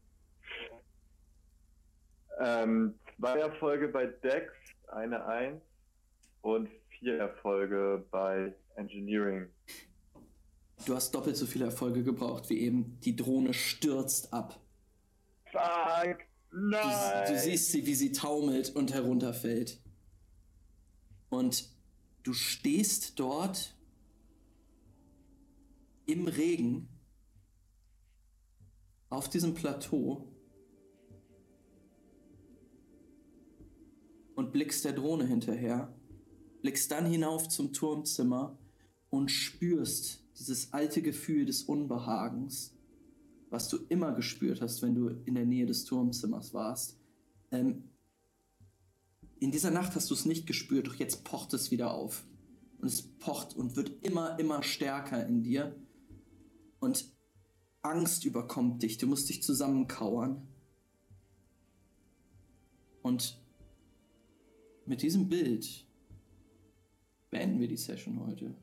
Ähm, zwei Erfolge bei Dex, eine 1 und vier Erfolge bei Engineering. Du hast doppelt so viele Erfolge gebraucht wie eben. Die Drohne stürzt ab. Fuck! Nein! Du, du siehst sie, wie sie taumelt und herunterfällt. Und du stehst dort im Regen auf diesem Plateau und blickst der Drohne hinterher, blickst dann hinauf zum Turmzimmer und spürst dieses alte Gefühl des Unbehagens, was du immer gespürt hast, wenn du in der Nähe des Turmzimmers warst. Ähm, in dieser Nacht hast du es nicht gespürt, doch jetzt pocht es wieder auf. Und es pocht und wird immer, immer stärker in dir. Und Angst überkommt dich. Du musst dich zusammenkauern. Und mit diesem Bild beenden wir die Session heute.